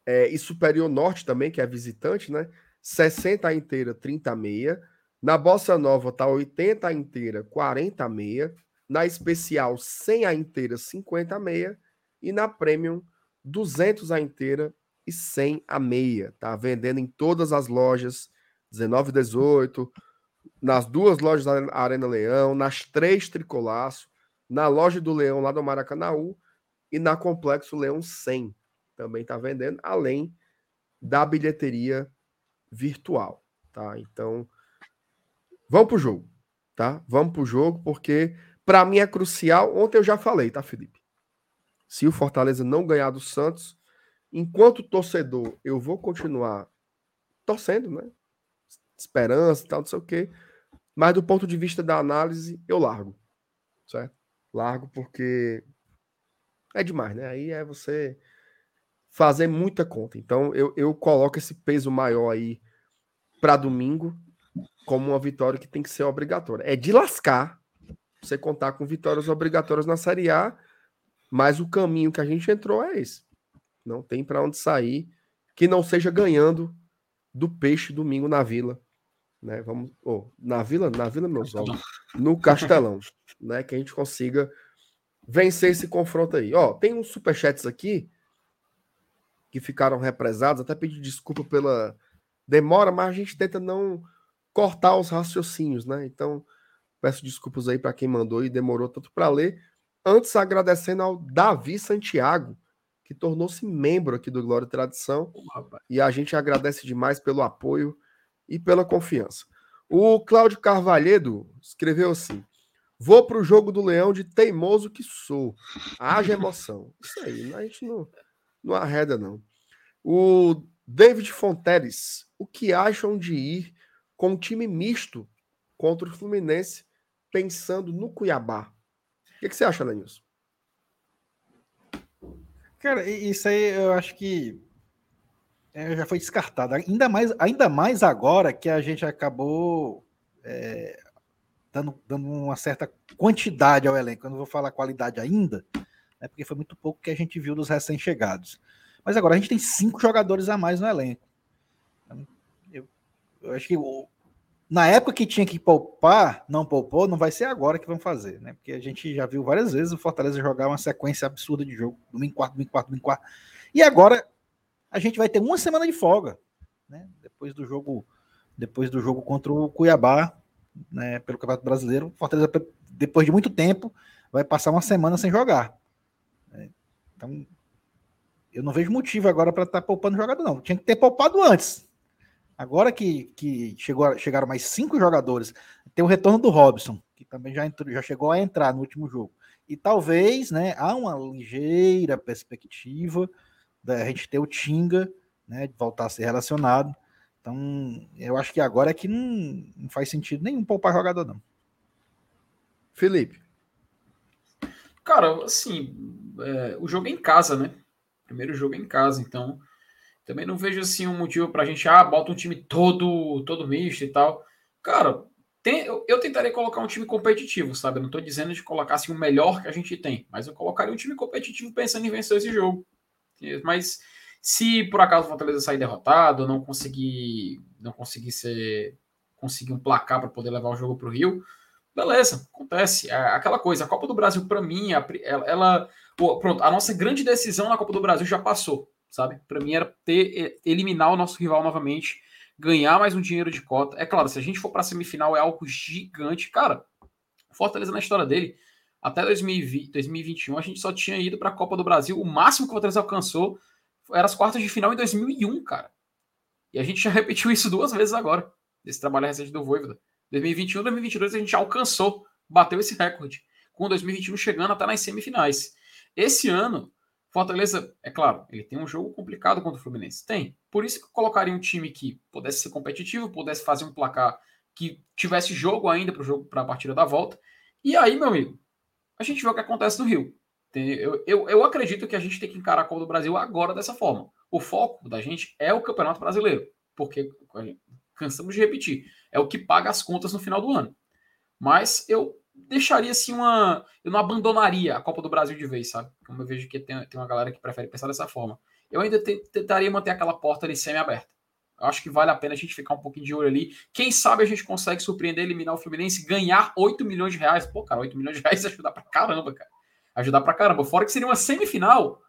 é, e superior norte também, que é visitante, né? 60 a inteira, 30 a meia. Na bossa nova tá 80 a inteira, 40 a meia. Na especial 100 a inteira, 50 a meia. E na premium 200 a inteira e 100 a meia. Tá vendendo em todas as lojas 19 e 18, nas duas lojas da Arena Leão, nas três Tricolaço, na loja do Leão lá do Maracanaú e na Complexo Leão 100. Também tá vendendo, além da bilheteria virtual, tá? Então, Vamos pro jogo, tá? Vamos pro jogo, porque para mim é crucial. Ontem eu já falei, tá, Felipe? Se o Fortaleza não ganhar do Santos, enquanto torcedor, eu vou continuar torcendo, né? Esperança e tal, não sei o quê. Mas do ponto de vista da análise, eu largo. Certo? Largo porque é demais, né? Aí é você fazer muita conta. Então eu, eu coloco esse peso maior aí para domingo como uma vitória que tem que ser obrigatória. É de lascar você contar com vitórias obrigatórias na Série A, mas o caminho que a gente entrou é esse. Não tem para onde sair que não seja ganhando do peixe domingo na Vila, né? Vamos, oh, na Vila, na Vila meus olhos, no Castelão, né? Que a gente consiga vencer esse confronto aí. Ó, tem uns superchats aqui que ficaram represados, até pedir desculpa pela demora, mas a gente tenta não cortar os raciocínios, né? Então, peço desculpas aí para quem mandou e demorou tanto para ler. Antes, agradecendo ao Davi Santiago, que tornou-se membro aqui do Glória e Tradição. E a gente agradece demais pelo apoio e pela confiança. O Cláudio Carvalhedo escreveu assim: Vou para o jogo do Leão de teimoso que sou. Haja emoção. Isso aí, a gente não, não arreda, não. O David Fonteles, o que acham de ir com um time misto contra o Fluminense, pensando no Cuiabá? O que, que você acha, Lenilson? Cara, isso aí eu acho que é, já foi descartado. Ainda mais, ainda mais agora que a gente acabou é, dando, dando uma certa quantidade ao elenco. Eu não vou falar qualidade ainda, né, porque foi muito pouco que a gente viu dos recém-chegados. Mas agora a gente tem cinco jogadores a mais no elenco. Eu, eu acho que na época que tinha que poupar, não poupou, não vai ser agora que vão fazer, né? Porque a gente já viu várias vezes o Fortaleza jogar uma sequência absurda de jogo, domingo, quarto, domingo, quarto, domingo, quarto. E agora a gente vai ter uma semana de folga, né? Depois do jogo, depois do jogo contra o Cuiabá, né, pelo Campeonato Brasileiro, Fortaleza depois de muito tempo vai passar uma semana sem jogar. Né? Então, eu não vejo motivo agora para estar tá poupando jogador não. Tinha que ter poupado antes. Agora que, que chegou, chegaram mais cinco jogadores, tem o retorno do Robson, que também já, entrou, já chegou a entrar no último jogo. E talvez, né, há uma ligeira perspectiva da gente ter o Tinga, né, de voltar a ser relacionado. Então, eu acho que agora é que não, não faz sentido nenhum poupar jogador, não. Felipe. Cara, assim, é, o jogo é em casa, né? Primeiro jogo é em casa, então também não vejo assim um motivo para a gente, ah, bota um time todo, todo misto e tal. Cara, tem, eu, eu colocar um time competitivo, sabe? Eu não estou dizendo de colocar assim, o melhor que a gente tem, mas eu colocaria um time competitivo pensando em vencer esse jogo. Mas se por acaso o Fortaleza sair derrotado, não conseguir, não conseguir ser, conseguir um placar para poder levar o jogo para o Rio, beleza, acontece. É aquela coisa, a Copa do Brasil para mim, ela, ela pô, pronto, a nossa grande decisão na Copa do Brasil já passou sabe? Para mim era ter, eliminar o nosso rival novamente, ganhar mais um dinheiro de cota. É claro, se a gente for para semifinal é algo gigante, cara. Fortaleza na história dele, até 2020, 2021 a gente só tinha ido para a Copa do Brasil. O máximo que o Fortaleza alcançou era as quartas de final em 2001, cara. E a gente já repetiu isso duas vezes agora, nesse trabalho recente do Voivoda. 2021, 2022 a gente alcançou, bateu esse recorde, com 2021 chegando até nas semifinais. Esse ano Fortaleza, é claro, ele tem um jogo complicado contra o Fluminense. Tem. Por isso que eu colocaria um time que pudesse ser competitivo, pudesse fazer um placar que tivesse jogo ainda para jogo para a partida da volta. E aí, meu amigo, a gente vê o que acontece no Rio. Eu, eu, eu acredito que a gente tem que encarar a Copa do Brasil agora dessa forma. O foco da gente é o Campeonato Brasileiro, porque cansamos de repetir, é o que paga as contas no final do ano. Mas eu deixaria assim uma. Eu não abandonaria a Copa do Brasil de vez, sabe? Como eu vejo que tem, tem uma galera que prefere pensar dessa forma. Eu ainda tentaria manter aquela porta ali semi-aberta. Eu acho que vale a pena a gente ficar um pouquinho de olho ali. Quem sabe a gente consegue surpreender, eliminar o Fluminense, ganhar 8 milhões de reais. Pô, cara, 8 milhões de reais ajudar pra caramba, cara. Ajudar pra caramba. Fora que seria uma semifinal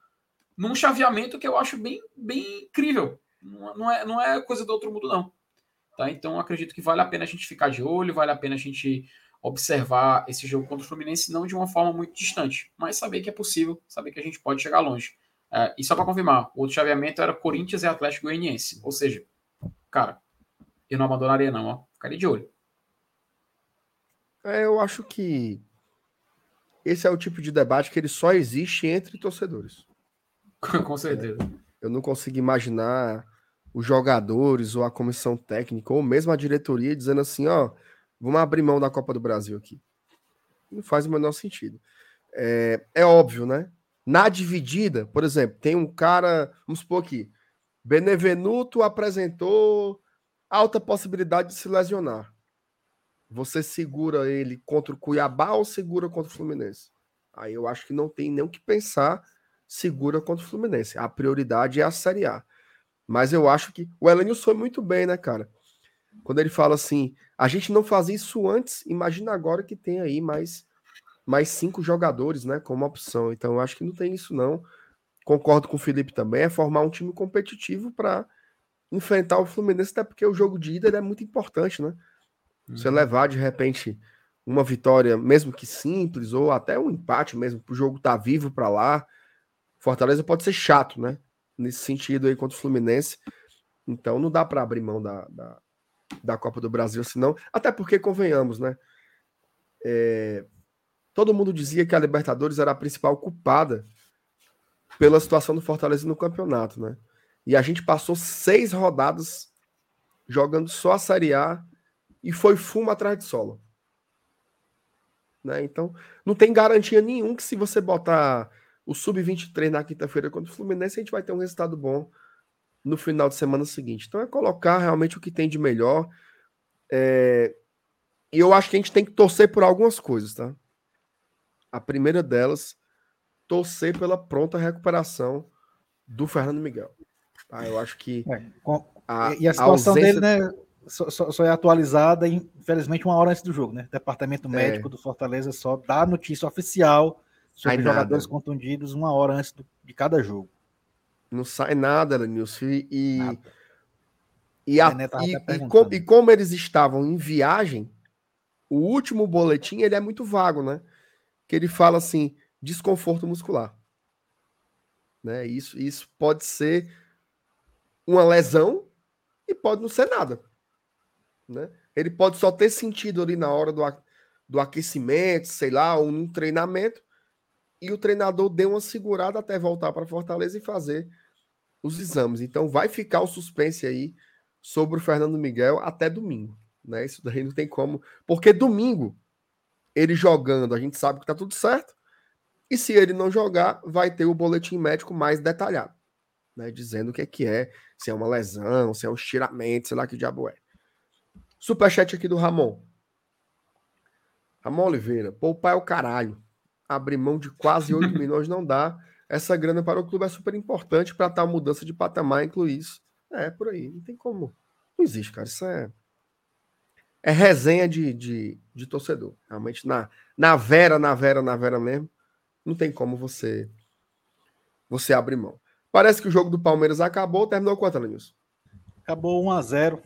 num chaveamento que eu acho bem, bem incrível. Não, é, não é coisa do outro mundo, não. Tá? Então acredito que vale a pena a gente ficar de olho, vale a pena a gente observar esse jogo contra o Fluminense não de uma forma muito distante, mas saber que é possível, saber que a gente pode chegar longe. É, e só para confirmar, o outro chaveamento era Corinthians e Atlético Goianiense. Ou seja, cara, eu não abandonaria não, ó. Ficaria de olho. É, eu acho que esse é o tipo de debate que ele só existe entre torcedores. Com certeza. Eu não consigo imaginar os jogadores ou a comissão técnica ou mesmo a diretoria dizendo assim, ó, vamos abrir mão da Copa do Brasil aqui. Não faz o menor sentido. É, é óbvio, né? Na dividida, por exemplo, tem um cara, vamos supor aqui, Benevenuto apresentou alta possibilidade de se lesionar. Você segura ele contra o Cuiabá ou segura contra o Fluminense? Aí eu acho que não tem nem o que pensar, segura contra o Fluminense. A prioridade é a Série A. Mas eu acho que o Elenilson foi muito bem, né, cara? Quando ele fala assim, a gente não fazia isso antes, imagina agora que tem aí mais, mais cinco jogadores, né, como opção. Então eu acho que não tem isso não. Concordo com o Felipe também, é formar um time competitivo para enfrentar o Fluminense, até porque o jogo de ida é muito importante, né? Você uhum. levar de repente uma vitória, mesmo que simples, ou até um empate mesmo, para o jogo estar tá vivo para lá. Fortaleza pode ser chato, né? Nesse sentido aí contra o Fluminense. Então não dá para abrir mão da, da, da, Copa do Brasil, senão. Até porque, convenhamos, né? É, todo mundo dizia que a Libertadores era a principal culpada pela situação do Fortaleza no campeonato, né? E a gente passou seis rodadas jogando só a Série A e foi fumo atrás de solo. Né? Então, não tem garantia nenhum que se você botar o Sub-23 na quinta-feira contra o Fluminense, a gente vai ter um resultado bom no final de semana seguinte. Então, é colocar realmente o que tem de melhor. É... E eu acho que a gente tem que torcer por algumas coisas, tá? A primeira delas, torcer pela pronta recuperação do Fernando Miguel. Tá? Eu acho que. É, com... a, e a situação a ausência... dele, né? Só, só, só, é atualizada, infelizmente, uma hora antes do jogo, né? Departamento é. médico é. do Fortaleza só dá notícia oficial sobre jogadores contundidos uma hora antes do, de cada jogo. Não sai nada, Lenilson. E, nada. e, a, e, e, com, e, como eles estavam em viagem, o último boletim ele é muito vago, né? Que ele fala assim: desconforto muscular. Né? Isso, isso pode ser uma lesão e pode não ser nada. Né? Ele pode só ter sentido ali na hora do, do aquecimento, sei lá, ou num treinamento, e o treinador deu uma segurada até voltar para Fortaleza e fazer os exames. Então vai ficar o suspense aí sobre o Fernando Miguel até domingo. Né? Isso daí não tem como. Porque domingo, ele jogando, a gente sabe que tá tudo certo. E se ele não jogar, vai ter o boletim médico mais detalhado. Né? Dizendo o que é que é, se é uma lesão, se é um estiramento, sei lá que diabo é. Superchat aqui do Ramon. Ramon Oliveira, poupar é o caralho. Abrir mão de quase 8 milhões não dá. Essa grana para o clube é super importante para tal mudança de patamar, incluir isso. É, por aí. Não tem como. Não existe, cara. Isso é. É resenha de, de, de torcedor. Realmente, na, na vera, na vera, na vera mesmo, não tem como você você abrir mão. Parece que o jogo do Palmeiras acabou. Terminou quanto, Lenilson? Acabou 1 a 0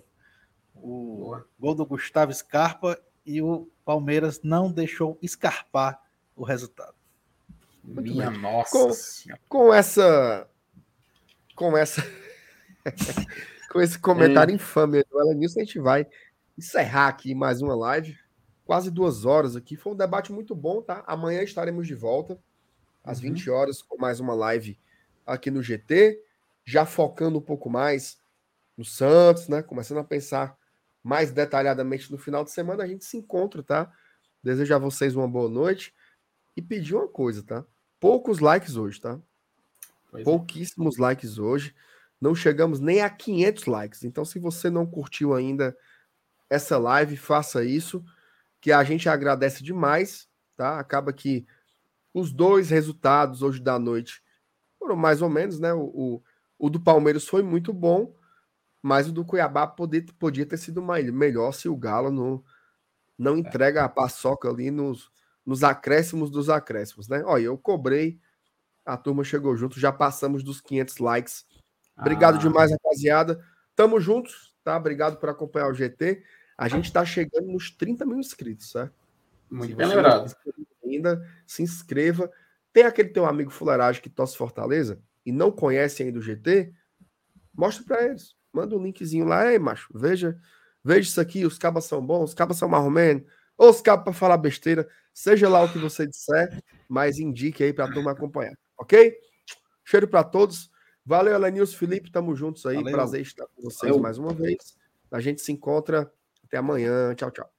o Boa. gol do Gustavo Scarpa e o Palmeiras não deixou escarpar o resultado. Minha nossa. Com, com, essa. Com essa. com esse comentário é. infame do Elenilson, a gente vai encerrar aqui mais uma live. Quase duas horas aqui. Foi um debate muito bom, tá? Amanhã estaremos de volta, às uhum. 20 horas, com mais uma live aqui no GT. Já focando um pouco mais no Santos, né? Começando a pensar mais detalhadamente no final de semana, a gente se encontra, tá? Desejo a vocês uma boa noite e pedir uma coisa, tá? Poucos likes hoje, tá? Pois é. Pouquíssimos é. likes hoje. Não chegamos nem a 500 likes. Então, se você não curtiu ainda essa live, faça isso, que a gente agradece demais, tá? Acaba que os dois resultados hoje da noite foram mais ou menos, né? O, o, o do Palmeiras foi muito bom mas o do Cuiabá podia, podia ter sido melhor se o Galo não, não é. entrega a paçoca ali nos, nos acréscimos dos acréscimos, né? Olha, eu cobrei, a turma chegou junto, já passamos dos 500 likes. Obrigado ah. demais, rapaziada. Tamo juntos, tá? Obrigado por acompanhar o GT. A gente tá chegando nos 30 mil inscritos, certo? Muito bem lembrado. Ainda se inscreva. Tem aquele teu amigo fuleiragem que torce Fortaleza e não conhece ainda o GT? Mostra para eles Manda um linkzinho lá, ei, macho, veja, veja isso aqui, os cabas são bons, os cabas são marromeno, ou os cabas para falar besteira, seja lá o que você disser, mas indique aí para a turma acompanhar, ok? Cheiro para todos. Valeu, Elenils Felipe, tamo juntos aí. Valeu. Prazer estar com vocês Valeu. mais uma vez. A gente se encontra até amanhã. Tchau, tchau.